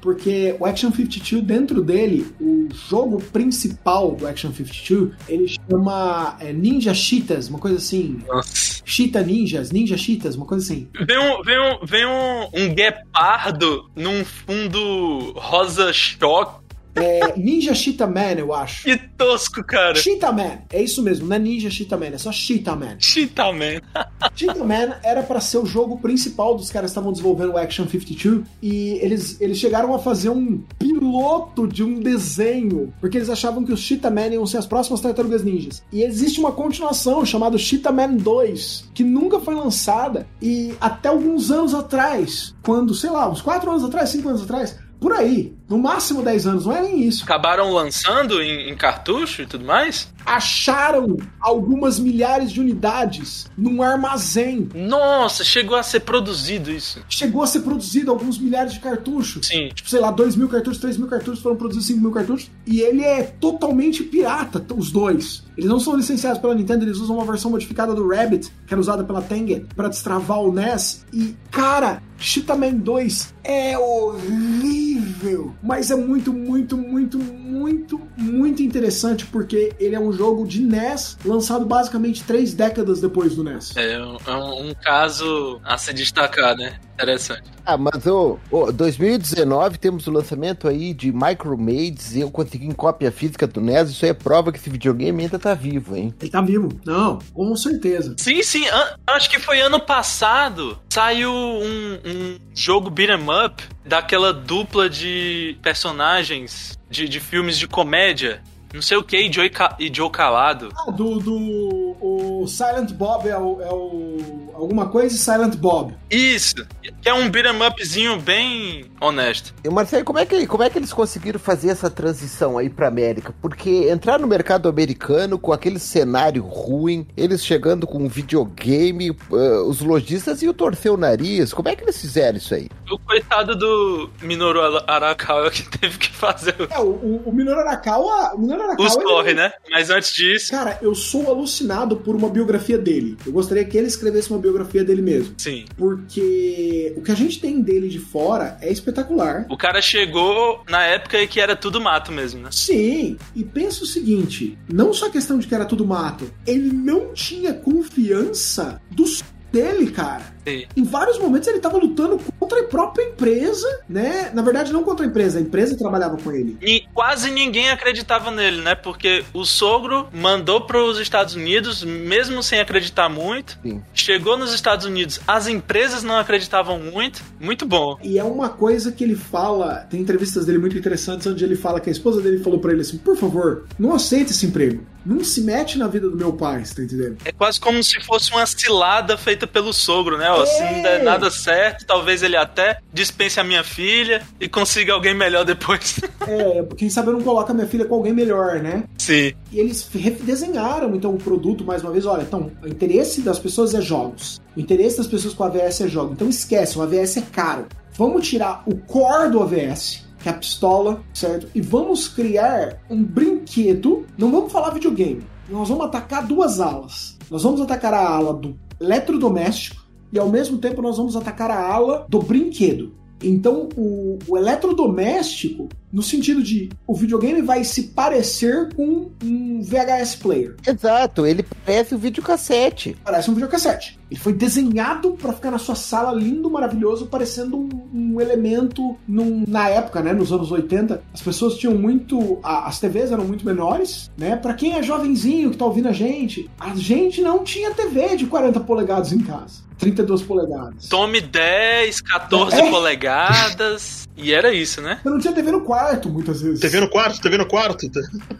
porque o Action 52, dentro dele, o jogo principal do Action 52, ele chama é, Ninja Cheetahs, uma coisa assim. Nossa. Cheetah Ninjas, Ninja Cheetahs, uma coisa assim. Vem um, vem um, vem um, um guepardo num fundo rosa choque. É, Ninja Cheetah Man, eu acho. Que tosco, cara. Cheetah Man, é isso mesmo, não é Ninja Cheetah Man, é só Cheetah Man. Cheetah Man. Cheetah Man era pra ser o jogo principal dos caras que estavam desenvolvendo o Action 52 e eles, eles chegaram a fazer um piloto de um desenho, porque eles achavam que os Cheetah Man iam ser as próximas Tartarugas Ninjas. E existe uma continuação chamada Cheetah Man 2, que nunca foi lançada e até alguns anos atrás, quando, sei lá, uns 4 anos atrás, 5 anos atrás, por aí, no máximo 10 anos, não é nem isso. Acabaram lançando em, em cartucho e tudo mais? Acharam algumas milhares de unidades num armazém. Nossa, chegou a ser produzido isso. Chegou a ser produzido alguns milhares de cartuchos. Sim. Tipo, sei lá, 2 mil cartuchos, 3 mil cartuchos, foram produzidos 5 mil cartuchos. E ele é totalmente pirata, os dois. Eles não são licenciados pela Nintendo, eles usam uma versão modificada do Rabbit, que era usada pela Tengen, pra destravar o NES. E, cara, Cheetah Man 2 é horrível. Mas é muito, muito, muito, muito, muito interessante porque ele é um jogo de NES lançado basicamente três décadas depois do NES. É é um- um caso a se destacar, né? Interessante. Ah, mas ô, ô, 2019 temos o lançamento aí de Micromaids e eu consegui em cópia física do NES. Isso aí é prova que esse videogame ainda tá vivo, hein? Ele tá vivo? Não, com certeza. Sim, sim. acho que foi ano passado. Saiu um, um jogo beat'em up daquela dupla de personagens de, de filmes de comédia. Não sei o que, e Joe, e Joe Calado. Ah, do, do o Silent Bob é o, é o alguma coisa e Silent Bob. Isso. Que é um beat'em upzinho bem honesto. E Marcelo, como é, que, como é que eles conseguiram fazer essa transição aí pra América? Porque entrar no mercado americano com aquele cenário ruim, eles chegando com um videogame, ah, os lojistas iam torcer o nariz. Como é que eles fizeram isso aí? O coitado do Minoru Arakawa que teve que fazer É, o, o, o Minoru Arakawa, o Minoru Arakawa os corre, né? Mas antes disso, Cara, eu sou alucinado por uma biografia dele. Eu gostaria que ele escrevesse uma biografia dele mesmo. sim. Porque o que a gente tem dele de fora é espetacular. O cara chegou na época que era tudo mato mesmo, né? Sim, e pensa o seguinte: não só a questão de que era tudo mato, ele não tinha confiança dos dele, cara. Sim. Em vários momentos ele tava lutando contra a própria empresa, né? Na verdade, não contra a empresa, a empresa trabalhava com ele. Ni- quase ninguém acreditava nele, né? Porque o sogro mandou para os Estados Unidos, mesmo sem acreditar muito. Sim. Chegou nos Estados Unidos, as empresas não acreditavam muito. Muito bom. E é uma coisa que ele fala, tem entrevistas dele muito interessantes onde ele fala que a esposa dele falou pra ele assim: "Por favor, não aceita esse emprego. Não se mete na vida do meu pai", você tá entendendo? É quase como se fosse uma cilada feita pelo sogro, né? Ó, se não der nada certo, talvez ele até dispense a minha filha e consiga alguém melhor depois. É, quem sabe eu não coloco a minha filha com alguém melhor, né? Sim. E eles redesenharam então o produto mais uma vez. Olha, então, o interesse das pessoas é jogos. O interesse das pessoas com AVS é jogo. Então esquece, o AVS é caro. Vamos tirar o core do AVS, que é a pistola, certo? E vamos criar um brinquedo. Não vamos falar videogame. Nós vamos atacar duas alas. Nós vamos atacar a ala do eletrodoméstico e ao mesmo tempo nós vamos atacar a ala do brinquedo. Então, o, o eletrodoméstico, no sentido de o videogame vai se parecer com um VHS player. Exato, ele parece o videocassete. Parece um videocassete. Ele foi desenhado para ficar na sua sala lindo, maravilhoso, parecendo um, um elemento num- na época, né, nos anos 80. As pessoas tinham muito, a- as TVs eram muito menores, né? Para quem é jovenzinho que tá ouvindo a gente, a gente não tinha TV de 40 polegadas em casa. 32 polegadas. Tome 10, 14 É. polegadas. E era isso, né? Você não tinha TV no quarto, muitas vezes. TV no quarto, TV no quarto.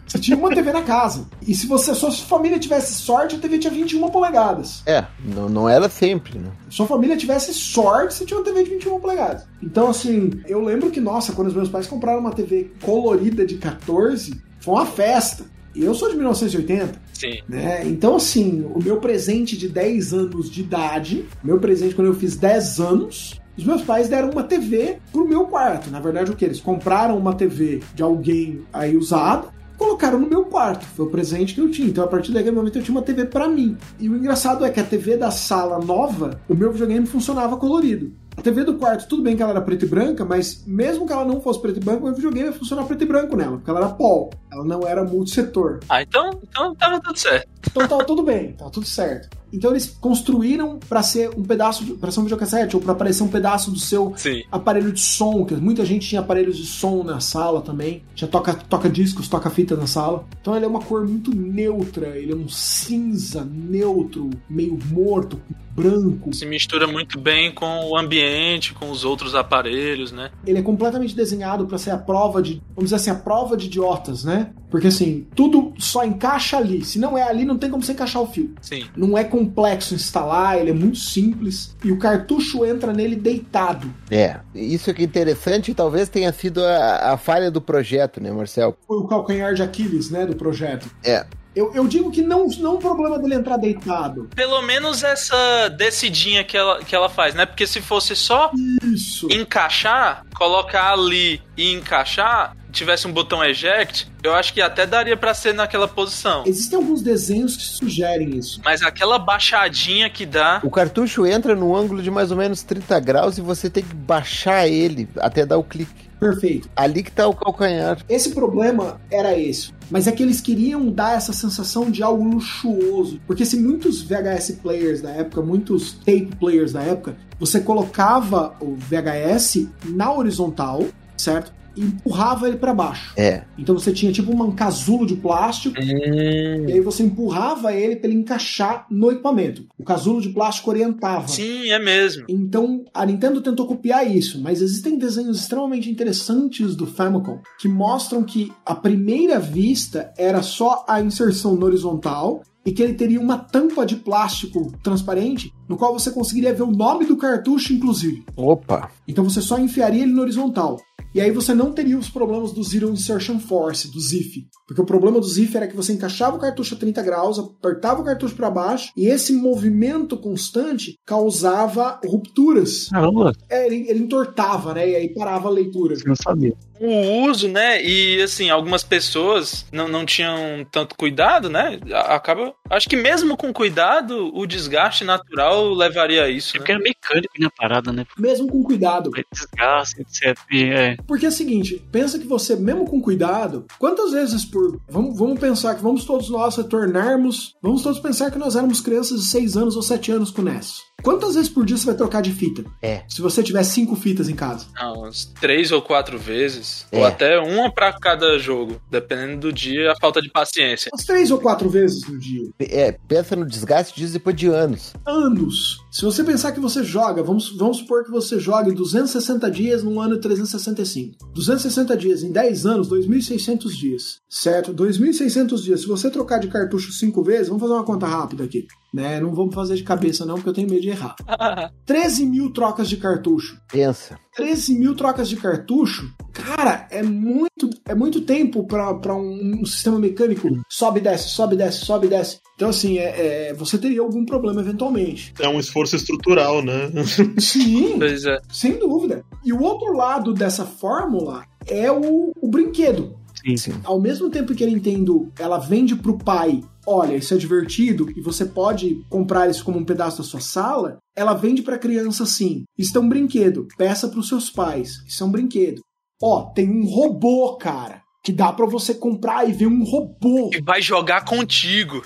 Você tinha uma TV na casa. E se você, sua família tivesse sorte, a TV tinha 21 polegadas. É, não, não era sempre, né? sua família tivesse sorte, você tinha uma TV de 21 polegadas. Então, assim, eu lembro que, nossa, quando os meus pais compraram uma TV colorida de 14, foi uma festa. Eu sou de 1980, Sim. né? Então, assim, o meu presente de 10 anos de idade, meu presente quando eu fiz 10 anos, os meus pais deram uma TV pro meu quarto. Na verdade, o que? Eles compraram uma TV de alguém aí usada, colocaram no meu quarto. Foi o presente que eu tinha. Então, a partir daquele momento, eu tinha uma TV pra mim. E o engraçado é que a TV da sala nova, o meu videogame funcionava colorido. A TV do quarto, tudo bem que ela era preta e branca, mas mesmo que ela não fosse preta e branca, o videogame ia funcionar preto e branco nela, porque ela era pol. Ela não era multissetor. Ah, então, então tava tudo certo. Então tava tudo bem, tava tudo certo. Então eles construíram pra ser um pedaço, pra ser um videocassete, ou pra parecer um pedaço do seu Sim. aparelho de som, que muita gente tinha aparelhos de som na sala também. Tinha toca, toca discos, toca fita na sala. Então ele é uma cor muito neutra, ele é um cinza neutro, meio morto, branco. Se mistura muito bem com o ambiente, com os outros aparelhos, né? Ele é completamente desenhado pra ser a prova de, vamos dizer assim, a prova de idiotas, né? Porque assim, tudo só encaixa ali. Se não é ali, não tem como você encaixar o fio. Sim. Não é complexo instalar, ele é muito simples e o cartucho entra nele deitado. É, isso que é interessante e talvez tenha sido a, a falha do projeto, né, Marcel? Foi o calcanhar de Aquiles, né, do projeto. É. Eu, eu digo que não, não é um problema dele entrar deitado. Pelo menos essa descidinha que ela, que ela faz, né? Porque se fosse só Isso. encaixar, colocar ali e encaixar, tivesse um botão eject, eu acho que até daria pra ser naquela posição. Existem alguns desenhos que sugerem isso. Mas aquela baixadinha que dá. O cartucho entra no ângulo de mais ou menos 30 graus e você tem que baixar ele até dar o clique. Perfeito. Ali que tá o calcanhar. Esse problema era esse. Mas é que eles queriam dar essa sensação de algo luxuoso. Porque se muitos VHS players da época, muitos tape players da época, você colocava o VHS na horizontal, certo? Empurrava ele para baixo. É. Então você tinha tipo um casulo de plástico Hum. e aí você empurrava ele para ele encaixar no equipamento. O casulo de plástico orientava. Sim, é mesmo. Então, a Nintendo tentou copiar isso, mas existem desenhos extremamente interessantes do Famicom que mostram que a primeira vista era só a inserção no horizontal e que ele teria uma tampa de plástico transparente no qual você conseguiria ver o nome do cartucho, inclusive. Opa. Então você só enfiaria ele no horizontal. E aí você não teria os problemas do Zero Insertion Force, do ZIF. Porque o problema do ZIF era que você encaixava o cartucho a 30 graus, apertava o cartucho para baixo, e esse movimento constante causava rupturas. Caramba, É, ele, ele entortava, né? E aí parava a leitura. eu não sabia. O uso, né? E assim, algumas pessoas não, não tinham tanto cuidado, né? Acaba. Acho que mesmo com cuidado, o desgaste natural levaria a isso. É Né? porque era mecânico na parada, né? Mesmo com cuidado. Desgaste, etc. E, é, Porque é o seguinte, pensa que você, mesmo com cuidado, quantas vezes por. Vamos, vamos pensar que vamos todos nós retornarmos. Vamos todos pensar que nós éramos crianças de 6 anos ou 7 anos com o NES. Quantas vezes por dia você vai trocar de fita? É. Se você tiver cinco fitas em casa. Não, umas três ou quatro vezes. É. Ou até uma pra cada jogo. Dependendo do dia, a falta de paciência. Umas três ou quatro vezes no dia. É, pensa no desgaste disso depois de anos. Anos. Se você pensar que você joga, vamos, vamos supor que você jogue 260 dias num ano de 365. 260 dias em 10 anos, 2.600 dias. Certo? 2.600 dias. Se você trocar de cartucho cinco vezes, vamos fazer uma conta rápida aqui. Né? Não vamos fazer de cabeça não, porque eu tenho medo de errar. 13 mil trocas de cartucho. Pensa. 13 mil trocas de cartucho, cara, é muito, é muito tempo para um, um sistema mecânico. Sobe e desce, sobe e desce, sobe e desce. Então, assim, é, é, você teria algum problema eventualmente. É um esforço estrutural, né? Sim, Pois é. sem dúvida. E o outro lado dessa fórmula é o, o brinquedo. Sim. Sim. Ao mesmo tempo que a Nintendo ela vende pro pai, olha, isso é divertido e você pode comprar isso como um pedaço da sua sala, ela vende pra criança assim: isso é um brinquedo, peça pros seus pais, isso é um brinquedo. Ó, tem um robô, cara, que dá pra você comprar e ver um robô. E vai jogar contigo.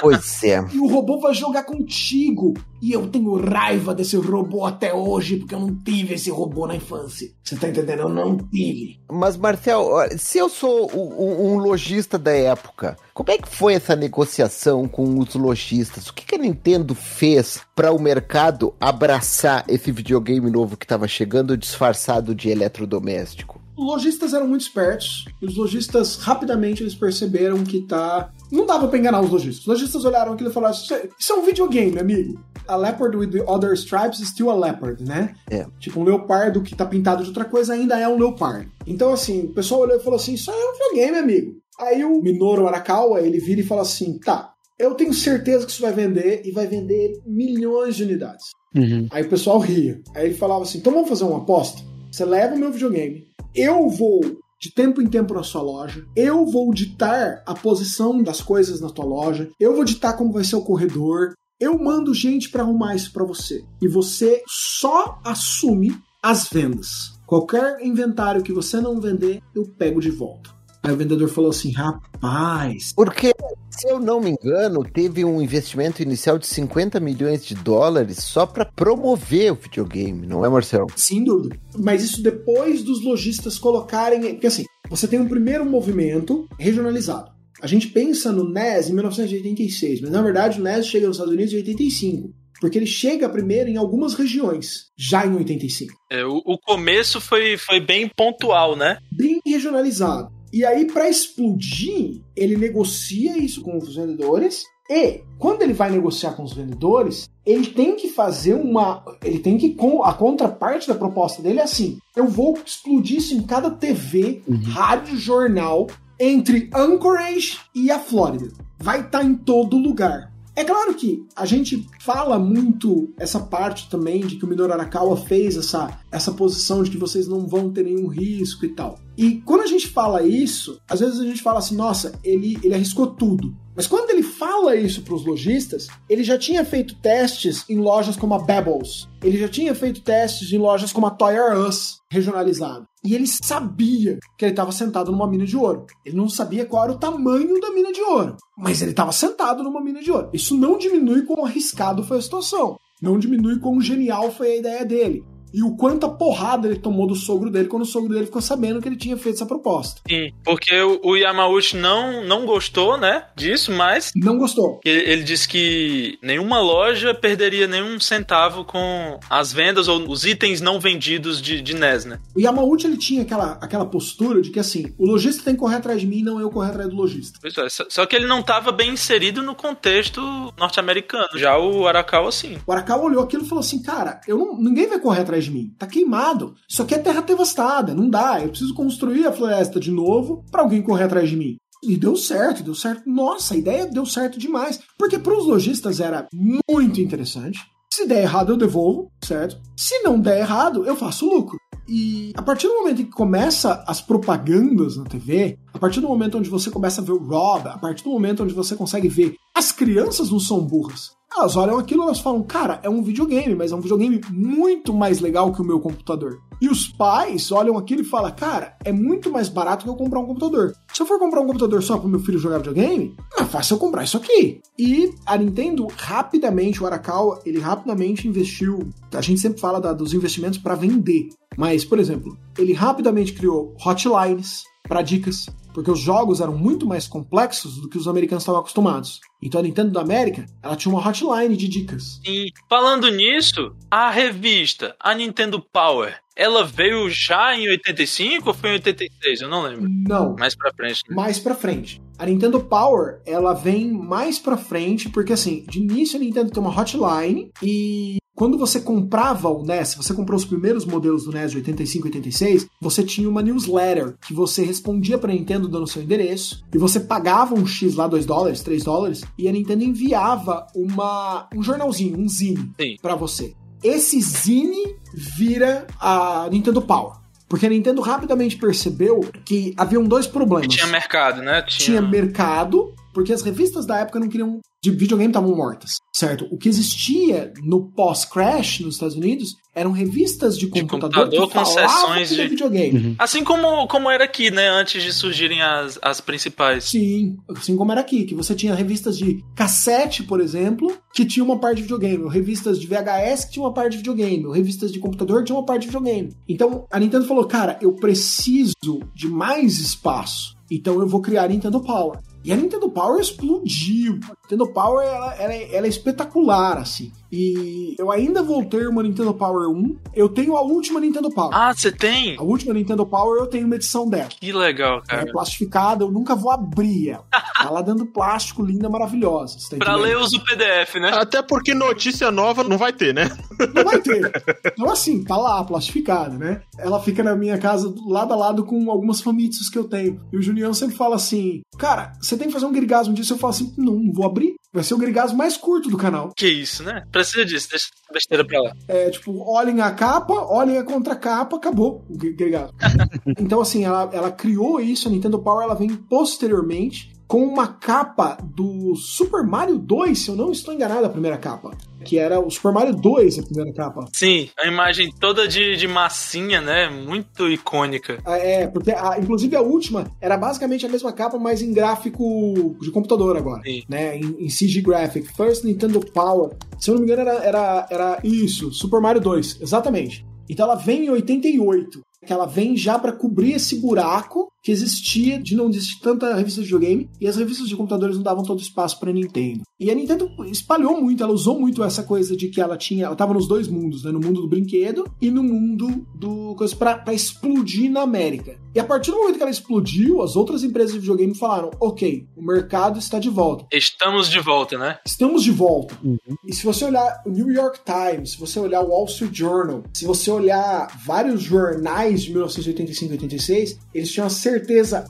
Pois é. E o robô vai jogar contigo. E eu tenho raiva desse robô até hoje, porque eu não tive esse robô na infância. Você tá entendendo? Eu não tive. Mas, Marcel, se eu sou um, um- um lojista da época, como é que foi essa negociação com os lojistas? O que, que a Nintendo fez para o mercado abraçar esse videogame novo que estava chegando disfarçado de eletrodoméstico? Os lojistas eram muito espertos. E os lojistas, rapidamente, eles perceberam que tá... Não dava pra enganar os lojistas. Os lojistas olharam aquilo e falaram, isso é- isso é um videogame, amigo. A leopard with the other stripes is still a leopard, né? É. Tipo, um leopardo que tá pintado de outra coisa ainda é um leopardo. Então, assim, o pessoal olhou e falou assim, isso é um videogame, amigo. Aí o Minoru Arakawa, ele vira e fala assim, tá, eu tenho certeza que isso vai vender e vai vender milhões de unidades. Uhum. Aí o pessoal ria. Aí ele falava assim: então vamos fazer uma aposta? Você leva o meu videogame, eu vou de tempo em tempo na sua loja, eu vou ditar a posição das coisas na tua loja, eu vou ditar como vai ser o corredor, eu mando gente pra arrumar isso pra você. E você só assume as vendas. Qualquer inventário que você não vender, eu pego de volta. Aí o vendedor falou assim: rapaz, Porque, se eu não me engano, teve um investimento inicial de 50 milhões de dólares só pra promover o videogame, não é, Marcelo? Sem dúvida. Mas isso depois dos lojistas colocarem. Porque assim, você tem um primeiro movimento regionalizado. A gente pensa no NES em 1986, mas na verdade o NES chega nos Estados Unidos em 85. Porque ele chega primeiro em algumas regiões, já em 85. É, o, o começo foi, foi bem pontual, né? Bem regionalizado. E aí, pra explodir, ele negocia isso com os vendedores. E quando ele vai negociar com os vendedores, ele tem que fazer uma. Ele tem que. com- A contraparte da proposta dele é assim: eu vou explodir isso em cada TV, rádio, jornal, entre Anchorage e a Flórida. Vai estar em todo lugar. É claro que a gente fala muito essa parte também de que o Minoru Arakawa fez essa, essa posição de que vocês não vão ter nenhum risco e tal. E quando a gente fala isso, às vezes a gente fala assim, nossa, ele, ele arriscou tudo. Mas quando ele fala isso para os lojistas, ele já tinha feito testes em lojas como a Bebels. Ele já tinha feito testes em lojas como a Toy R Us, regionalizado. E ele sabia que ele estava sentado numa mina de ouro. Ele não sabia qual era o tamanho da mina de ouro. Mas ele estava sentado numa mina de ouro. Isso não diminui quão arriscado foi a situação. Não diminui quão genial foi a ideia dele. E o quanta porrada ele tomou do sogro dele quando o sogro dele ficou sabendo que ele tinha feito essa proposta. Sim, porque o, o Yamauchi não, não gostou, né, disso, mas Não gostou. ele, ele disse que nenhuma loja perderia nenhum centavo com as vendas ou os itens não vendidos de, de NES, né? O Yamauchi ele tinha aquela, aquela postura de que assim, o lojista tem que correr atrás de mim, não eu correr atrás do lojista. Pois é, só, só que ele não estava bem inserido no contexto norte-americano. Já o Arakawa, sim. O Arakawa olhou aquilo e falou assim: Cara, eu não, ninguém vai correr atrás de mim. Tá queimado. Isso aqui é terra devastada. Não dá. Eu preciso construir a floresta de novo pra alguém correr atrás de mim. E deu certo, deu certo. Nossa, a ideia deu certo demais. Porque para os lojistas era muito interessante. Se der errado, eu devolvo, certo? Se não der errado, eu faço lucro. E a partir do momento que começa as propagandas na TV, a partir do momento onde você começa a ver o Rob, a partir do momento onde você consegue ver as crianças não são burras. Elas olham aquilo e elas falam, cara, é um videogame, mas é um videogame muito mais legal que o meu computador. E os pais olham aquilo e falam, cara, é muito mais barato que eu comprar um computador. Se eu for comprar um computador só pro meu filho jogar videogame, é fácil eu comprar isso aqui. E a Nintendo rapidamente, o Arakawa, ele rapidamente investiu. A gente sempre fala da- dos investimentos para vender. Mas, por exemplo, ele rapidamente criou hotlines para dicas, porque os jogos eram muito mais complexos do que os americanos estavam acostumados. Então a Nintendo da América, ela tinha uma hotline de dicas. E falando nisso, a revista, a Nintendo Power, ela veio já em 85 ou foi em 86? Eu não lembro. Não, Mais pra frente. né? mais pra frente. A Nintendo Power, ela vem mais pra frente, porque assim, de início a Nintendo tem uma hotline e quando você comprava o NES, você comprou os primeiros modelos do NES de 85 e 86, você tinha uma newsletter que você respondia pra Nintendo dando seu endereço e você pagava um X lá, 2 dólares, 3 dólares, e a Nintendo enviava uma, um jornalzinho, um zine pra você. Esse zine vira a Nintendo Power. Porque a Nintendo rapidamente percebeu que haviam dois problemas. E tinha mercado, né? Tinha mercado, porque as revistas da época não queriam. De videogame estavam mortas, certo? O que existia no pós-crash nos Estados Unidos eram revistas de computador, computador que com sessões de- videogame. Assim como, como era aqui, né? Antes de surgirem as, as principais. Sim, assim como era aqui, que você tinha revistas de cassete, por exemplo, que tinha uma parte de videogame, ou revistas de VHS que tinha uma parte de videogame, ou revistas de computador que tinha uma parte de videogame. Então a Nintendo falou, cara, eu preciso de mais espaço, então eu vou criar a Nintendo Power. E a Nintendo Power explodiu. Nintendo Power ela, ela é- ela é espetacular, assim. E eu ainda vou ter uma Nintendo Power 1. Eu tenho a última Nintendo Power. Ah, você tem? A última Nintendo Power eu tenho uma edição dela. Que legal, cara. É plastificada, eu nunca vou abrir ela. Tá lá dentro do plástico, linda, maravilhosa. Tá Pra ler usa o PDF, né? Até porque notícia nova não vai ter, né? Não vai ter. Então, assim, tá lá, plastificada, né? Ela fica na minha casa lado a lado com algumas famitsus que eu tenho. E o Julião sempre fala assim: Cara, você tem que fazer um grigasmo disso. Eu falo assim: Não, não vou abrir. Vai ser o grigasmo mais curto do canal. Que isso, né? Precisa disso, deixa essa besteira pra lá. É tipo, olhem a capa, olhem a contracapa, acabou o gr- grigasmo. então, assim, ela, ela criou isso, a Nintendo Power ela vem posteriormente com uma capa do Super Mario 2, se eu não estou enganado, a primeira capa. Que era o Super Mario 2, a primeira capa. Sim, a imagem toda de, de massinha, né? Muito icônica. Ah, É, porque a- inclusive a última era basicamente a mesma capa, mas em gráfico de computador agora. Sim. Né, em, em CG Graphic. First Nintendo Power. Se eu não me engano, era, era, era isso, Super Mario 2, exatamente. Então ela vem em 88. Que ela vem já pra cobrir esse buraco que existia de não existir tanta revista de videogame e as revistas de computadores não davam todo espaço pra Nintendo. E a Nintendo espalhou muito, ela usou muito essa coisa de que ela tinha, ela tava nos dois mundos, né, no mundo do brinquedo e no mundo do coisa pra explodir na América. E a partir do momento que ela explodiu, as outras empresas de videogame falaram: "OK, o mercado está de volta. Estamos de volta, né? Estamos de volta. E se você olhar o New York Times, se você olhar o Wall Street Journal, se você olhar vários jornais de 1985 e 86, eles tinham a certeza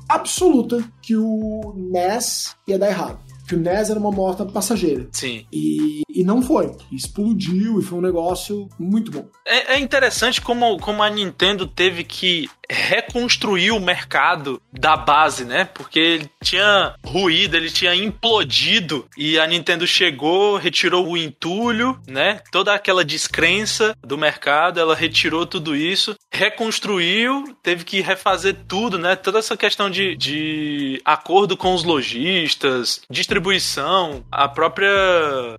absoluta que o NES ia dar errado. Que o NES era uma moto passageira. Sim. E, e não foi. Explodiu e foi um negócio muito bom. É, é interessante como, como a Nintendo teve que reconstruir o mercado da base, né? Porque ele tinha ruído, ele tinha implodido e a Nintendo chegou, retirou o entulho, né? Toda aquela descrença do mercado, ela retirou tudo isso, reconstruiu, teve que refazer tudo, né? Toda essa questão de, de acordo com os lojistas, distribuição, a própria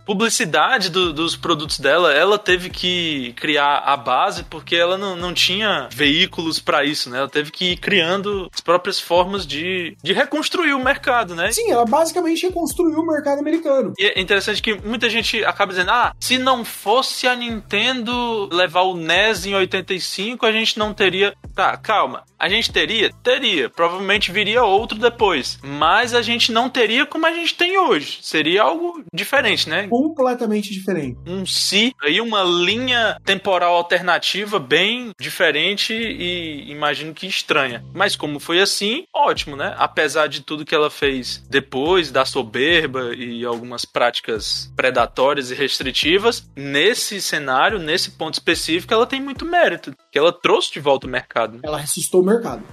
publicidade do- dos produtos dela, ela teve que criar a base porque ela não, não tinha veículos para isso, né? Ela teve que ir criando as próprias formas de, de reconstruir o mercado, né? Sim, ela basicamente reconstruiu o mercado americano. E é interessante que muita gente acaba dizendo: ah, se não fosse a Nintendo levar o NES em 85, a gente não teria. Tá, calma. A gente teria? Teria. Provavelmente viria outro depois. Mas a gente não teria como a gente tem hoje. Seria algo diferente, né? Completamente diferente. Um si, aí uma linha temporal alternativa bem diferente e imagino que estranha. Mas como foi assim, ótimo, né? Apesar de tudo que ela fez depois da soberba e algumas práticas predatórias e restritivas, nesse cenário, nesse ponto específico, ela tem muito mérito, que ela trouxe de volta o mercado. Ela ressuscitou o mercado.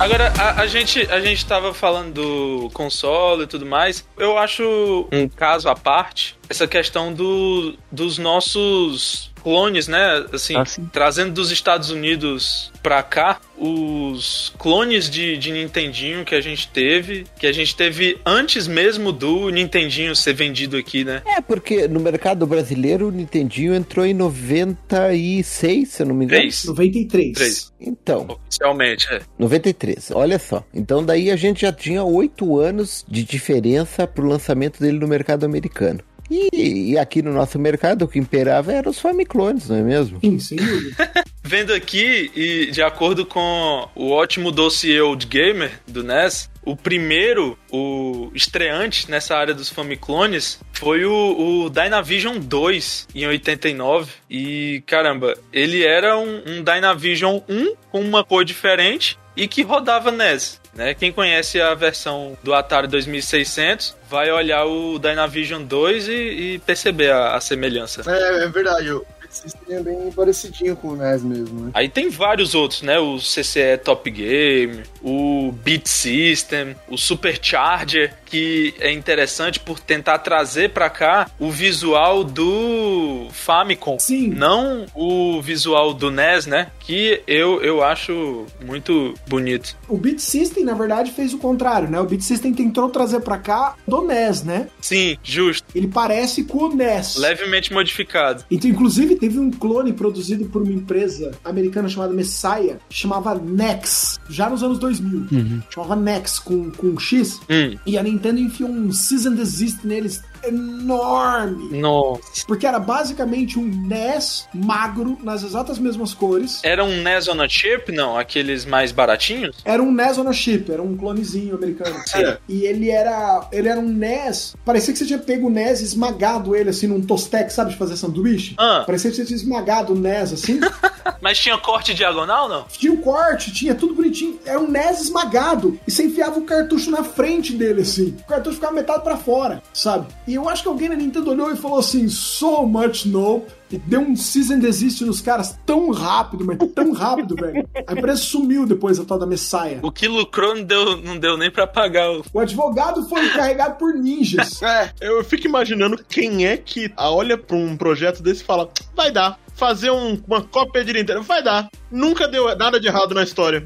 Agora, a, a gente a gente tava falando do console e tudo mais. Eu acho um caso à parte essa questão do, dos nossos clones, né? Assim, Ah, trazendo dos Estados Unidos pra cá os clones de, de Nintendinho que a gente teve, que a gente teve antes mesmo do Nintendinho ser vendido aqui, né? É, porque no mercado brasileiro o Nintendinho entrou em 96, se eu não me engano. 3. 93. 3. Então, Oficialmente, é. 93, olha só. Então daí a gente já tinha oito anos de diferença pro lançamento dele no mercado americano. E, e aqui no nosso mercado o que imperava eram os Famiclones, não é mesmo? Sim, dúvida. Vendo aqui, e de acordo com o ótimo dossiê Old Gamer do NES, o primeiro, o estreante nessa área dos Famiclones foi o, o Dynavision 2 em 89. E caramba, ele era um, um Dynavision 1 com uma cor diferente e que rodava NES. Né? Quem conhece a versão do Atari 2600 vai olhar o Dynavision 2 e, e perceber a- a semelhança. É, é verdade. O Beat System é bem parecidinho com o NES mesmo, né? Aí tem vários outros, né? O CCE Top Game, o Beat System, o Supercharger, que é interessante por tentar trazer pra cá o visual do Famicom. Sim. Não o visual do NES, né? Que eu, eu acho muito bonito. O Beat System, na verdade, fez o contrário, né? O Beat System tentou trazer pra cá do NES, né? Sim, justo. Ele parece com o NES. Levemente modificado. Então, inclusive, teve um clone produzido por uma empresa americana chamada Messiah, que chamava Nex, já nos anos 2000. Chamava Nex com, com X. Hum, E a Nintendo enfiou um Cease and Desist neles enorme. nossa. Porque era basicamente um NES magro, nas exatas mesmas cores. Era um NES on a chip? Não, aqueles mais baratinhos? Era um NES on a chip, era um clonezinho americano. Sim. E ele era, ele era um NES, parecia que você tinha pego o NES e esmagado ele assim num tostec, sabe, de fazer sanduíche? Ah, Parecia que você tinha esmagado o NES assim. mas tinha corte diagonal, não? tinha o corte, tinha tudo bonitinho. Era um NES esmagado. E você enfiava o cartucho na frente dele, assim. O cartucho ficava metade pra fora, sabe? E eu acho que alguém na Nintendo olhou e falou assim: so much nope. E deu um season desist nos caras tão rápido, mas tão rápido, velho. A empresa sumiu depois da tal da Messiah. O que lucrou não deu, não deu nem pra pagar o. O advogado foi encarregado por ninjas. É, Eu fico imaginando quem é que olha pra um projeto desse e fala: vai dar. Fazer um- uma cópia de Nintendo, vai dar. Nunca deu nada de errado na história.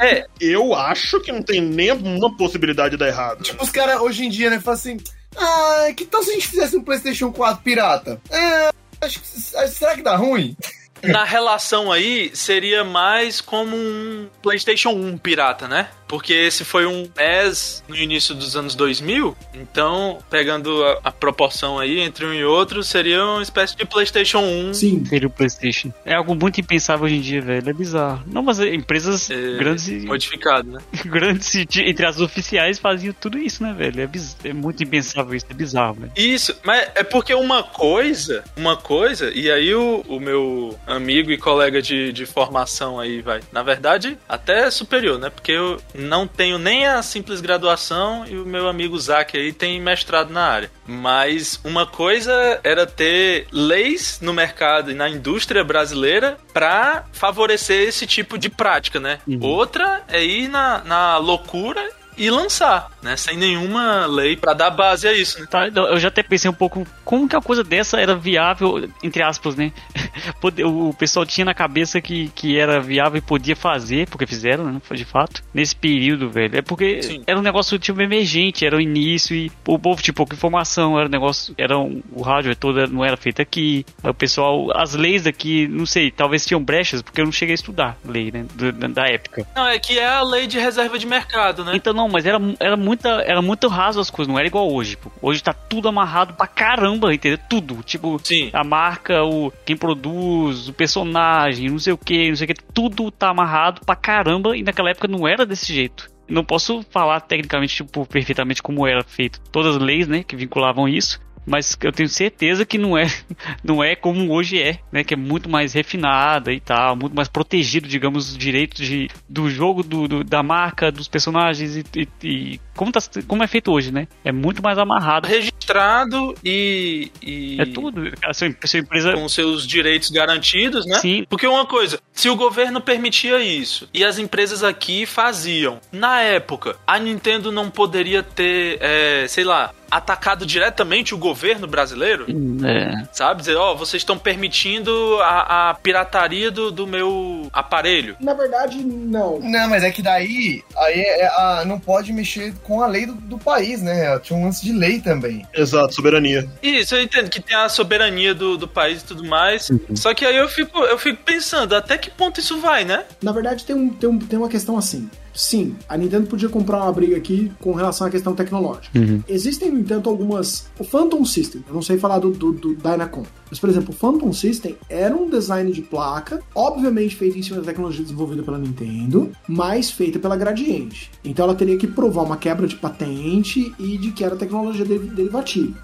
É, Eu acho que não tem nenhuma possibilidade de dar errado. tipo, os caras hoje em dia, né, falam assim: ah, que tal se a gente fizesse um PlayStation 4 pirata? É, acho que, será que dá ruim? na relação aí, seria mais como um PlayStation 1 pirata, né? Porque esse foi um NES no início dos anos 2000, então, pegando a, a proporção aí entre um e outro, seria uma espécie de PlayStation 1. Sim. Seria o PlayStation. É algo muito impensável hoje em dia, velho. É bizarro. Não, mas empresas é, grandes e Modificado, né? grandes de- entre as oficiais faziam tudo isso, né, velho? É, biz- é muito impensável isso, é bizarro, velho. Isso, mas é porque uma coisa, uma coisa, e aí o, o meu amigo e colega de, de formação aí vai, na verdade, até superior, né? Porque eu não tenho nem a simples graduação e o meu amigo Zac aí tem mestrado na área. Mas uma coisa era ter leis no mercado e na indústria brasileira para favorecer esse tipo de prática, né? Uhum. Outra é ir na, na loucura e lançar, né? Sem nenhuma lei para dar base a isso, né? Tá, então, eu já até pensei um pouco como que uma coisa dessa era viável, entre aspas, né? O pessoal tinha na cabeça que, que era viável e podia fazer, porque fizeram, né? De fato, nesse período, velho. É porque Sim. era um negócio tipo emergente, era o início e o povo tinha pouca informação, era um negócio, era um, o rádio todo não era feito aqui. O pessoal, as leis daqui, não sei, talvez tinham brechas, porque eu não cheguei a estudar lei, né? da, da época. Não, é que é a lei de reserva de mercado, né? Então não, mas era, era, muita, era muito raso as coisas, não era igual hoje. Pô. Hoje tá tudo amarrado pra caramba, entendeu? Tudo. Tipo, Sim. a marca, o quem produz, o personagem, não sei o que, não sei o que, tudo tá amarrado pra caramba e naquela época não era desse jeito. Não posso falar tecnicamente, tipo, perfeitamente como era feito todas as leis, né, que vinculavam isso. Mas eu tenho certeza que não é, não é como hoje é, né? Que é muito mais refinada e tal, muito mais protegido, digamos, os direitos de, do jogo, do, do- da marca, dos personagens e, e- e como, tá, como é feito hoje, né? É muito mais amarrado. Registrado e. e É tudo. A sua, a sua empresa. Com seus direitos garantidos, né? Sim. Porque uma coisa, se o governo permitia isso e as empresas aqui faziam, na época, a Nintendo não poderia ter, é, sei lá, atacado diretamente o governo brasileiro? É, Sabe? Dizer, ó, vocês estão permitindo a, a pirataria do, do meu aparelho. Na verdade, não. Não, mas é que daí aí é a- não pode mexer com a lei do, do país, né? Tinha um lance de lei também. Exato, soberania. Isso, eu entendo que tem a soberania do, do país e tudo mais. Só que aí eu fico, eu fico pensando, até que ponto isso vai, né? Na verdade, tem, um, tem, um, tem uma questão assim. Sim, a Nintendo podia comprar uma briga aqui com relação à questão tecnológica. Existem, no entanto, algumas. O Phantom System, eu não sei falar do, do, do Dynacon, mas, por exemplo, o Phantom System era um design de placa, obviamente feito em cima da tecnologia desenvolvida pela Nintendo, mas feita pela Gradiente. Então ela teria que provar uma quebra de patente e de que era tecnologia de- derivativa,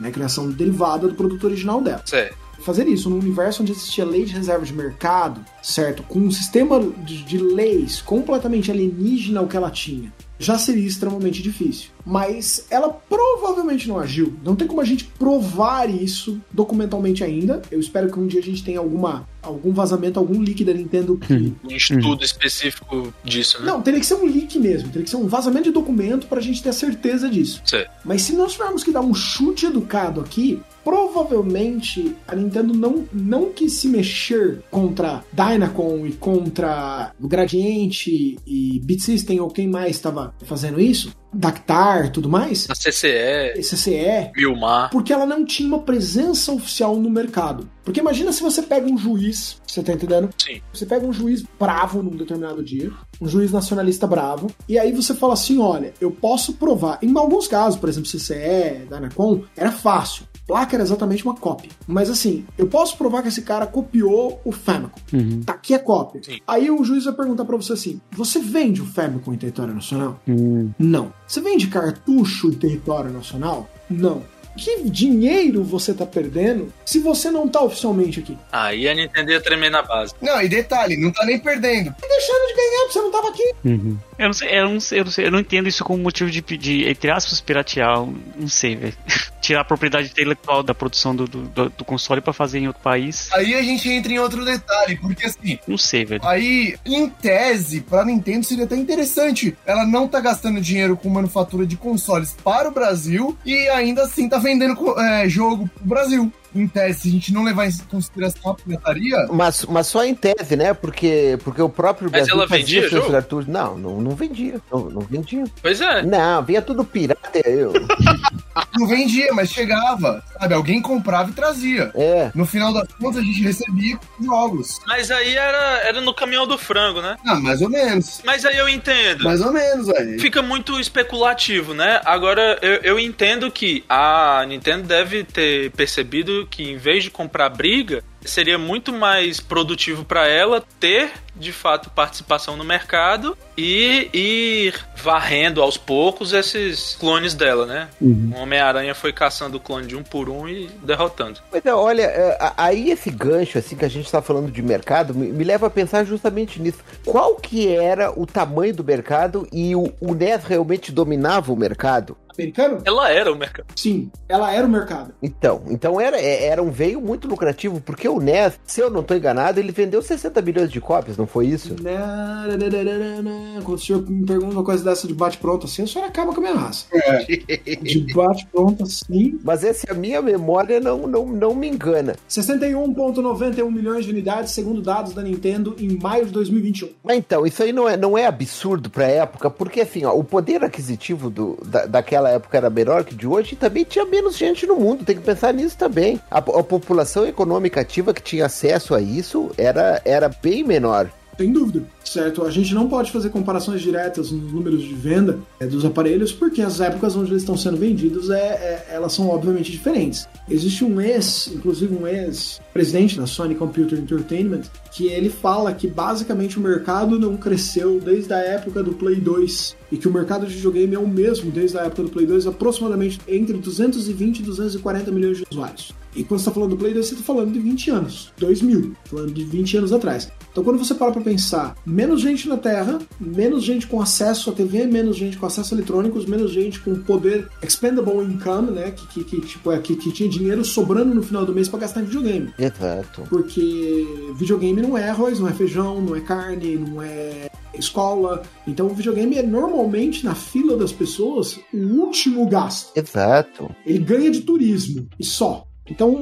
né? Criação derivada do produto original dela Certo. Fazer isso num universo onde existia lei de reserva de mercado, certo? Com um sistema de, de leis completamente alienígena ao que ela tinha, já seria extremamente difícil. Mas ela provavelmente não agiu. Não tem como a gente provar isso documentalmente ainda. Eu espero que um dia a gente tenha alguma, algum vazamento, algum leak da Nintendo que Um estudo específico disso, né? não, teria que ser um leak mesmo, teria que ser um vazamento de documento pra gente ter a certeza disso. Certo. Mas se nós tivermos que dar um chute educado aqui, provavelmente a Nintendo não, não quis se mexer contra Dynacon e contra o Gradiente e Beat System ou quem mais estava fazendo isso, Dactar e tudo mais, A CCE, CCE, Milmar. porque ela não tinha uma presença oficial no mercado. Porque imagina se você pega um juiz, você tá entendendo? Sim. Você pega um juiz bravo num determinado dia, um juiz nacionalista bravo, e aí você fala assim: olha, eu posso provar. Em alguns casos, por exemplo, CCE, Dynacon, era fácil. Placa era exatamente uma cópia. Mas assim, eu posso provar que esse cara copiou o Famicom. Uhum. Tá aqui a cópia. Sim. Aí o juiz vai perguntar pra você assim: você vende o Famicom em território nacional? Hum. Não. Você vende cartucho em território nacional? Não. Que dinheiro você tá perdendo se você não tá oficialmente aqui? Aí a Nintendo ia tremer na base. Não, e detalhe, não tá nem perdendo. E deixando de ganhar, porque você não tava aqui. Eu não sei, eu não sei, eu não sei, eu não entendo isso como motivo de pedir, entre aspas, piratear. Não sei, velho. Tirar a propriedade intelectual da produção do, do, do- do console pra fazer em outro país. Aí a gente entra em outro detalhe, porque assim, Não sei, velho. Aí, em tese, pra Nintendo seria até interessante. Ela não tá gastando dinheiro com manufatura de consoles para o Brasil e ainda assim tá vendendo é, jogo pro Brasil. Em tese, se a gente não levar em consideração a pirataria, Mas, mas só em tese, né? Porque, porque o próprio Mas Brasil ela fazia vendia seus. Não, não, não vendia. Não, não vendia. Pois é. Não, vinha tudo pirata. Eu. não vendia, mas chegava. Sabe, alguém comprava e trazia. É. No final das contas, a gente recebia jogos. Mas aí era, era no caminhão do frango, né? Ah, mais ou menos. Mas aí eu entendo. Mais ou menos, velho. Fica muito especulativo, né? Agora, eu, eu entendo que a Nintendo deve ter percebido que em vez de comprar briga, seria muito mais produtivo para ela ter, de fato, participação no mercado e ir varrendo aos poucos esses clones dela, né? O Homem-Aranha foi caçando o clone de um por um e derrotando. Mas é, olha, é, aí esse gancho, assim, que a gente tá falando de mercado, me, me leva a pensar justamente nisso. Qual que era o tamanho do mercado e o, o NES realmente dominava o mercado? Americano? Ela era o mercado. Sim, ela era o mercado. Então, então era, é- era um veio muito lucrativo, porque o NES, se eu não tô enganado, ele vendeu 60 milhões de cópias, não foi isso? Nananana. Quando o senhor me pergunta uma coisa dessa de bate-pronto assim, o senhor acaba com a minha raça. De bate-pronto assim. Mas essa a minha memória não, não, não me engana. 61,91 milhões de unidades, segundo dados da Nintendo, em maio de 2021. Mas então, isso aí não é, não é absurdo pra época, porque assim, ó, o poder aquisitivo do, da, daquela época era menor que de hoje e também tinha menos gente no mundo, tem que pensar nisso também. A, a população econômica ativa que tinha acesso a isso era, era bem menor. Sem dúvida, certo? A gente não pode fazer comparações diretas nos números de venda é, dos aparelhos, porque as épocas onde eles estão sendo vendidos, é, é- elas são obviamente diferentes. Existe um ex, inclusive um ex-presidente da Sony Computer Entertainment, que ele fala que basicamente o mercado não cresceu desde a época do Play 2 e que o mercado de videogame é o mesmo desde a época do Play 2, aproximadamente entre 220 e 240 milhões de usuários. E quando você está falando do Play 2, você está falando de 20 anos, 2000, falando de 20 anos atrás. Então, quando você para para pensar, menos gente na Terra, menos gente com acesso à TV, menos gente com acesso a eletrônicos, menos gente com poder expendable income, né, que, que, que, tipo, é, que, que tinha dinheiro sobrando no final do mês para gastar em videogame. Exato. Porque videogame não é arroz, não é feijão, não é carne, não é escola. Então, o videogame é normalmente na fila das pessoas o último gasto Exato. ele ganha de turismo e só. Então,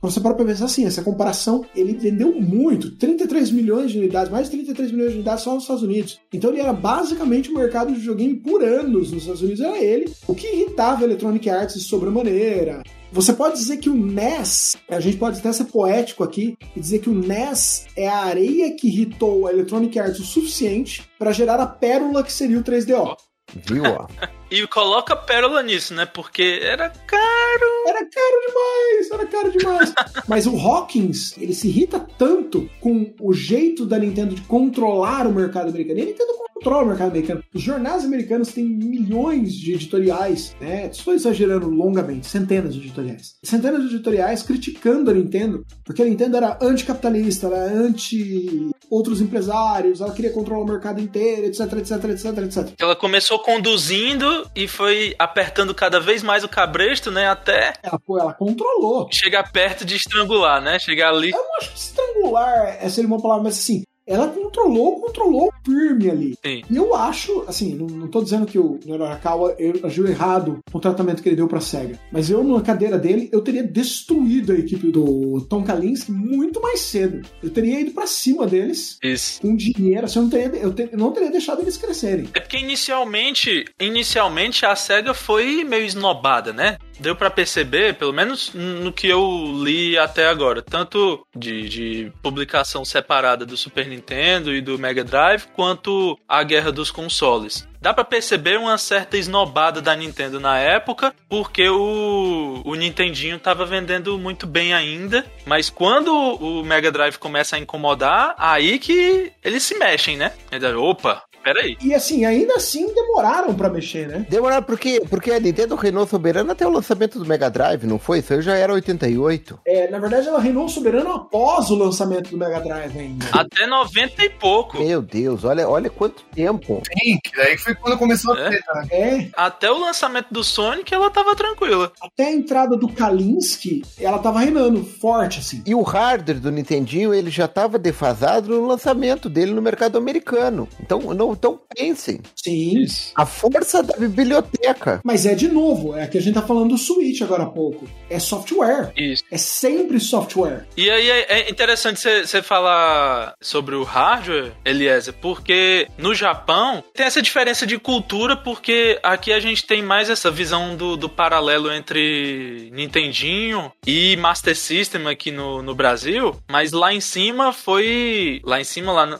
quando você para pra pensar assim, essa comparação, ele vendeu muito, 33 milhões de unidades, mais de 33 milhões de unidades só nos Estados Unidos. Então ele era basicamente o mercado de videogame por anos nos Estados Unidos, era ele. O que irritava a Electronic Arts de sobremaneira. Você pode dizer que o NES, a gente pode até ser poético aqui, e dizer que o NES é a areia que irritou a Electronic Arts o suficiente para gerar a pérola que seria o 3DO. Viu, ó? E coloca pérola nisso, né? Porque era caro. Era caro demais, era caro demais. Mas o Hawkins, ele se irrita tanto com o jeito da Nintendo de controlar o mercado americano. E a Nintendo controla o mercado americano. Os jornais americanos têm milhões de editoriais, né? Estou exagerando longamente, centenas de editoriais. Centenas de editoriais criticando a Nintendo, porque a Nintendo era anticapitalista, ela era anti outros empresários, ela queria controlar o mercado inteiro, etc, etc, etc, etc. Ela começou conduzindo e foi apertando cada vez mais o cabresto, né? Até Ela, pô, ela controlou. chegar perto de estrangular, né? Chegar ali. Eu não acho que estrangular é seria uma palavra, mas assim, ela controlou, controlou firme ali. Sim. E eu acho, assim, não, não tô dizendo que o Norakawa eu- agiu errado com o tratamento que ele deu pra SEGA, mas eu, na cadeira dele, eu teria destruído a equipe do Tom Kalinske muito mais cedo. Eu teria ido pra cima deles Isso. com dinheiro, assim, eu não teria, eu te- eu não teria deixado eles crescerem. É porque inicialmente, inicialmente a SEGA foi meio esnobada, né? Deu pra perceber, pelo menos no que eu li até agora, tanto de, de publicação separada do Super Nintendo e do Mega Drive, quanto a guerra dos consoles. Dá pra perceber uma certa esnobada da Nintendo na época, porque o, o Nintendinho tava vendendo muito bem ainda, mas quando o Mega Drive começa a incomodar, aí que eles se mexem, né? Opa, peraí. E assim, ainda assim demoraram pra mexer, né? Demoraram porque, porque a Nintendo reinou soberana até o lançamento do Mega Drive, não foi? Isso aí já era 88. É, na verdade, ela reinou soberano após o lançamento do Mega Drive ainda. Até 90 e pouco. Meu Deus, olha, olha quanto tempo. Sim, que daí foi quando começou a É? treta, né? É, Até o lançamento do Sonic, ela tava tranquila. até a entrada do Kalinsky, ela tava reinando forte, assim. E o hardware do Nintendinho, ele já estava defasado no lançamento dele no mercado americano. Então, não, então pensem. Sim. A força da biblioteca. Mas é de novo, é que a gente tá falando do Switch agora há pouco. É software. Isso. É sempre software. E aí é é interessante você falar sobre o hardware, Eliezer, porque no Japão tem essa diferença de cultura, porque aqui a gente tem mais essa visão do, do paralelo entre Nintendinho e Master System aqui no, no Brasil, mas lá em cima foi. Lá em cima, lá no-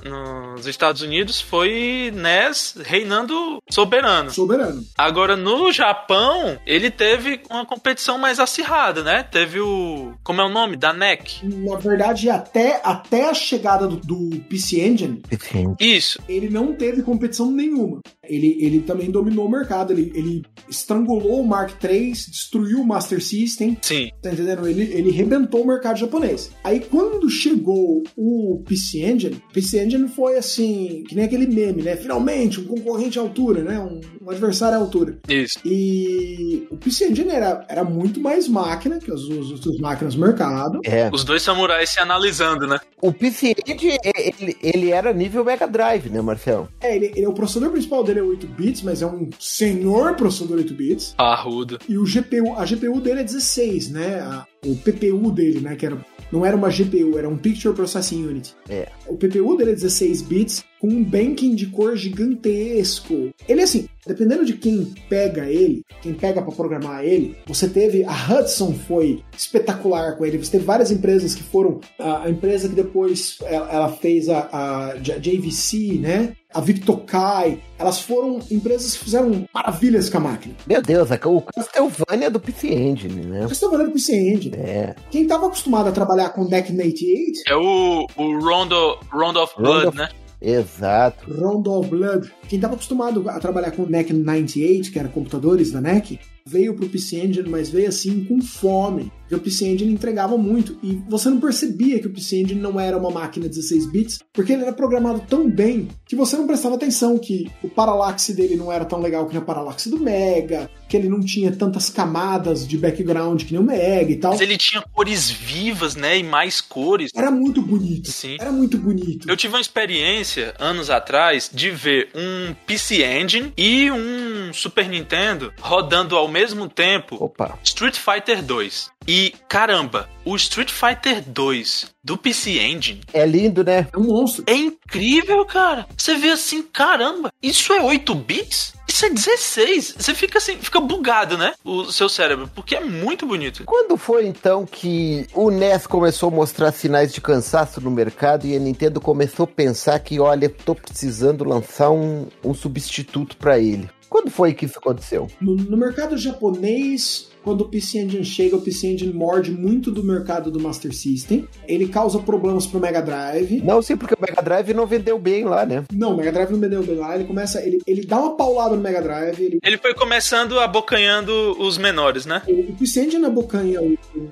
nos Estados Unidos, foi NES reinando soberano. Soberano. Agora, no Japão, ele teve uma competição mais acirrada, né? Teve o. Como é o nome? Da NEC. Na verdade, até, até a chegada do, do PC Engine, Isso. ele não teve competição nenhuma. Ele, ele também dominou o mercado, ele, ele estrangulou o Mark III, destruiu o Master System, Sim. tá entendendo? Ele, ele rebentou o mercado japonês. Aí quando chegou o PC Engine, o PC Engine foi assim, que nem aquele meme, né? Finalmente, um concorrente à altura, né? Um, um adversário à altura. Isso. E o PC Engine era, era muito mais máquina que as, as outras máquinas do mercado. É. Os dois samurais se analisando, né? O PC Engine, ele, ele era nível Mega Drive, né, Marcelo? É, ele, ele- o processador principal dele é 8 bits, mas é um senhor processador 8 bits. Parrudo. E o GPU, a GPU dele é 16, né? A- o PPU dele, né? Que era, não era uma GPU, era um Picture Processing Unit. É. O PPU dele é 16 bits, com um banking de cor gigantesco. Ele, assim, dependendo de quem pega ele, quem pega pra programar ele, você teve. A Hudson foi espetacular com ele. Você teve várias empresas que foram. A, a empresa que depois ela, ela fez a, a JVC, né? A Victokai. Elas foram empresas que fizeram maravilhas com a máquina. Meu Deus, é o Castlevania do PC Engine, né? Estão falando com PC Engine. É. Quem estava acostumado a trabalhar com NEC 88, É o, o Rondo, Rondo of Rondo Blood, of- né? Exato. Rondo of Blood, quem estava acostumado a trabalhar com NEC 98, que era computadores da NEC, veio pro PC Engine, mas veio assim com fome. Porque o PC Engine entregava muito e você não percebia que o PC Engine não era uma máquina 16 bits, porque ele era programado tão bem que você não prestava atenção que o paralaxe dele não era tão legal que nem o paralaxe do Mega, que ele não tinha tantas camadas de background que nem o Mega e tal. Mas ele tinha cores vivas, né? E mais cores. Era muito bonito. Sim. Era muito bonito. Eu tive uma experiência, anos atrás, de ver um PC Engine e um Super Nintendo rodando ao mesmo tempo Opa. Street Fighter 2. E caramba, o Street Fighter 2 do PC Engine É lindo, né? É um monstro. é incrível, cara. Você vê assim, caramba, isso é 8 bits? Isso é 16. Você fica assim, fica bugado, né? O seu cérebro, porque é muito bonito. Quando foi então que o NES começou a mostrar sinais de cansaço no mercado e a Nintendo começou a pensar que, olha, tô precisando lançar um, um substituto pra ele? Quando foi que isso aconteceu? No, no mercado japonês, quando o PC Engine chega, o PC Engine morde muito do mercado do Master System. Ele causa problemas pro Mega Drive. Não sei porque o Mega Drive não vendeu bem lá, né? Não, o Mega Drive não vendeu bem lá. Ele começa. Ele, ele dá uma paulada no Mega Drive. Ele, Ele foi começando abocanhando os menores, né? o, o PC Engine abocanha,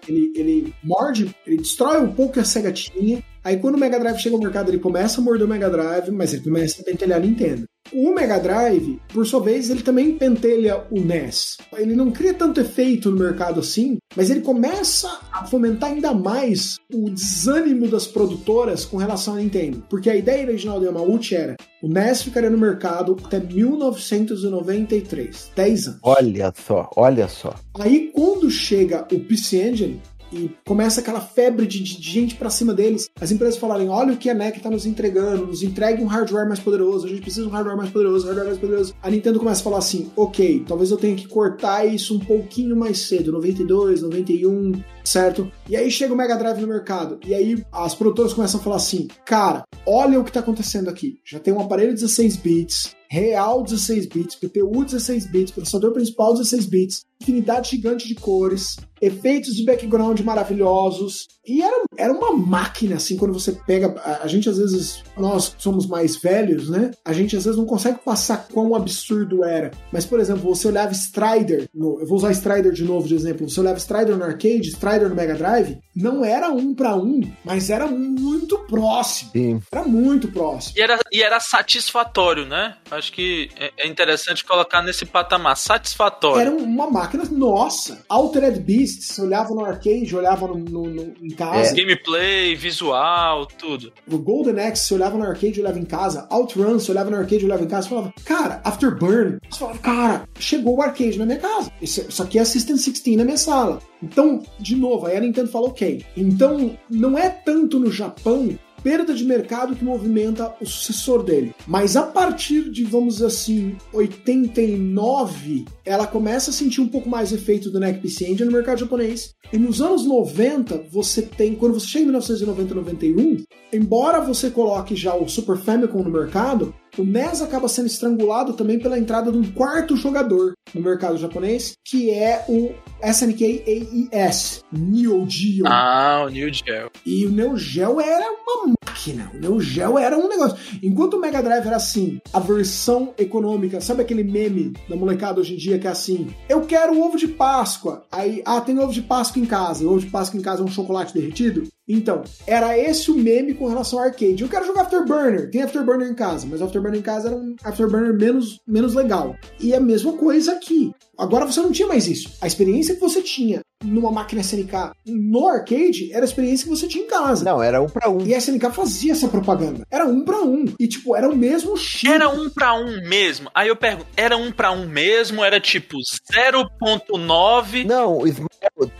ele, ele morde, ele destrói um pouco a Sega tinha. Aí quando o Mega Drive chega ao mercado, ele começa a morder o Mega Drive, mas ele começa a pentelhar a Nintendo. O Mega Drive, por sua vez, ele também pentelha o NES. Ele não cria tanto efeito no mercado assim, mas ele começa a fomentar ainda mais o desânimo das produtoras com relação à Nintendo. Porque a ideia original do Yamauchi era o NES ficaria no mercado até 1993, 10 anos. Olha só, olha só. Aí quando chega o PC Engine e começa aquela febre de, de gente pra cima deles, as empresas falarem: olha o que a NEC tá nos entregando, nos entregue um hardware mais poderoso, a gente precisa de um hardware mais poderoso, hardware mais poderoso. A Nintendo começa a falar assim: ok, talvez eu tenha que cortar isso um pouquinho mais cedo, 92, 91, certo? E aí chega o Mega Drive no mercado, e aí as produtoras começam a falar assim: cara, olha o que tá acontecendo aqui. Já tem um aparelho 16 bits, real 16 bits, PPU 16 bits, processador principal 16 bits. Infinidade gigante de cores, efeitos de background maravilhosos. E era, era uma máquina, assim, quando você pega. A, a gente às vezes, nós somos mais velhos, né? A gente às vezes não consegue passar quão absurdo era. Mas, por exemplo, você olhava Strider, no, eu vou usar Strider de novo de exemplo. Você olhava Strider no arcade, Strider no Mega Drive, não era um para um, mas era muito próximo. Sim. Era muito próximo. E era, e era satisfatório, né? Acho que é, é interessante colocar nesse patamar. Satisfatório. Era uma máquina, nossa. Altered Beast, você olhava no arcade, olhava no, no- no- em casa. Gameplay, visual, tudo. O Golden Axe, você olhava no arcade, olhava em casa. Outrun, você olhava no arcade, olhava em casa. Falava, cara, Afterburn. Você falava, cara, chegou o arcade na minha casa. Isso, isso aqui é System 16 na minha sala. Então, de novo, aí a Nintendo falou, ok. Então, não é tanto no Japão perda de mercado que movimenta o sucessor dele. Mas a partir de, vamos dizer assim, 89, ela começa a sentir um pouco mais efeito do NEC PC Engine no mercado japonês. E nos anos 90, você tem, quando você chega em 1990, 91, embora você coloque já o Super Famicom no mercado, o NES acaba sendo estrangulado também pela entrada de um quarto jogador no mercado japonês, que é o SNK AES, Neo Geo. Ah, o New Geo. E o Neo Geo era uma máquina. O Neo Geo era um negócio. Enquanto o Mega Drive era assim, a versão econômica, sabe aquele meme da molecada hoje em dia que é assim: eu quero ovo de Páscoa. Aí, ah, tem ovo de Páscoa em casa. O ovo de Páscoa em casa é um chocolate derretido? Então, era esse o meme com relação ao arcade. Eu quero jogar Afterburner. Tem Afterburner em casa, mas Afterburner em casa era um Afterburner menos, menos legal. E a mesma coisa aqui. Agora você não tinha mais isso. A experiência que você tinha numa máquina SNK no arcade era a experiência que você tinha em casa. Não, era um pra um. E a SNK fazia essa propaganda. Era um pra um. E, tipo, era o mesmo chip. Era um pra um mesmo. Aí eu pergunto, era um pra um mesmo? Era tipo 0.9? Não,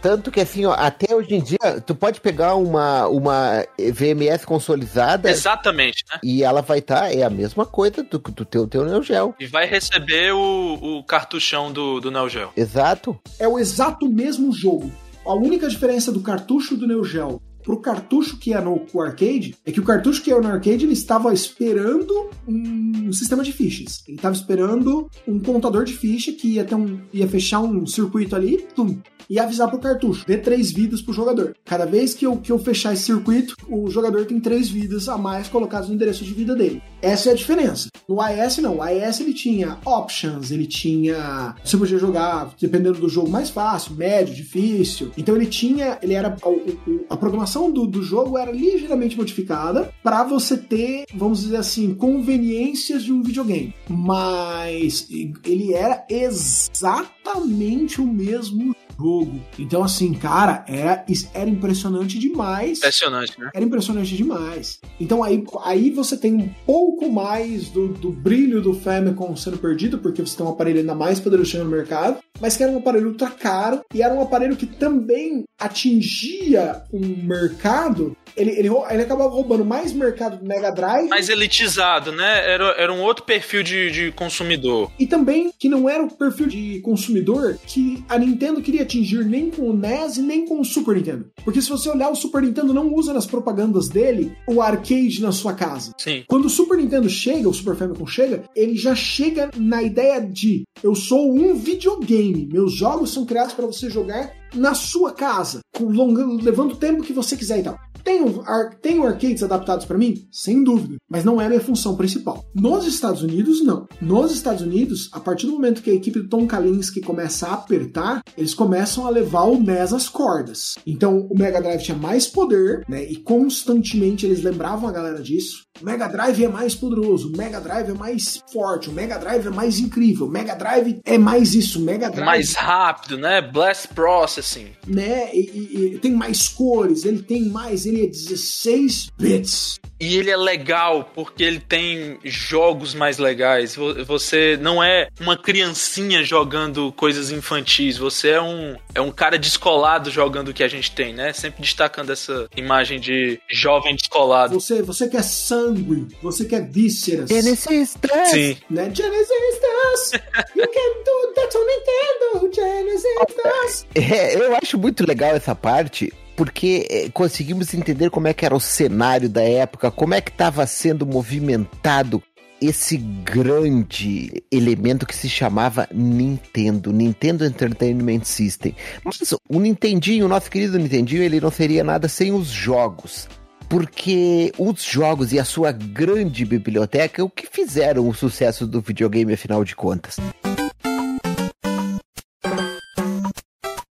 tanto que assim, ó, até hoje em dia, tu pode pegar uma, uma VMS consolidada Exatamente, né? e ela vai estar, é a mesma coisa do, do teu, teu Neo Geo. E vai receber o, o cartuchão do, do Neo Geo. Exato. É o exato mesmo jogo. A única diferença do cartucho do Neo Geo pro cartucho que é no arcade é que o cartucho que é no arcade ele estava esperando um sistema de fichas. Ele estava esperando um contador de ficha que ia ter um ia fechar um circuito ali, tum, e avisar pro cartucho, dê três vidas pro jogador. Cada vez que eu, que eu fechar esse circuito, o jogador tem três vidas a mais colocadas no endereço de vida dele. Essa é a diferença. No AES não, o AES ele tinha options, ele tinha, você podia jogar dependendo do jogo mais fácil, médio, difícil. Então ele tinha, ele era o- a programação do, do jogo era ligeiramente modificada para você ter, vamos dizer assim, conveniências de um videogame. Mas ele era exatamente o mesmo jogo. Então, assim, cara, era, era impressionante demais. Impressionante, né? Era impressionante demais. Então aí, aí você tem um pouco mais do, do brilho do Famicom sendo perdido, porque você tem um aparelho ainda mais poderoso no mercado, mas que era um aparelho ultra caro e era um aparelho que também atingia um mercado. Ele, ele, ele acabava roubando mais mercado do Mega Drive Mais elitizado, né? Era, era um outro perfil de, de consumidor. e também que não era o perfil de consumidor que a Nintendo queria atingir nem com o NES nem com o Super Nintendo. Porque se você olhar, o Super Nintendo não usa nas propagandas dele o arcade na sua casa. Sim. Quando o Super Nintendo chega, o Super Famicom chega, ele já chega na ideia de eu sou um videogame, meus jogos são criados para você jogar na sua casa, com longa- levando o tempo que você quiser e tal. Tenho, ar, tenho arcades adaptados para mim? Sem dúvida, mas não é a minha função principal. Nos Estados Unidos, não. Nos Estados Unidos, a partir do momento que a equipe do Tom Kalinske começa a apertar, eles começam a levar o NES às cordas. Então, o Mega Drive tinha mais poder, né? E constantemente eles lembravam a galera disso. O Mega Drive é mais poderoso, o Mega Drive é mais forte, o Mega Drive é mais incrível, o Mega Drive é mais isso, o Mega Drive Mais rápido, né? Blast Processing. né? E, e- e tem mais cores, ele tem mais, ele é 16 bits. E ele é legal porque ele tem jogos mais legais. Vo- Você não é uma criancinha jogando coisas infantis. Você é um, é um cara descolado jogando o que a gente tem, né? Sempre destacando essa imagem de jovem descolado. Você, você quer sangue, você quer vísceras. Genesis 10. Sim. Né? Genesis does. You can do that on Nintendo. Genesis does. É, eu acho muito legal essa parte, porque é, conseguimos entender como é que era o cenário da época, como é que estava sendo movimentado esse grande elemento que se chamava Nintendo, Nintendo Entertainment System. Mas o Nintendinho, o nosso querido Nintendinho, ele não seria nada sem os jogos. Porque os jogos e a sua grande biblioteca, o que fizeram o sucesso do videogame, afinal de contas?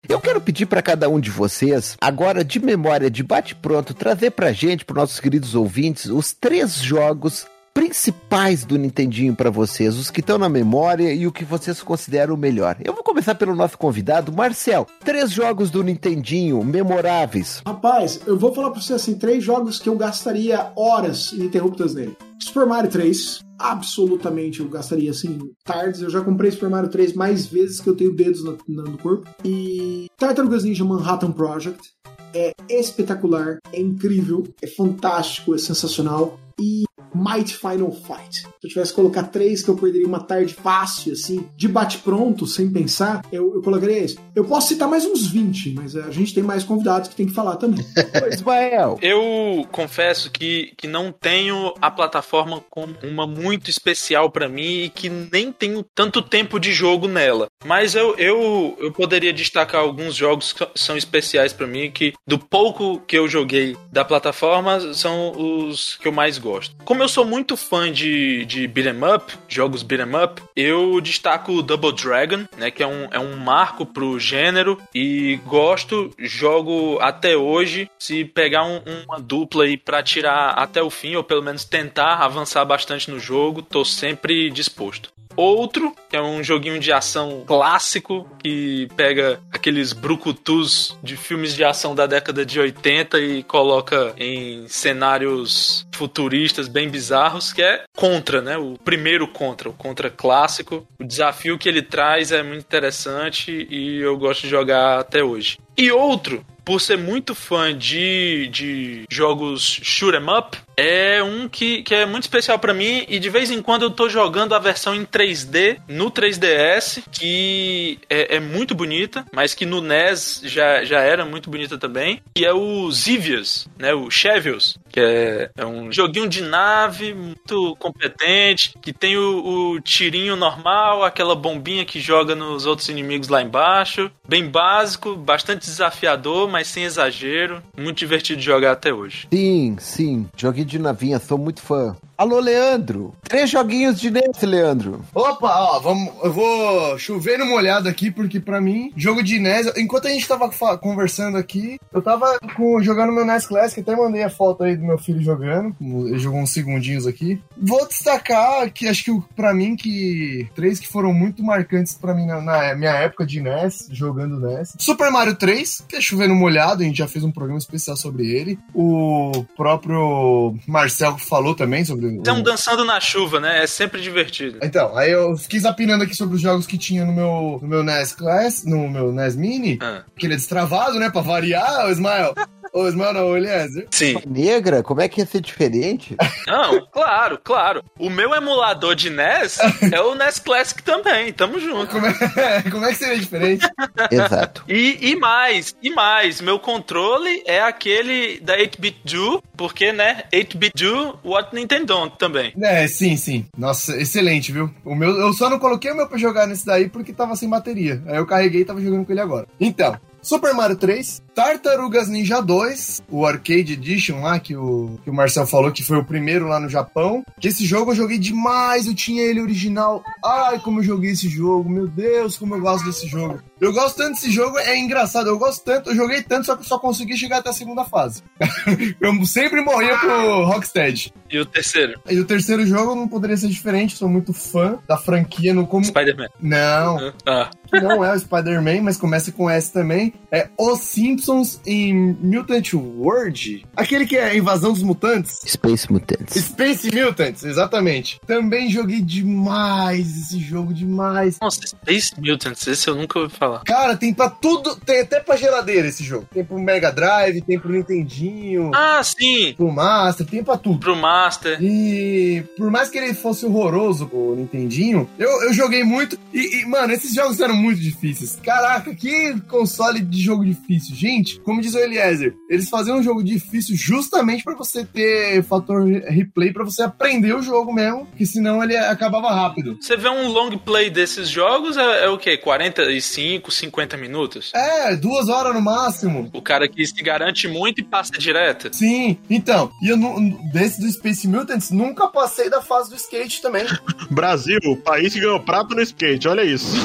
Eu quero pedir para cada um de vocês, agora de memória, de bate-pronto, trazer pra gente, para nossos queridos ouvintes, os três jogos principais do Nintendinho para vocês, os que estão na memória e o que vocês consideram o melhor. Eu vou começar pelo nosso convidado, Marcel. Três jogos do Nintendinho memoráveis. Rapaz, eu vou falar pra você assim, três jogos que eu gastaria horas ininterruptas nele. Super Mario 3, absolutamente eu gastaria assim tardes. Eu já comprei Super Mario 3 mais vezes que eu tenho dedos no, no- corpo. E Tartarugas Ninja Manhattan Project é espetacular, é incrível, é fantástico, é sensacional. E Might Final Fight. Se eu tivesse que colocar três que eu perderia uma tarde fácil, assim, de bate-pronto, sem pensar, eu, eu colocaria esse. Eu posso citar mais uns 20, mas a gente tem mais convidados que tem que falar também. Ismael. Eu confesso que, que não tenho a plataforma como uma muito especial pra mim e que nem tenho tanto tempo de jogo nela. Mas eu, eu, eu poderia destacar alguns jogos que são especiais pra mim, que do pouco que eu joguei da plataforma são os que eu mais gosto. Como eu sou muito fã de, de beat'em up, jogos beat'em up, eu destaco o Double Dragon, né, que é um, é um marco pro gênero e gosto, jogo até hoje. Se pegar um- uma dupla aí pra tirar até o fim, ou pelo menos tentar avançar bastante no jogo, tô sempre disposto. Outro, que é um joguinho de ação clássico, que pega aqueles brucutus de filmes de ação da década de 80 e coloca em cenários futuristas bem bizarros, que é Contra, né? O primeiro Contra, o Contra clássico. O desafio que ele traz é muito interessante e eu gosto de jogar até hoje. E outro, por ser muito fã de, de jogos shoot 'em up, é um que, que é muito especial pra mim e de vez em quando eu tô jogando a versão em 3D no 3DS, que é, é muito bonita, mas que no NES já, já era muito bonita também, que é o Zivias, né, o Chevios, que é, é um joguinho de nave muito competente, que tem o, o tirinho normal, aquela bombinha que joga nos outros inimigos lá embaixo, bem básico, bastante desafiador, mas sem exagero, muito divertido de jogar até hoje. Sim, sim. De navinha, sou muito fã. Alô, Leandro. Três joguinhos de NES, Leandro. Opa, ó, vamos, eu vou chover no molhado aqui, porque pra mim, jogo de NES, enquanto a gente tava conversando aqui, eu tava com- jogando meu NES Classic, até mandei a foto aí do meu filho jogando, ele jogou uns segundinhos aqui. Vou destacar que acho que pra mim que três que foram muito marcantes pra mim na, na minha época de NES, jogando NES. Super Mario 3, que é chover no molhado, a gente já fez um programa especial sobre ele. O próprio Marcel falou também sobre o- Estão dançando na chuva, né? É sempre divertido. então, aí eu fiquei zapinando aqui sobre os jogos que tinha no meu, no meu NES Class, no meu NES Mini, Ah, que ele é destravado, né, pra variar, ô Ismael. Ô Ismael não, ô Eliezer. sim. Negra, como é que ia ser diferente? Não, claro, claro. O meu emulador de NES é o NES Classic também. Tamo junto. Como é, como é que seria diferente? Exato. E, e mais, e mais, meu controle é aquele da 8-bit do, porque, né, 8-bit do, what Nintendo também. É, sim, sim. Nossa, excelente, viu? O meu, eu só não coloquei o meu pra jogar nesse daí porque tava sem bateria. Aí eu carreguei e tava jogando com ele agora. Então, Super Mario 3, Tartarugas Ninja 2, o Arcade Edition lá que o, que o Marcel falou que foi o primeiro lá no Japão. Que esse jogo eu joguei demais, eu tinha ele original. Ai, como eu joguei esse jogo, meu Deus, como eu gosto desse jogo. Eu gosto tanto desse jogo, é engraçado, eu gosto tanto, eu joguei tanto, só que só consegui chegar até a segunda fase. eu sempre morria pro Rocksteady. E o terceiro, E o terceiro jogo não poderia ser diferente, sou muito fã da franquia no como. Spider-Man. Não, Ah, não é o Spider-Man, mas começa com S também. É Os Simpsons em Mutant World. Aquele que é a invasão dos mutantes. Space Mutants. Space Mutants, exatamente. Também joguei demais esse jogo, demais. nossa, Space Mutants, esse eu nunca ouvi falar. Cara, tem pra tudo, tem até pra geladeira esse jogo. Tem pro Mega Drive, tem pro Nintendinho, Ah, sim, pro Master, tem pra tudo. pro Master. E por mais que ele fosse horroroso o Nintendinho, eu, eu joguei muito. E, e, mano, esses jogos eram muito difíceis. Caraca, que console de jogo difícil. Gente, como diz o Eliezer, eles faziam um jogo difícil justamente pra você ter fator replay, pra você aprender o jogo mesmo, que senão ele acabava rápido. Você vê um long play desses jogos, é, é o quê? 45, 50 minutos? É, duas horas no máximo. O cara que se garante muito e passa direto. Sim, então, e eu desse do Space Mutants nunca passei da fase do skate também. Brasil, o país que ganhou prato no skate, olha isso.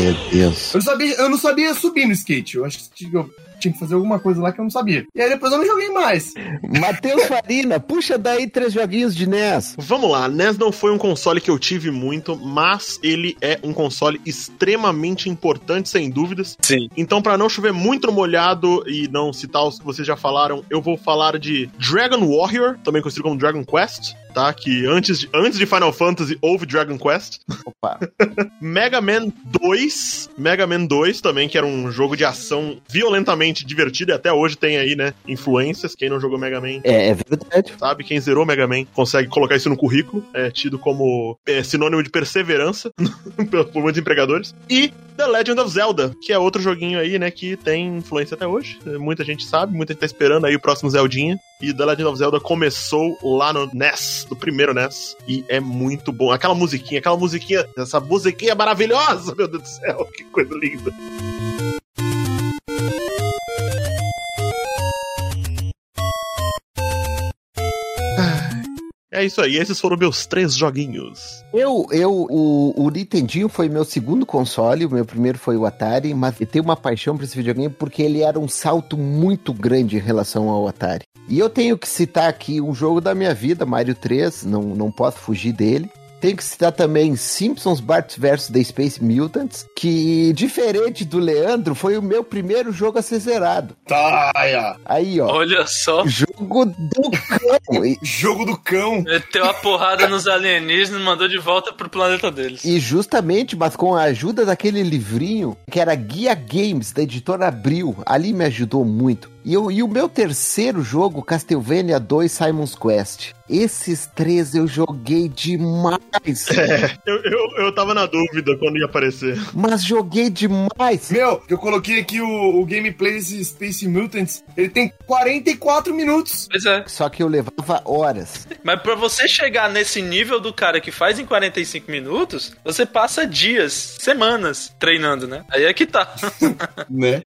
Meu Deus. Eu, não sabia, eu não sabia subir no skate. Eu acho que eu tinha que fazer alguma coisa lá que eu não sabia. E aí depois eu não joguei mais. Matheus Farina, puxa daí três joguinhos de NES. Vamos lá, NES não foi um console que eu tive muito, mas ele é um console extremamente importante, sem dúvidas. Sim. Então, pra não chover muito molhado e não citar os que vocês já falaram, eu vou falar de Dragon Warrior, também conhecido como Dragon Quest, tá? Que antes de, antes de Final Fantasy houve Dragon Quest. Opa. Mega Man 2, Mega Man 2 também, que era um jogo de ação violentamente divertido e até hoje tem aí, né, influências. Quem não jogou Mega Man É, é verdade. sabe? Quem zerou Mega Man consegue colocar isso no currículo, é tido como é, sinônimo de perseverança por muitos empregadores. E The Legend of Zelda, que é outro joguinho aí, né, que tem influência até hoje. Muita gente sabe, muita gente tá esperando aí o próximo Zeldinha. E The Legend of Zelda começou lá no NES, do primeiro NES, e é muito bom. Aquela musiquinha, aquela musiquinha, essa musiquinha maravilhosa, meu Deus do céu, que coisa linda. É isso aí, esses foram meus três joguinhos. Eu, eu, o, o Nintendinho foi meu segundo console, o meu primeiro foi o Atari, mas eu tenho uma paixão por esse videogame porque ele era um salto muito grande em relação ao Atari. E eu tenho que citar aqui um jogo da minha vida, Mario 3, não, não posso fugir dele. Tenho que citar também Simpsons Bart vs The Space Mutants, que, diferente do Leandro, foi o meu primeiro jogo a ser zerado. Tá. Aí, ó. Olha só. Jogo do cão. Jogo do cão. Meteu a porrada nos alienígenas e mandou de volta pro planeta deles. E justamente, mas com a ajuda daquele livrinho, que era Guia Games, da editora Abril, ali me ajudou muito. E, eu- e o meu terceiro jogo, Castlevania 2 Simon's Quest. Esses três eu joguei demais. Eu, eu, eu tava na dúvida quando ia aparecer. Mas joguei demais. Meu, eu coloquei aqui o, o gameplay desse Space Mutants. Ele tem 44 minutos. Pois é. Só que eu levava horas. Mas pra você chegar nesse nível do cara que faz em 45 minutos, você passa dias, semanas treinando, né? Aí é que tá. Né?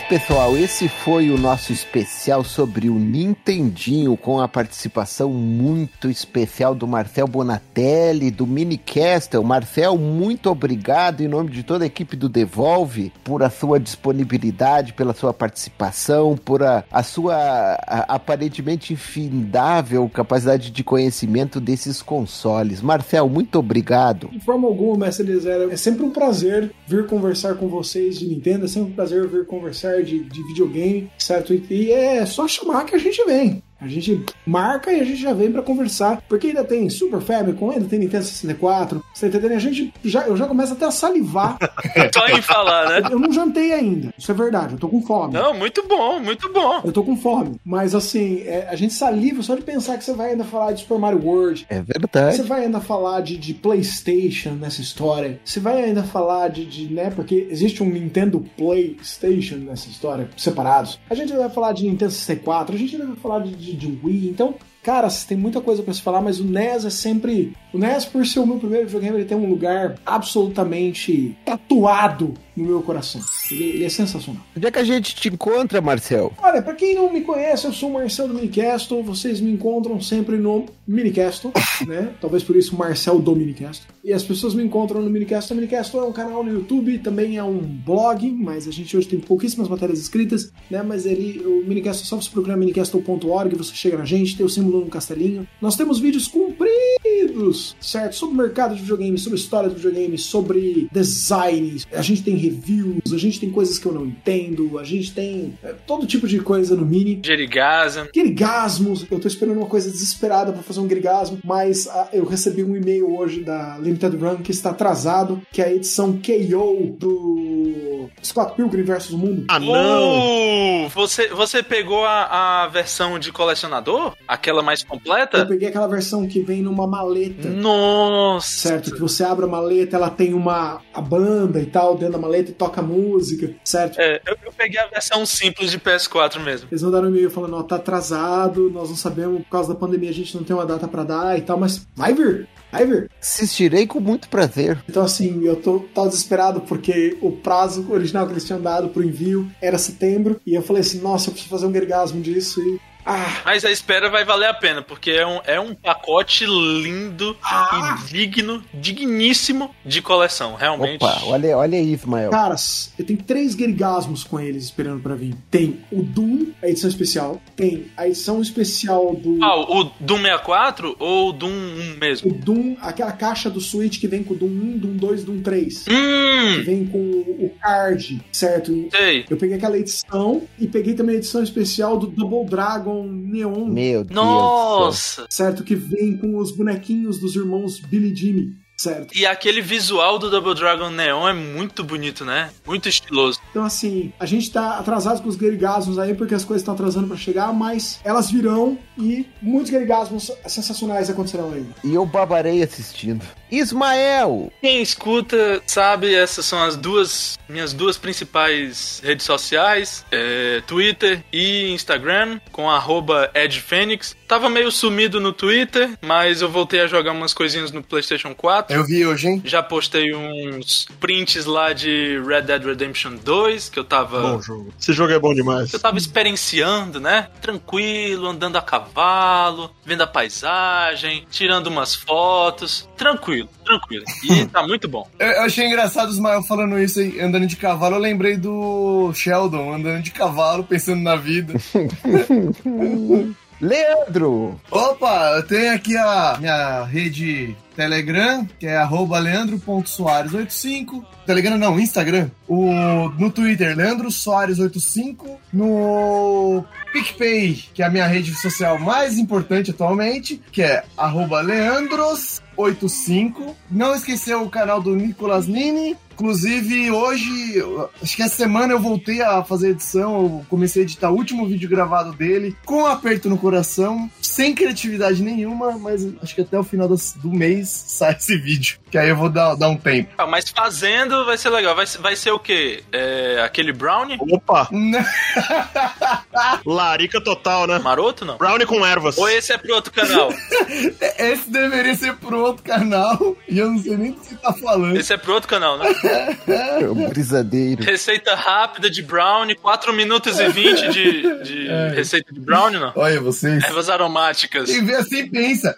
Pessoal, esse foi o nosso especial sobre o Nintendinho, com a participação muito especial do Marcel Bonatelli, do Minicastle. Marcel, muito obrigado em nome de toda a equipe do Devolve por a sua disponibilidade, pela sua participação, por a, a sua a- aparentemente infindável capacidade de conhecimento desses consoles. Marcel, muito obrigado. De forma alguma, mestre Eliezer, é sempre um prazer vir conversar com vocês de Nintendo, é sempre um prazer vir conversar de, de videogame, certo? E, e é só chamar que a gente vem. A gente marca e a gente já vem pra conversar, porque ainda tem Super Famicom, ainda tem Nintendo 64, você tá entendendo? A gente já, eu já começo até a salivar. Só em falar, né? Eu não jantei ainda, isso é verdade, eu tô com fome. Não, muito bom, muito bom. Eu tô com fome. Mas assim, é, a gente saliva só de pensar que você vai ainda falar de Super Mario World, É você verdade. vai ainda falar de, de PlayStation nessa história. Você vai ainda falar de, de, né? Porque existe um Nintendo PlayStation nessa história, separados. A gente vai falar de Nintendo 64, a gente ainda vai falar de, de, de Wii. Então, cara, tem muita coisa pra se falar, mas o NES é sempre. O NES, por ser o meu primeiro videogame, ele tem um lugar absolutamente tatuado no meu coração. Ele, ele é sensacional. Onde é que a gente te encontra, Marcel? Olha, pra quem não me conhece, eu sou o Marcel do Minicastle. Vocês me encontram sempre no Minicastle, né? Talvez por isso Marcel do Minicastle. E as pessoas me encontram no Minicastle. O Minicastle é um canal no YouTube, também é um blog, mas a gente hoje tem pouquíssimas matérias escritas, né? Mas ele, o Minicastle, só você procurar minicastle.org, você chega na gente, tem o símbolo no castelinho. Nós temos vídeos compridos livros, certo? Sobre o mercado de videogame, sobre história do videogame, sobre design. A gente tem reviews, a gente tem coisas que eu não entendo, a gente tem é, todo tipo de coisa no Mini. Jerigaza. Grigasmos, eu tô esperando uma coisa desesperada pra fazer um grigasmo, mas ah, eu recebi um e-mail hoje da Limited Run que está atrasado, que é a edição KO do Scott Pilgrim vs. Mundo. Ah, não! Uh, você, você pegou a, a versão de colecionador? Aquela mais Eu completa? peguei aquela versão que vem numa maleta. Nossa! Certo, que você abre a maleta, ela tem uma a banda e tal dentro da maleta e toca música, certo? É, eu, eu peguei a versão simples de PS4 mesmo. Eles mandaram um e-mail falando, ó, tá atrasado, nós não sabemos, por causa da pandemia a gente não tem uma data pra dar e tal, mas vai vir, vai vir. Assistirei com muito prazer. Então, assim, eu tô tava desesperado porque o prazo original que eles tinham dado pro envio era setembro. E eu falei assim, nossa, eu preciso fazer um gargasmo disso. E. Ah, Mas a espera vai valer a pena, porque é um, é um pacote lindo Ah! e digno, digníssimo de coleção, realmente. Opa, olha, olha aí, Ismael. caras, eu tenho três gargasmos com eles esperando pra vir. Tem o Doom, a edição especial. Tem a edição especial do. Ah, o Doom 64 ou o Doom 1 mesmo? O Doom, aquela caixa do Switch que vem com o Doom 1, Doom 2, Doom 3. Que Hum, vem com o o card, certo? sei. Eu peguei aquela edição e peguei também a edição especial do Double Dragon Neon. Meu Deus. Nossa! certo? Que vem com os bonequinhos dos irmãos Billy e Jimmy, certo? E aquele visual do Double Dragon Neon é muito bonito, né? Muito estiloso. Então, assim, a gente tá atrasado com os Gerigasmos aí, porque as coisas estão atrasando pra chegar, mas elas virão e muitos Gerigasmos sensacionais acontecerão aí. E eu babarei assistindo. Ismael! Quem escuta sabe, essas são as duas minhas duas principais redes sociais, é, Twitter e Instagram, com arroba EdFênix. Tava meio sumido no Twitter, mas eu voltei a jogar umas coisinhas no PlayStation 4. Eu vi hoje, hein? Já postei uns prints lá de Red Dead Redemption 2, que eu tava. Bom jogo. Esse jogo é bom demais. Eu tava experienciando, né? Tranquilo, andando a cavalo, vendo a paisagem, tirando umas fotos. Tranquilo, tranquilo. E tá muito bom. Eu, eu achei engraçado o Ismael falando isso aí, andando de cavalo. Eu lembrei do Sheldon andando de cavalo, pensando na vida. Leandro! Opa, eu tenho aqui a minha rede Telegram, que é arroba leandro.soares85. Telegram não, Instagram. O, no Twitter, Leandro Soares85. No PicPay, que é a minha rede social mais importante atualmente, que é arroba leandros85. Não esqueceu o canal do Nicolas Nini. Inclusive, hoje, acho que essa semana eu voltei a fazer edição. Eu comecei a editar o último vídeo gravado dele, com um aperto no coração, sem criatividade nenhuma, mas acho que até o final do mês sai esse vídeo. Que aí eu vou dar, dar um tempo. Ah, mas fazendo vai ser legal. Vai, ser- vai ser o quê? É, aquele brownie? Opa, larica total, né? Maroto, não? Brownie com ervas. Ou esse é pro outro canal? Esse deveria ser pro outro canal, e eu não sei nem do que você tá falando. Esse é pro outro canal, né? É um brisadeiro. Receita rápida de brownie, 4 minutos e 20 de, de receita de brownie, não? Olha vocês. Ervas aromáticas. E vê assim, pensa.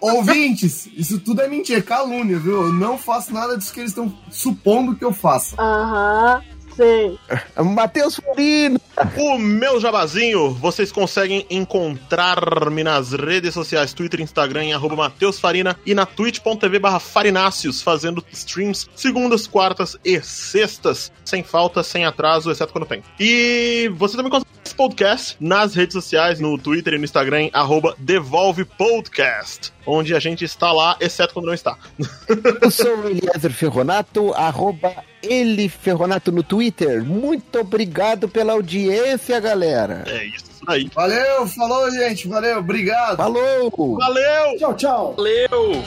Ouvintes, isso tudo é mentira, é calúnia, viu? Eu não faço nada disso que eles estão supondo que eu faça. Aham, sei. Matheus Florino! O meu jabazinho, vocês conseguem encontrar-me nas redes sociais, Twitter e Instagram, em arroba Mateus Farina e na twitch.tv barra Farináceos, fazendo streams segundas, quartas e sextas, sem falta, sem atraso, exceto quando tem. E você também consegue esse podcast nas redes sociais, no Twitter e no Instagram, em arroba Devolve Podcast, onde a gente está lá, exceto quando não está. Eu sou o Eliezer Ferronato, arroba ele Ferronato no Twitter. Muito obrigado pela audiência, galera. É isso aí. Valeu, falou, gente. Valeu, obrigado. Falou! Valeu! Tchau, tchau! Valeu!